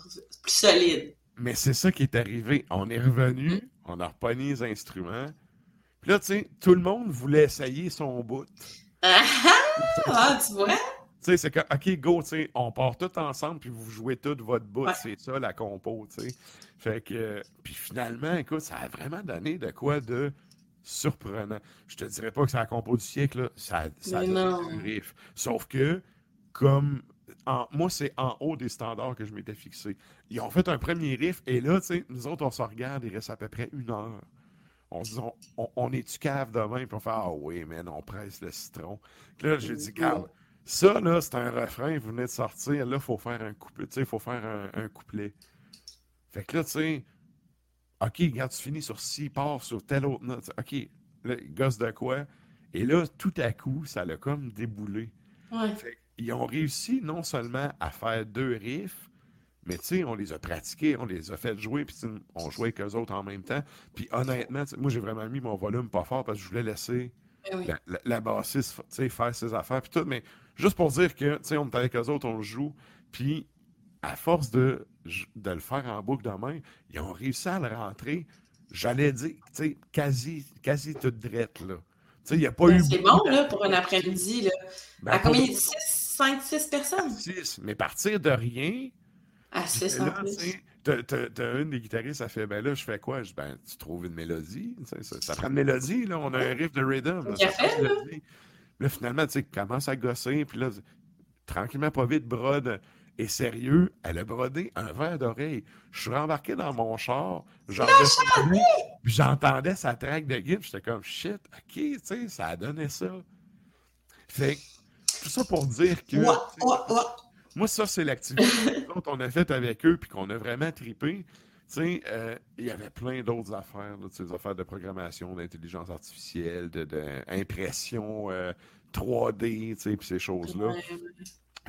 Speaker 2: plus solide.
Speaker 1: Mais c'est ça qui est arrivé. On est revenu, mm. on a repogné les instruments. Puis là, tu sais, tout le monde voulait essayer son bout.
Speaker 2: Ah, <laughs> ah tu vois?
Speaker 1: Tu sais, c'est que, OK, go, tu sais, on part tout ensemble, puis vous jouez tout votre bout. C'est ça, la compo, tu sais. Fait que, puis finalement, écoute, ça a vraiment donné de quoi de surprenant. Je te dirais pas que c'est la compo du siècle, là. Ça, ça a donné un riff. Sauf que, comme en, moi, c'est en haut des standards que je m'étais fixé. Ils ont fait un premier riff, et là, nous autres, on se regarde, il reste à peu près une heure. On se dit, on, est-tu cave demain? Puis on fait, ah oui, man, on presse le citron. là, j'ai dit, garde, ça, là, c'est un refrain, vous venez de sortir. Là, il faut faire un couplet. Tu sais, il faut faire un, couplet. Fait que là, tu sais, OK, regarde, tu finis sur ci, part sur telle autre note. OK, là, gosse de quoi? Et là, tout à coup, ça l'a comme déboulé.
Speaker 2: Ouais.
Speaker 1: Ils ont réussi non seulement à faire deux riffs, mais tu sais, on les a pratiqués, on les a fait jouer, puis on jouait avec eux autres en même temps. Puis honnêtement, moi, j'ai vraiment mis mon volume pas fort parce que je voulais laisser
Speaker 2: eh
Speaker 1: la, la, la, bassiste faire ses affaires, puis tout. Mais Juste pour dire que, tu sais, on est avec eux autres, on joue, puis à force de, de le faire en boucle de main, ils ont réussi à le rentrer, j'allais dire, tu sais, quasi, quasi toute drette, là. Tu sais, il n'y a pas ben, eu.
Speaker 2: C'est bon, là, pour un après-midi, là. Ben, à combien 6, 5, 6 personnes?
Speaker 1: 6, mais partir de rien.
Speaker 2: À 6 en plus.
Speaker 1: T'as une des guitaristes, ça fait, ben là, je fais quoi? Je, ben, tu trouves une mélodie. Ça, ça, prend une mélodie, là. On a un riff de rhythm.
Speaker 2: Là, fait, là.
Speaker 1: Là, finalement, tu sais, commence à gosser, puis là, tranquillement, pas vite, brode. Et sérieux, elle a brodé un verre d'oreille. Je suis rembarqué dans mon char, j'entendais sa traque de guide, j'étais comme shit, ok, tu sais, ça a donné ça. Fait tout ça pour dire que. Moi, ça, c'est l'activité qu'on a faite avec eux, puis qu'on a vraiment tripé. Tu sais, euh, il y avait plein d'autres affaires, des affaires de programmation, d'intelligence artificielle, d'impression 3D, euh, tu sais, puis ces choses-là.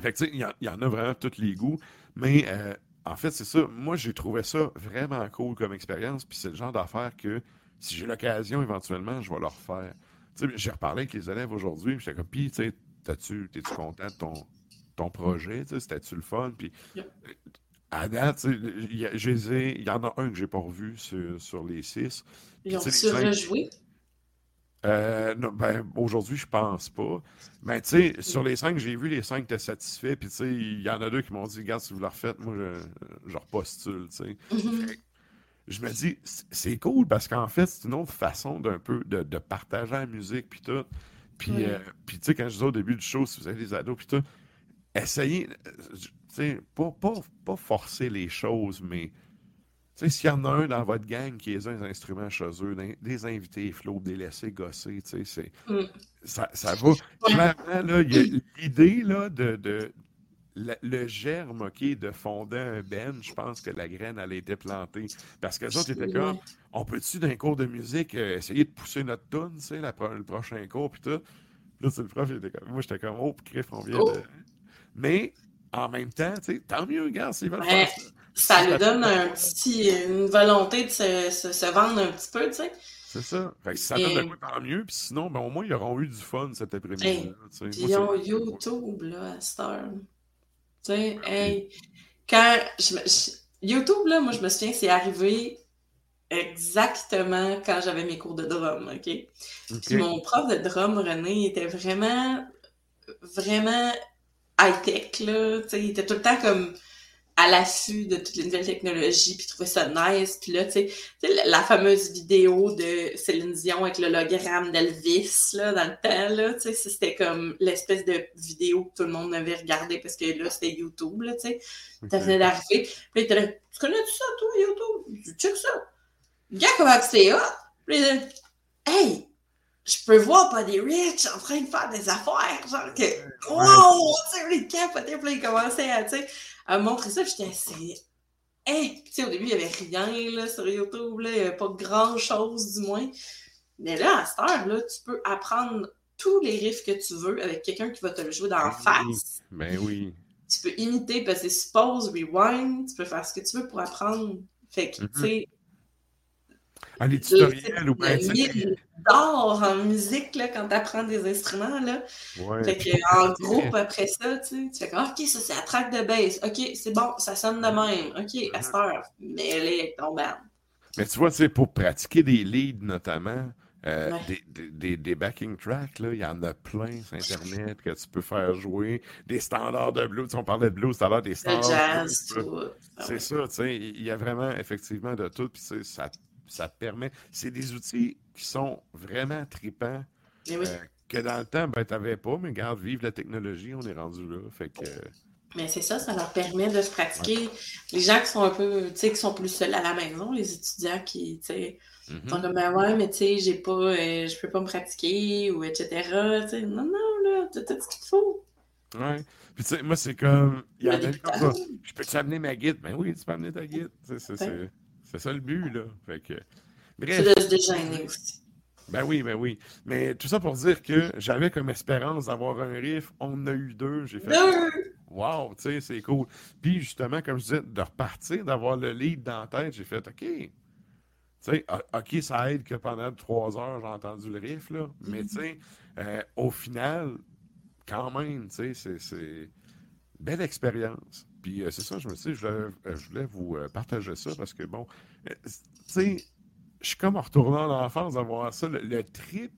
Speaker 1: Fait que, il y, en a vraiment tous les goûts. Mais euh, en fait, c'est ça. Moi, j'ai trouvé ça vraiment cool comme expérience. Puis c'est le genre d'affaires que si j'ai l'occasion, éventuellement, je vais leur faire. Tu sais, j'ai reparlé avec les élèves aujourd'hui. J'étais comme, puis, tu t'es-tu content de ton, ton projet? C'était-tu le fun? Puis à date, il y, en a un que j'ai pas revu sur, les six.
Speaker 2: Ils ont-tu rejoué?
Speaker 1: Euh, ben, aujourd'hui, je pense pas. Mais tu sais, sur les cinq, j'ai vu les cinq étaient satisfaits. Puis tu sais, il y en a deux qui m'ont dit Regarde, si vous le refaites, moi, je, je repostule. Tu sais. Mm-hmm. Je me dis, c'est cool parce qu'en fait, c'est une autre façon d'un peu de, partager la musique. Puis tout. Puis, euh, tu sais, quand je disais au début du show, si vous avez des ados, puis tout, essayez pas, pas, pas forcer les choses, mais s'il y en a un dans votre gang qui est un instrument chez eux, des invités flots, des laissés gosser, mm. ça, ça va. Clairement, a l'idée de, de le, germe OK, de fonder un ben, je pense que la graine, elle a été plantée. Parce que ça, étaient comme, on peut-tu, d'un cours de musique, euh, essayer de pousser notre tune, le prochain cours, puis tout. Là, c'est le prof, il était comme, moi, j'étais comme, oh, Criff, on vient oh. de. Mais en même temps, tant mieux, gars, s'ils veulent faire ça.
Speaker 2: Ça lui donne un petit, une volonté de se, se, vendre un petit peu, tu sais.
Speaker 1: C'est ça. Fait que si ça donne de quoi, tant mieux. Puis sinon, ben, au moins, ils auront eu du fun cet après-midi.
Speaker 2: Hey, ils ont YouTube, là, à cette heure. Tu sais, hey, quand je, YouTube, là, moi, je me souviens, c'est arrivé exactement quand j'avais mes cours de drum, OK? Puis mon prof de drum, René, était vraiment, vraiment high-tech, là. il était tout le temps comme à l'affût de toutes les nouvelles technologies, puis trouver ça nice. Puis là, tu sais, la fameuse vidéo de Céline Dion avec l'hologramme d'Elvis, là, dans le temps, là, tu sais, c'était comme l'espèce de vidéo que tout le monde avait regardé parce que là, c'était YouTube, là, tu sais. Ça venait d'arriver. Puis là, tu connais tout ça, toi, YouTube? Check ça. Gars, comment c'est hot? Puis là, hey! je peux voir pas des rich en train de faire des affaires, genre que, wow, tu sais, les capotés, puis là, ils commençaient à, tu sais, à montrer ça, j'étais assez. Hey! Tu sais, au début, il n'y avait rien là, sur YouTube, là, il n'y avait pas grand-chose du moins. Mais là, à cette heure-là, tu peux apprendre tous les riffs que tu veux avec quelqu'un qui va te le jouer dans la ben face.
Speaker 1: Ben oui.
Speaker 2: Tu peux imiter, passer suppose, rewind, tu peux faire ce que tu veux pour apprendre. Fait que, tu mm-hmm. sais,
Speaker 1: les tutoriels ou bien.
Speaker 2: d'or en musique là, quand tu apprends des instruments. Là. Fait que, en groupe, après ça, tu, tu fais comme OK, ça c'est la track de bass. OK, c'est bon, ça sonne de même. OK, à cette heure, mais elle est.
Speaker 1: Mais tu vois, c'est pour pratiquer des leads notamment. Euh, des, des, des, backing tracks, il y en a plein sur Internet que tu peux faire jouer. Des standards de blues. On parlait de blues tout à l'heure, des standards.
Speaker 2: jazz, tout.
Speaker 1: C'est ça, tu sais. Il y a vraiment, effectivement, de tout. Puis ça ça te permet. C'est des outils qui sont vraiment tripants.
Speaker 2: Eh
Speaker 1: euh, que dans le temps, ben, tu n'avais pas, mais regarde, vive la technologie, on est rendu là. Fait que.
Speaker 2: Mais c'est ça, ça leur permet de se pratiquer. Les gens qui sont un peu, tu sais, qui sont plus seuls à la maison, les étudiants qui, tu sais, mm comme, ben ouais, mais tu sais, j'ai pas, euh, je peux pas me pratiquer, ou etc. sais non, non, là, tu as tout ce qu'il faut.
Speaker 1: Ouais. Puis tu sais, moi, c'est comme, il y a comme Je peux t'amener ma guide? Ben oui, tu peux amener ta guide. C'est c'est ça le but, là. Fait que...
Speaker 2: Bref. C'est se aussi.
Speaker 1: Ben oui, ben oui. Mais tout ça pour dire que j'avais comme espérance d'avoir un riff. On en a eu deux. J'ai fait.
Speaker 2: Deux!
Speaker 1: Wow, tu sais, c'est cool. Puis justement, comme je disais, de repartir, d'avoir le lead dans la tête, j'ai fait OK. Tu sais, OK, ça aide que pendant trois heures, j'ai entendu le riff, là. Mais tu sais, euh, au final, quand même, tu sais, c'est belle expérience. Puis euh, c'est ça, je me suis dit, je voulais, euh, vous euh, partager ça parce que, bon, tu sais, je suis comme en retournant dans l'enfance d'avoir ça, le, trip.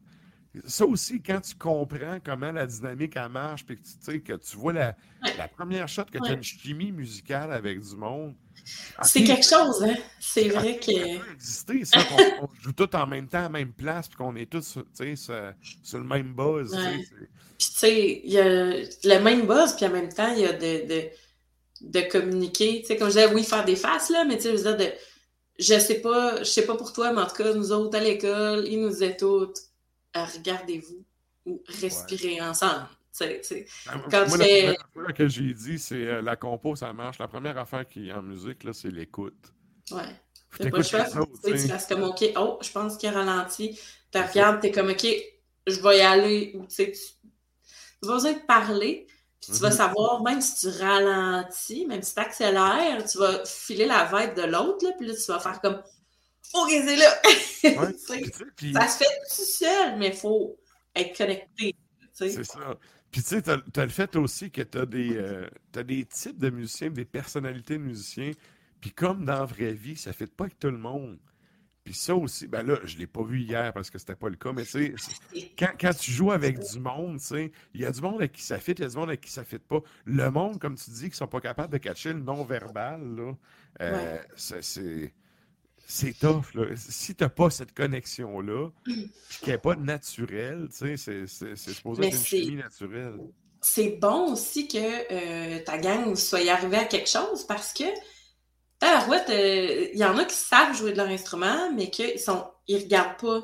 Speaker 1: Ça aussi, quand tu comprends comment la dynamique elle marche, puis que tu, que tu vois la, première shot que tu as une chimie musicale avec du monde.
Speaker 2: C'est quelque chose, hein? C'est vrai que. Ça
Speaker 1: peut exister, ça, qu'on joue tous en même temps à la même place, puis qu'on est tous sur, sur, le même buzz.
Speaker 2: Puis, tu sais, il y a le même buzz, puis en même temps, il y a de de communiquer. Tu sais, comme je disais, oui, faire des faces, là, mais tu sais, je veux dire, de, je sais pas, je sais pas pour toi, mais en tout cas, nous autres à l'école, ils nous disaient toutes, regardez-vous ou respirez ensemble. Ben,
Speaker 1: quand moi, la première affaire que j'ai dit, c'est euh, la compo, ça marche. La première affaire qui est en musique, là, c'est l'écoute.
Speaker 2: Ouais. T'as pas le choix. Tu fasses comme, OK, oh, je pense qu'il a ralenti. Tu regardes, t'es comme, OK, je vais y aller. Tu sais, tu as besoin de parler, tu vas mhm. savoir, même si tu ralentis, même si tu accélères, tu vas filer la vibe de l'autre, puis là, tu vas faire comme OK, c'est là! <laughs> Ça se fait tout seul, mais il faut être connecté.
Speaker 1: C'est ça. Puis tu sais, tu as, le fait aussi que tu as, euh, as, des types de musiciens, des personnalités de musiciens. Puis comme dans la vraie vie, ça ne fait pas avec tout le monde. Puis ça aussi, ben là, je ne l'ai pas vu hier parce que c'était pas le cas, mais tu quand, quand tu joues avec du monde, tu sais, il y a du monde avec qui ça fit, il y a du monde avec qui ça fit pas. Le monde, comme tu dis, qui sont pas capables de catcher le non-verbal, là, euh, c'est c'est tough. Là. Si tu n'as pas cette connexion-là, qui n'est pas naturelle, tu sais, c'est supposé être une chimie naturelle.
Speaker 2: C'est bon aussi que euh, ta gang soit arrivée à quelque chose parce que ah, ouais, il y en a qui savent jouer de leur instrument, mais qu'ils sont, ils regardent pas.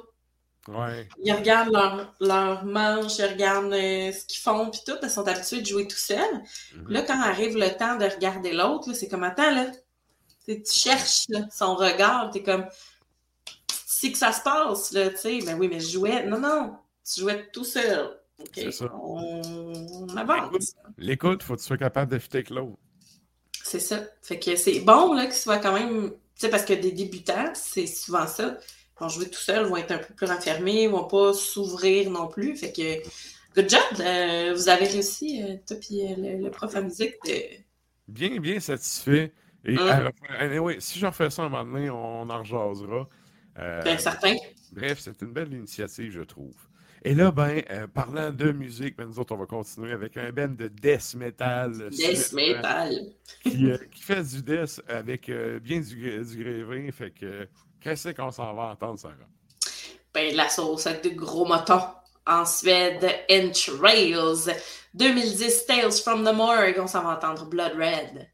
Speaker 1: Ouais.
Speaker 2: Ils regardent leur, leur manche, ils regardent euh, ce qu'ils font, puis tout, ils sont habitués de jouer tout seuls. Mhm. Là, quand arrive le temps de regarder l'autre, c'est comme, attends, là, tu cherches son regard, t'es comme, si que ça se passe, là, tu sais, ben oui, mais je jouais, non, non, tu jouais tout seul. C'est ça. On, on avance.
Speaker 1: L'écoute, il faut que tu sois capable de avec l'autre.
Speaker 2: C'est ça. Fait que c'est bon là, qu'ils soient quand même. Tu sais, parce que des débutants, c'est souvent ça. Ils vont jouer tout seuls, vont être un peu plus renfermés, ils vont pas s'ouvrir non plus. Fait que, good job! Euh, vous avez réussi, euh, toi et euh, le, prof en musique.
Speaker 1: Bien, bien satisfait. Et hum. anyway, si j'en fais ça un moment donné, on en rejasera.
Speaker 2: Bien, certain.
Speaker 1: Bref, c'est une belle initiative, je trouve. Et là, ben, euh, parlant de musique, ben, nous autres, on va continuer avec un band de death metal.
Speaker 2: Death metal.
Speaker 1: Qui, fait du death avec bien du, du grévé. Fait que, qu'est-ce qu'on s'en va entendre, Sarah?
Speaker 2: Ben, la sauce avec de gros motons. En Suède, Entrails. 2010, Tales from the Morgue. On s'en va entendre Blood Red.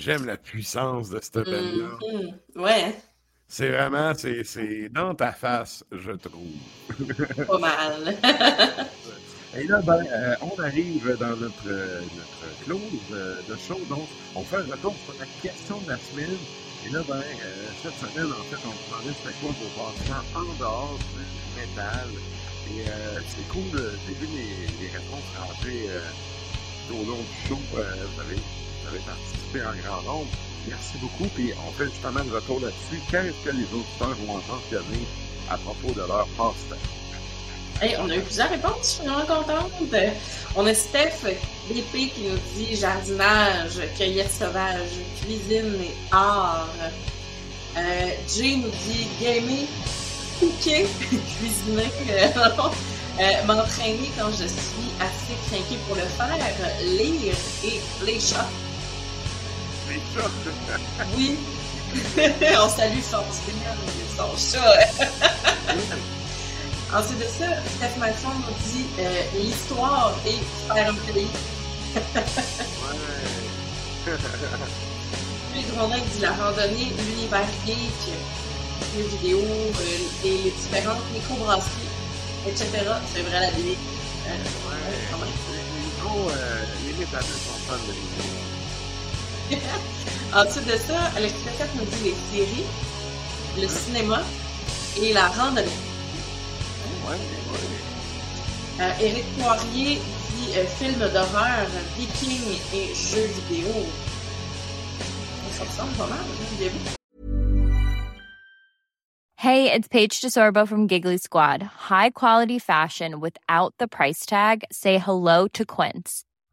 Speaker 2: J'aime la puissance de cette bande-là. Mm-hmm. Ouais.
Speaker 1: C'est vraiment, c'est dans ta face, je trouve. <laughs>
Speaker 2: Pas mal. <laughs>
Speaker 1: Et là, ben, euh, on arrive dans notre, notre close euh, de show. Donc, on fait un retour sur la question de la semaine. Et là, ben, euh, cette semaine, en fait, on se demandait c'était quoi vos passements en dehors du métal. Et c'est cool, j'ai vu les, les réponses rentrer tout au long du show. vous avez avez participé en grand nombre. Merci beaucoup. Puis on fait justement le retour là-dessus. Qu'est-ce que les auditeurs vont mentionner à propos de leur passe-temps?
Speaker 2: Hey, on a eu plusieurs réponses, je suis vraiment contente. On a Steph DP qui nous dit jardinage, cueillette sauvage, cuisine et art. Euh, Jay nous dit gaming, cooker, <laughs> cuisiner, euh, m'entraîner quand je suis assez craqué pour le faire, lire et les chats. <laughs> Oui. <laughs> On salue son son chat. Ensuite de ça, Steph Masson nous dit euh, l'histoire est super ouais. Puis Grondin dit la randonnée, l'univers geek, les vidéos, euh, et les différentes microbrasseries, etc. C'est vrai la vie.
Speaker 1: Euh, ouais, même. Les micros, euh, les métalleux sont fans de micros. <laughs>
Speaker 2: Ensuite de ça, Alex Pesquette nous dit les séries, le cinéma et la randonnée.
Speaker 1: Ouais, ouais.
Speaker 2: Euh, Éric Poirier dit euh, film d'horreur, viking et jeux vidéo. Ça ressemble pas mal, hein,
Speaker 27: Hey, it's Paige DeSorbo from Giggly Squad. High quality fashion without the price tag. Say hello to Quince.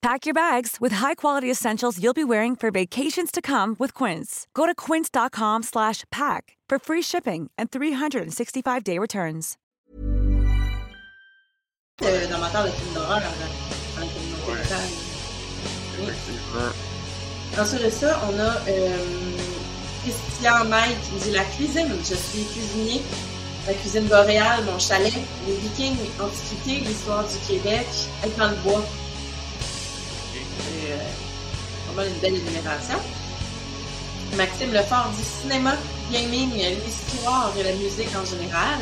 Speaker 28: Pack your bags with high-quality essentials you'll be wearing for vacations to come with Quince. Go to quince.com/pack for free shipping and 365-day returns.
Speaker 2: Ensuite de ça, on a Christian Mike qui dit la cuisine. Je suis cuisinier. La cuisine boréale, mon chalet, les Vikings, Antiquité, l'histoire du Québec, être dans le bois. Euh, vraiment une belle énumération. Maxime Lefort dit cinéma, gaming, l'histoire et la musique en général.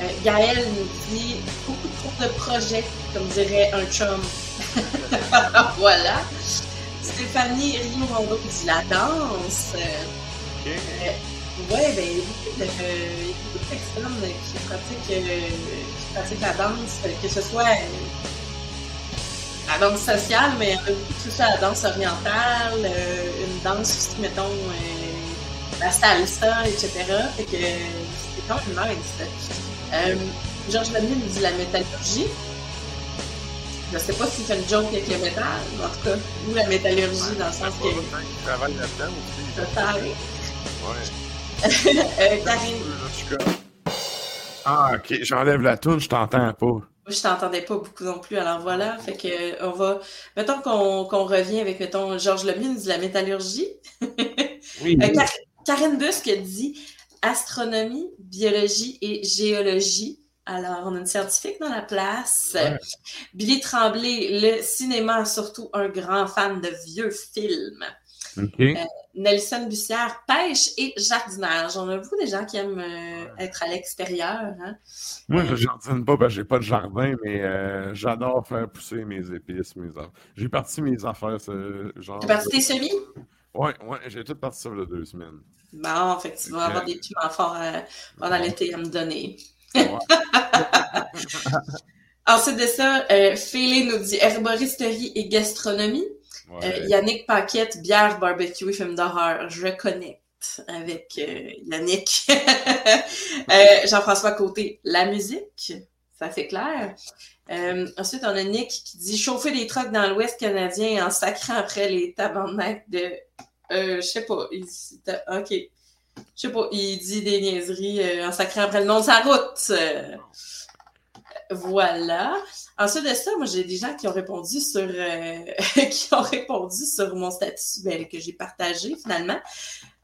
Speaker 2: Euh, Gaël nous dit beaucoup trop de projets, comme dirait un chum. <laughs> voilà. Stéphanie Rio-Rondo dit la danse.
Speaker 1: Okay.
Speaker 2: Euh, ouais, ben, il y a beaucoup de, euh, beaucoup de personnes qui pratiquent, euh, qui pratiquent la danse, que ce soit la danse sociale, mais beaucoup que ce soit la danse orientale, une danse aussi, mettons, la salsa, etc. Fait que c'est quand même nice. Euh, Georges nous dit la métallurgie. Je sais pas s'il fait une joke avec le métal, mais en tout cas, ou la métallurgie dans le sens que.
Speaker 1: Il travaille là-dedans aussi.
Speaker 2: Total.
Speaker 1: Ouais.
Speaker 2: euh, Karine.
Speaker 1: Ah, ok, j'enlève la toune, je t'entends pas.
Speaker 2: Moi, je t'entendais pas beaucoup non plus, alors voilà. Fait que, on va. Mettons qu'on revient avec, mettons, Georges Lemine dit la métallurgie. <laughs>
Speaker 1: Oui.
Speaker 2: Euh, Car Karen Busque dit astronomie, biologie et géologie. Alors, on a une scientifique dans la place.
Speaker 1: Ouais.
Speaker 2: Billy Tremblay, le cinéma, surtout un grand fan de vieux films. Euh, Nelson Bussière, pêche et jardinage. On a beaucoup de gens qui aiment euh, être à l'extérieur. Hein?
Speaker 1: Moi, je jardine pas parce que j'ai pas de jardin, mais euh, j'adore faire pousser mes épices, mes affaires. J'ai parti mes affaires, ce genre.
Speaker 2: Tu parti tes semis?
Speaker 1: Ouais, ouais, j'ai tout parti ça il y a deux semaines.
Speaker 2: Bon, fait que tu vas avoir des piments forts euh, pendant l'été à me donner. <laughs> Ensuite de ça, euh, Félé nous dit herboristerie et gastronomie. Euh, Yannick Paquette, bière, barbecue film d'horreur. Je connecte avec euh, Yannick. <laughs> Euh, Jean-François Côté, la musique. Ça c'est clair. Ensuite, on a Nick qui dit chauffer des trucks dans l'Ouest canadien en sacrant après les tabarnaks de. Je sais pas. Il, ok. Je sais pas. Il dit des niaiseries en sacrant après le nom de sa route. Euh, voilà. Ensuite de ça, moi, j'ai des gens qui ont répondu sur euh, <laughs> qui ont répondu sur mon statut ben, que j'ai partagé finalement.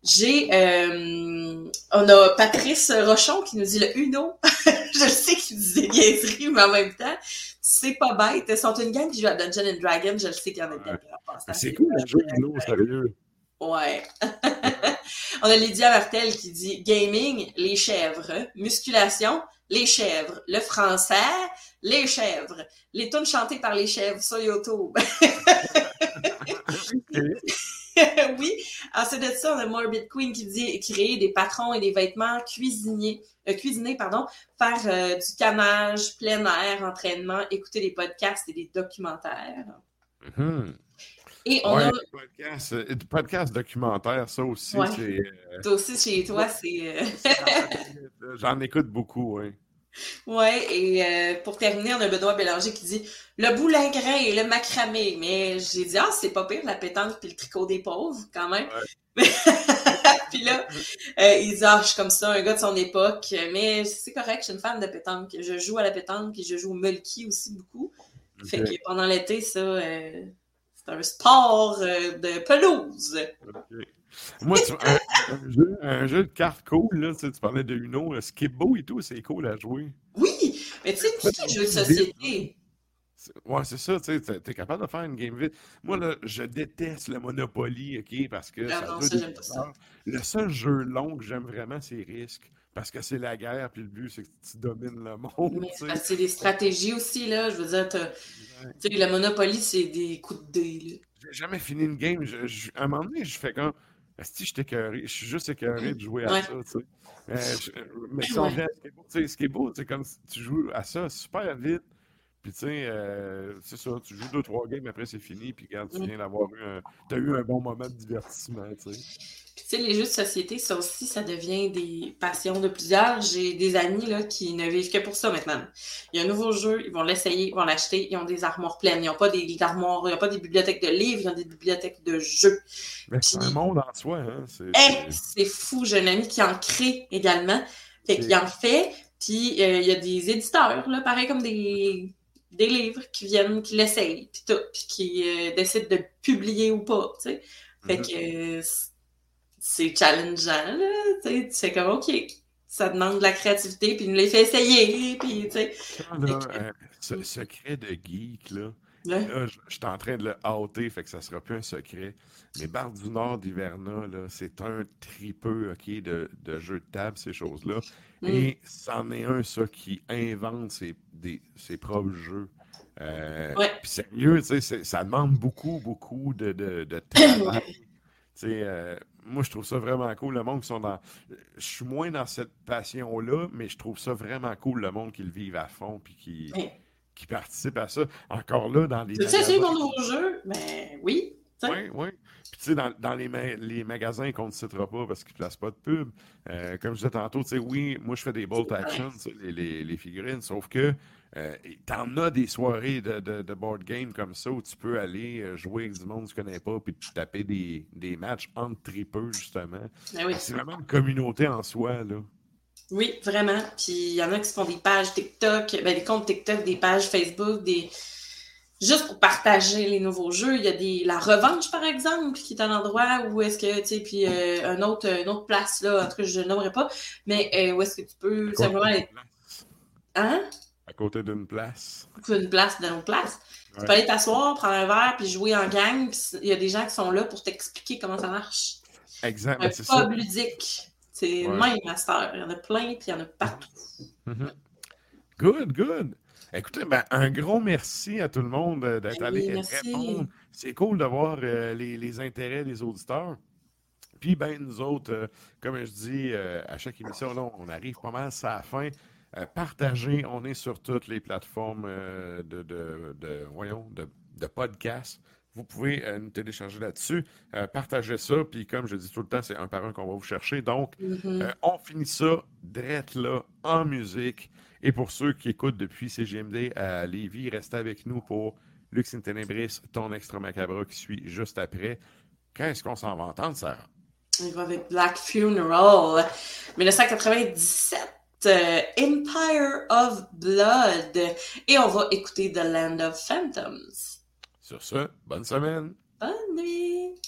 Speaker 2: J'ai euh, on a Patrice Rochon qui nous dit le Uno. <laughs> je sais qu'il dit des niaiseries, mais en même temps, c'est pas bête. Ils sont une gang qui joue à Dungeon and Dragon. Je le sais qu'il y en a des
Speaker 1: Ah, C'est cool le jeu Uno, sérieux.
Speaker 2: Ouais. <laughs> On a Lydia Martel qui dit gaming, les chèvres, musculation, les chèvres, le français, les chèvres, les tunes chantées par les chèvres sur YouTube. <laughs> oui. Ensuite de ça, on a Morbid Queen qui dit créer des patrons et des vêtements cuisiniers, euh, cuisiner, pardon, faire euh, du canage, plein air, entraînement, écouter des podcasts et des documentaires.
Speaker 1: Mm-hmm.
Speaker 2: Et on a.
Speaker 1: Des podcasts, euh, documentaires, ça aussi,
Speaker 2: Ouais.
Speaker 1: c'est. euh,
Speaker 2: Toi aussi, chez toi, c'est. <laughs>
Speaker 1: J'en écoute beaucoup, oui.
Speaker 2: Ouais, et euh, pour terminer, on a Benoît Bélanger qui dit le boulingrin et le macramé. Mais j'ai dit, ah, c'est pas pire, la pétanque puis le tricot des pauvres, quand même. <laughs> puis là, euh, il dit, ah, je suis comme ça, un gars de son époque. Mais c'est correct, je suis une fan de pétanque. Je joue à la pétanque et je joue au mulky aussi beaucoup. Fait que pendant l'été, ça, euh, c'est un sport euh, de pelouse.
Speaker 1: Moi, tu- un, un jeu, un jeu de cartes cool, là, tu, sais, tu parlais de Uno, euh, Skipbo et tout, c'est cool à jouer.
Speaker 2: Oui, mais tu sais, tout ce jeu de société?
Speaker 1: Ouais, c'est ça, tu sais, t'es- t'es capable de faire une game vite. Moi, là, je déteste le Monopoly, OK, parce que
Speaker 2: Ah
Speaker 1: ça
Speaker 2: non, ça, j'aime pas ça.
Speaker 1: Le seul jeu long que j'aime vraiment, c'est Risque, parce que c'est la guerre, puis le but, c'est que tu domines le monde,
Speaker 2: c'est
Speaker 1: sais.
Speaker 2: parce que c'est des stratégies aussi, là. Je veux dire, tu sais, le Monopoly, c'est des coups de dés, là.
Speaker 1: J'ai jamais fini une game. Je- je- à un moment donné, je fais comme. Si je écœuré, je suis juste écœuré de jouer à
Speaker 2: Ouais.
Speaker 1: ça, tu sais. Euh, je- <laughs> mais si on vient à ce qui est beau, tu sais, ce qui est beau, c'est comme si tu joues à ça super vite. Puis, tu sais, euh, c'est ça, tu joues deux, trois games, après c'est fini, puis regarde, tu
Speaker 2: Mm.
Speaker 1: viens d'avoir eu un. As eu un bon moment de divertissement, tu sais.
Speaker 2: Puis, tu sais, les jeux de société, ça aussi, ça devient des passions de plusieurs. J'ai des amis, là, qui ne vivent que pour ça maintenant. Il y a un nouveau jeu, ils vont l'essayer, ils vont l'acheter, ils ont des armoires pleines. Ils n'ont pas des armoires, ils n'ont pas des bibliothèques de livres, ils ont des bibliothèques de jeux.
Speaker 1: Mais c'est un monde en soi, hein. C'est,
Speaker 2: Hey,
Speaker 1: c'est-
Speaker 2: fou, j'ai un ami qui en crée également. Fait qu'il en fait, puis euh, il y a des éditeurs, là, pareil comme des, des livres qui viennent, qui l'essayent, puis tout, puis qui euh, décident de publier ou pas, tu sais. Fait
Speaker 1: Mhm.
Speaker 2: que c'est challengeant, là, tu sais. Tu fais comme, OK, ça demande de la créativité, puis il nous les fait essayer, puis, tu sais.
Speaker 1: Là, euh, ce secret de geek, là,
Speaker 2: Ouais.
Speaker 1: là, je je suis en train de le hâter, fait que ça sera plus un secret. Mais Barre du Nord d'Hiverna, c'est un tripeux, OK, de, de jeux de table, ces choses-là.
Speaker 2: Mm.
Speaker 1: Et c'en est un, ça, qui invente ses, des- ses propres jeux. Euh,
Speaker 2: Ouais.
Speaker 1: Puis sérieux, tu sais, c'est- ça demande beaucoup, beaucoup de, de, de <coughs> travail. Euh, moi, je trouve ça vraiment cool, le monde qui sont dans... Je suis moins dans cette passion-là, mais je trouve ça vraiment cool, le monde qui le vive à fond, puis qui,
Speaker 2: Ouais.
Speaker 1: Qui participe à ça. Encore là, dans les
Speaker 2: Tu sais, c'est
Speaker 1: magasins...
Speaker 2: mon nouveau jeu? Ben oui.
Speaker 1: Oui, oui. Puis tu sais, dans, dans les, ma- les magasins qu'on ne citera pas parce qu'ils ne placent pas de pub, euh, comme je disais tantôt, tu sais, oui, moi je fais des bolt action, les, les- les figurines, sauf que euh, t'en as des soirées de, de- de board game comme ça où tu peux aller euh, jouer avec du monde que tu connais pas puis te taper des, des matchs entre tripeux, justement.
Speaker 2: Ben oui.
Speaker 1: C'est vraiment une communauté en soi, là.
Speaker 2: Oui, vraiment. Puis il y en a qui se font des pages TikTok, ben, des comptes TikTok, des pages Facebook, des juste pour partager les nouveaux jeux. Il y a des la revanche par exemple qui est un endroit où est-ce que tu sais puis euh, un autre une autre place là, en tout cas je ne nommerai pas, mais euh, où est-ce que tu peux
Speaker 1: À
Speaker 2: simplement aller- hein?
Speaker 1: À côté d'une place.
Speaker 2: Une place dans une place. Tu peux aller t'asseoir, prendre un verre puis jouer en gang, puis il y a des gens qui sont là pour t'expliquer comment ça marche.
Speaker 1: Exact,
Speaker 2: Un pub ludique. C'est
Speaker 1: Ouais.
Speaker 2: même master. Il y en a plein, puis il y en a partout.
Speaker 1: Mhm. Good, good. Écoutez, ben, un gros merci à tout le monde euh, d'être
Speaker 2: Ben
Speaker 1: allé
Speaker 2: merci.
Speaker 1: répondre. C'est cool de voir euh, les, les intérêts des auditeurs. Puis, ben, nous autres, euh, comme je dis euh, à chaque émission, là, on arrive pas mal à la fin. Partagez, on est sur toutes les plateformes de, de, de- voyons, de, de podcasts. Vous pouvez euh, nous télécharger là-dessus. Euh, partagez ça, puis comme je dis tout le temps, c'est un par un qu'on va vous chercher. Donc,
Speaker 2: Mhm.
Speaker 1: euh, on finit ça drette là, en musique. Et pour ceux qui écoutent depuis CGMD à Lévis, restez avec nous pour Lux in Tenebris, ton extra macabre qui suit juste après. Qu'est-ce qu'on s'en va entendre, Sarah?
Speaker 2: On va avec Black Funeral. 1997, euh, Empire of Blood. Et on va écouter The Land of Phantoms.
Speaker 1: Sur ce, bonne semaine!
Speaker 2: Bonne nuit!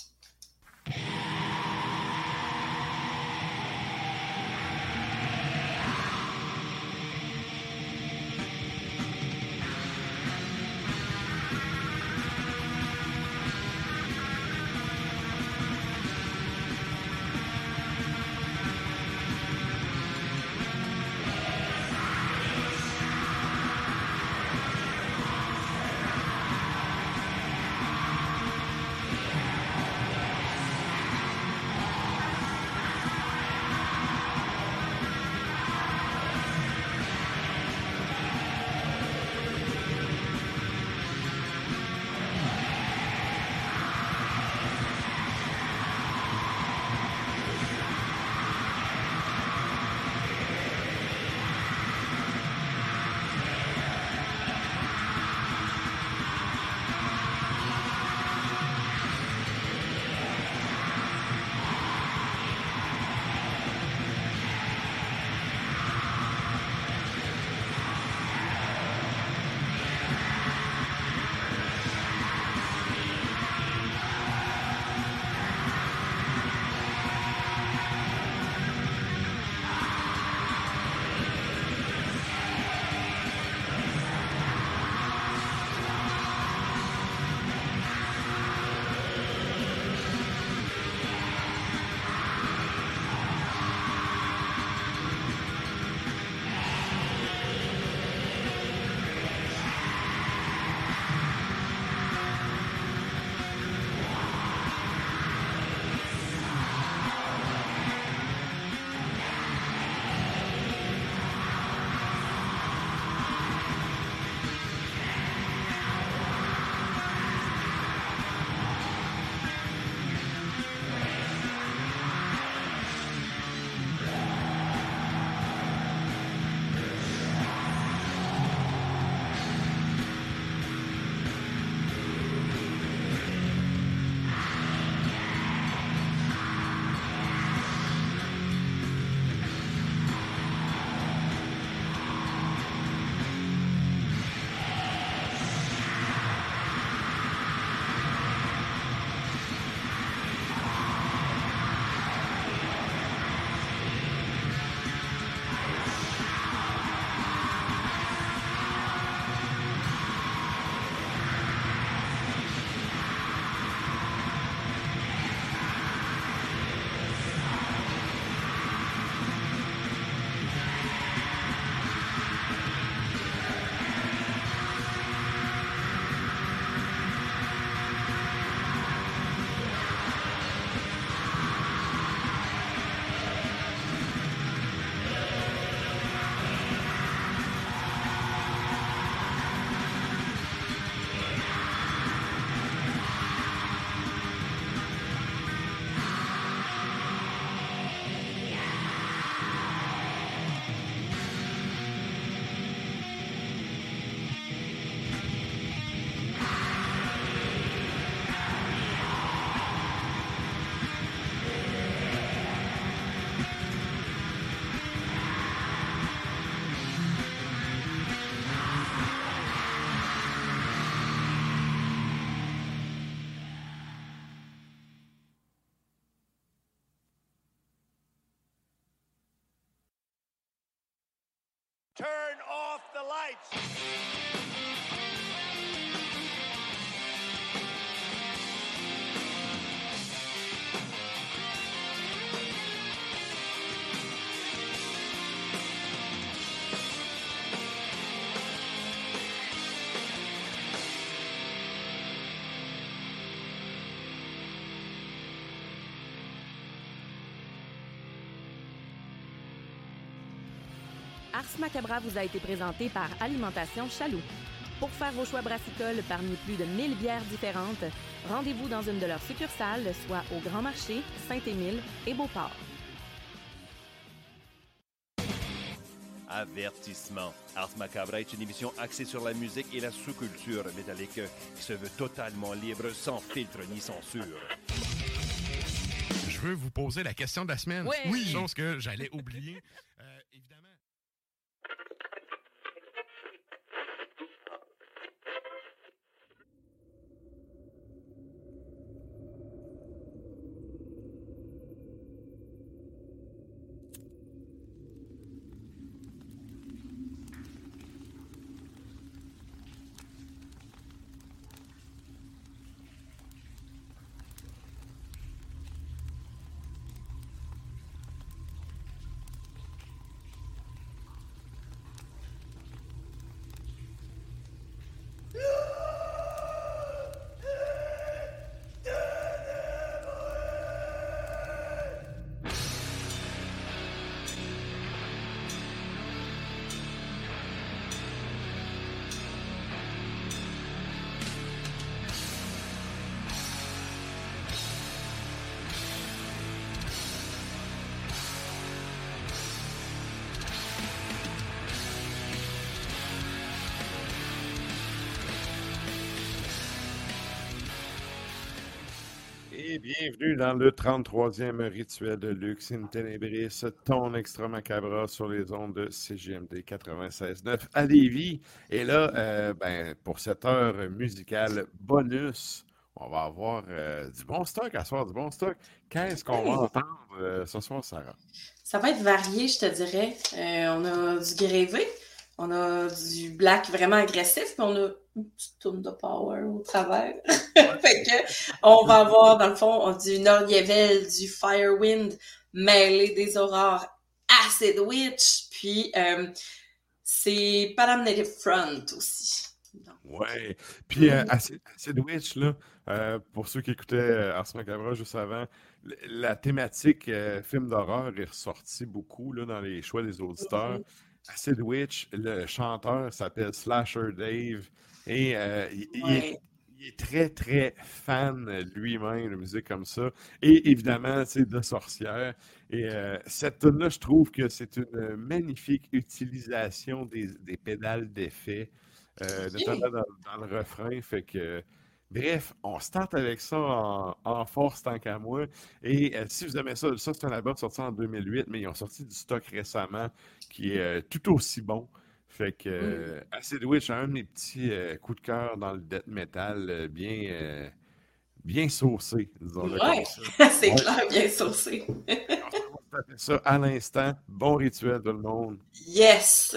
Speaker 13: Ars Macabra vous a été présenté par Alimentation Chaloux. Pour faire vos choix brassicoles parmi plus de 1000 bières différentes, rendez-vous dans une de leurs succursales, soit au Grand Marché, Saint-Émile et Beauport.
Speaker 29: Avertissement. Ars Macabra est une émission axée sur la musique et la sous-culture métallique qui se veut totalement libre, sans filtre ni censure.
Speaker 30: Je veux vous poser la question de la semaine.
Speaker 13: Ouais.
Speaker 30: Oui. Chose que j'allais oublier.
Speaker 1: Bienvenue dans le 33e rituel de Lux in Tenebris, ton extra macabre sur les ondes de CGMD 96.9 à Lévis. Et là, euh, ben, pour cette heure musicale bonus, on va avoir euh, du bon stock à soir, du bon stock. Qu'est-ce qu'on va entendre euh, ce soir, Sarah?
Speaker 2: Ça va être varié, je te dirais. On a du grévé, on a du black vraiment agressif, puis on a une petite tourne de power au travers. <laughs> fait que on va avoir, dans le fond, du Norievel, du Firewind, mêlé des aurores Acid Witch, puis euh, c'est Padam Native Front aussi.
Speaker 1: Ouais. Puis euh, Acid, Acid Witch, là, euh, pour ceux qui écoutaient euh, Ars Macabra juste avant, la thématique euh, film d'horreur est ressortie beaucoup là, dans les choix des auditeurs. Acid Witch, le chanteur s'appelle Slasher Dave et euh, il, est,
Speaker 2: Ouais.
Speaker 1: il est très, très fan lui-même de musique comme ça. Et évidemment, c'est de sorcière. Et euh, cette tune-là, je trouve que c'est une magnifique utilisation des, des pédales d'effet, euh, notamment dans, dans le refrain. Fait que, bref, on tente avec ça en, en force tant qu'à moi. Et euh, si vous aimez ça, ça c'est un album sorti en 2008, mais ils ont sorti du stock récemment qui est euh, tout aussi bon. Fait que euh, Acid Witch, un de mes petits euh, coups de cœur dans le death metal, bien, bien saucé, disons-le
Speaker 2: Ouais, <laughs> c'est
Speaker 1: Ouais.
Speaker 2: clair, bien saucé.
Speaker 1: On fait ça à l'instant. Bon rituel, tout le monde.
Speaker 2: yes!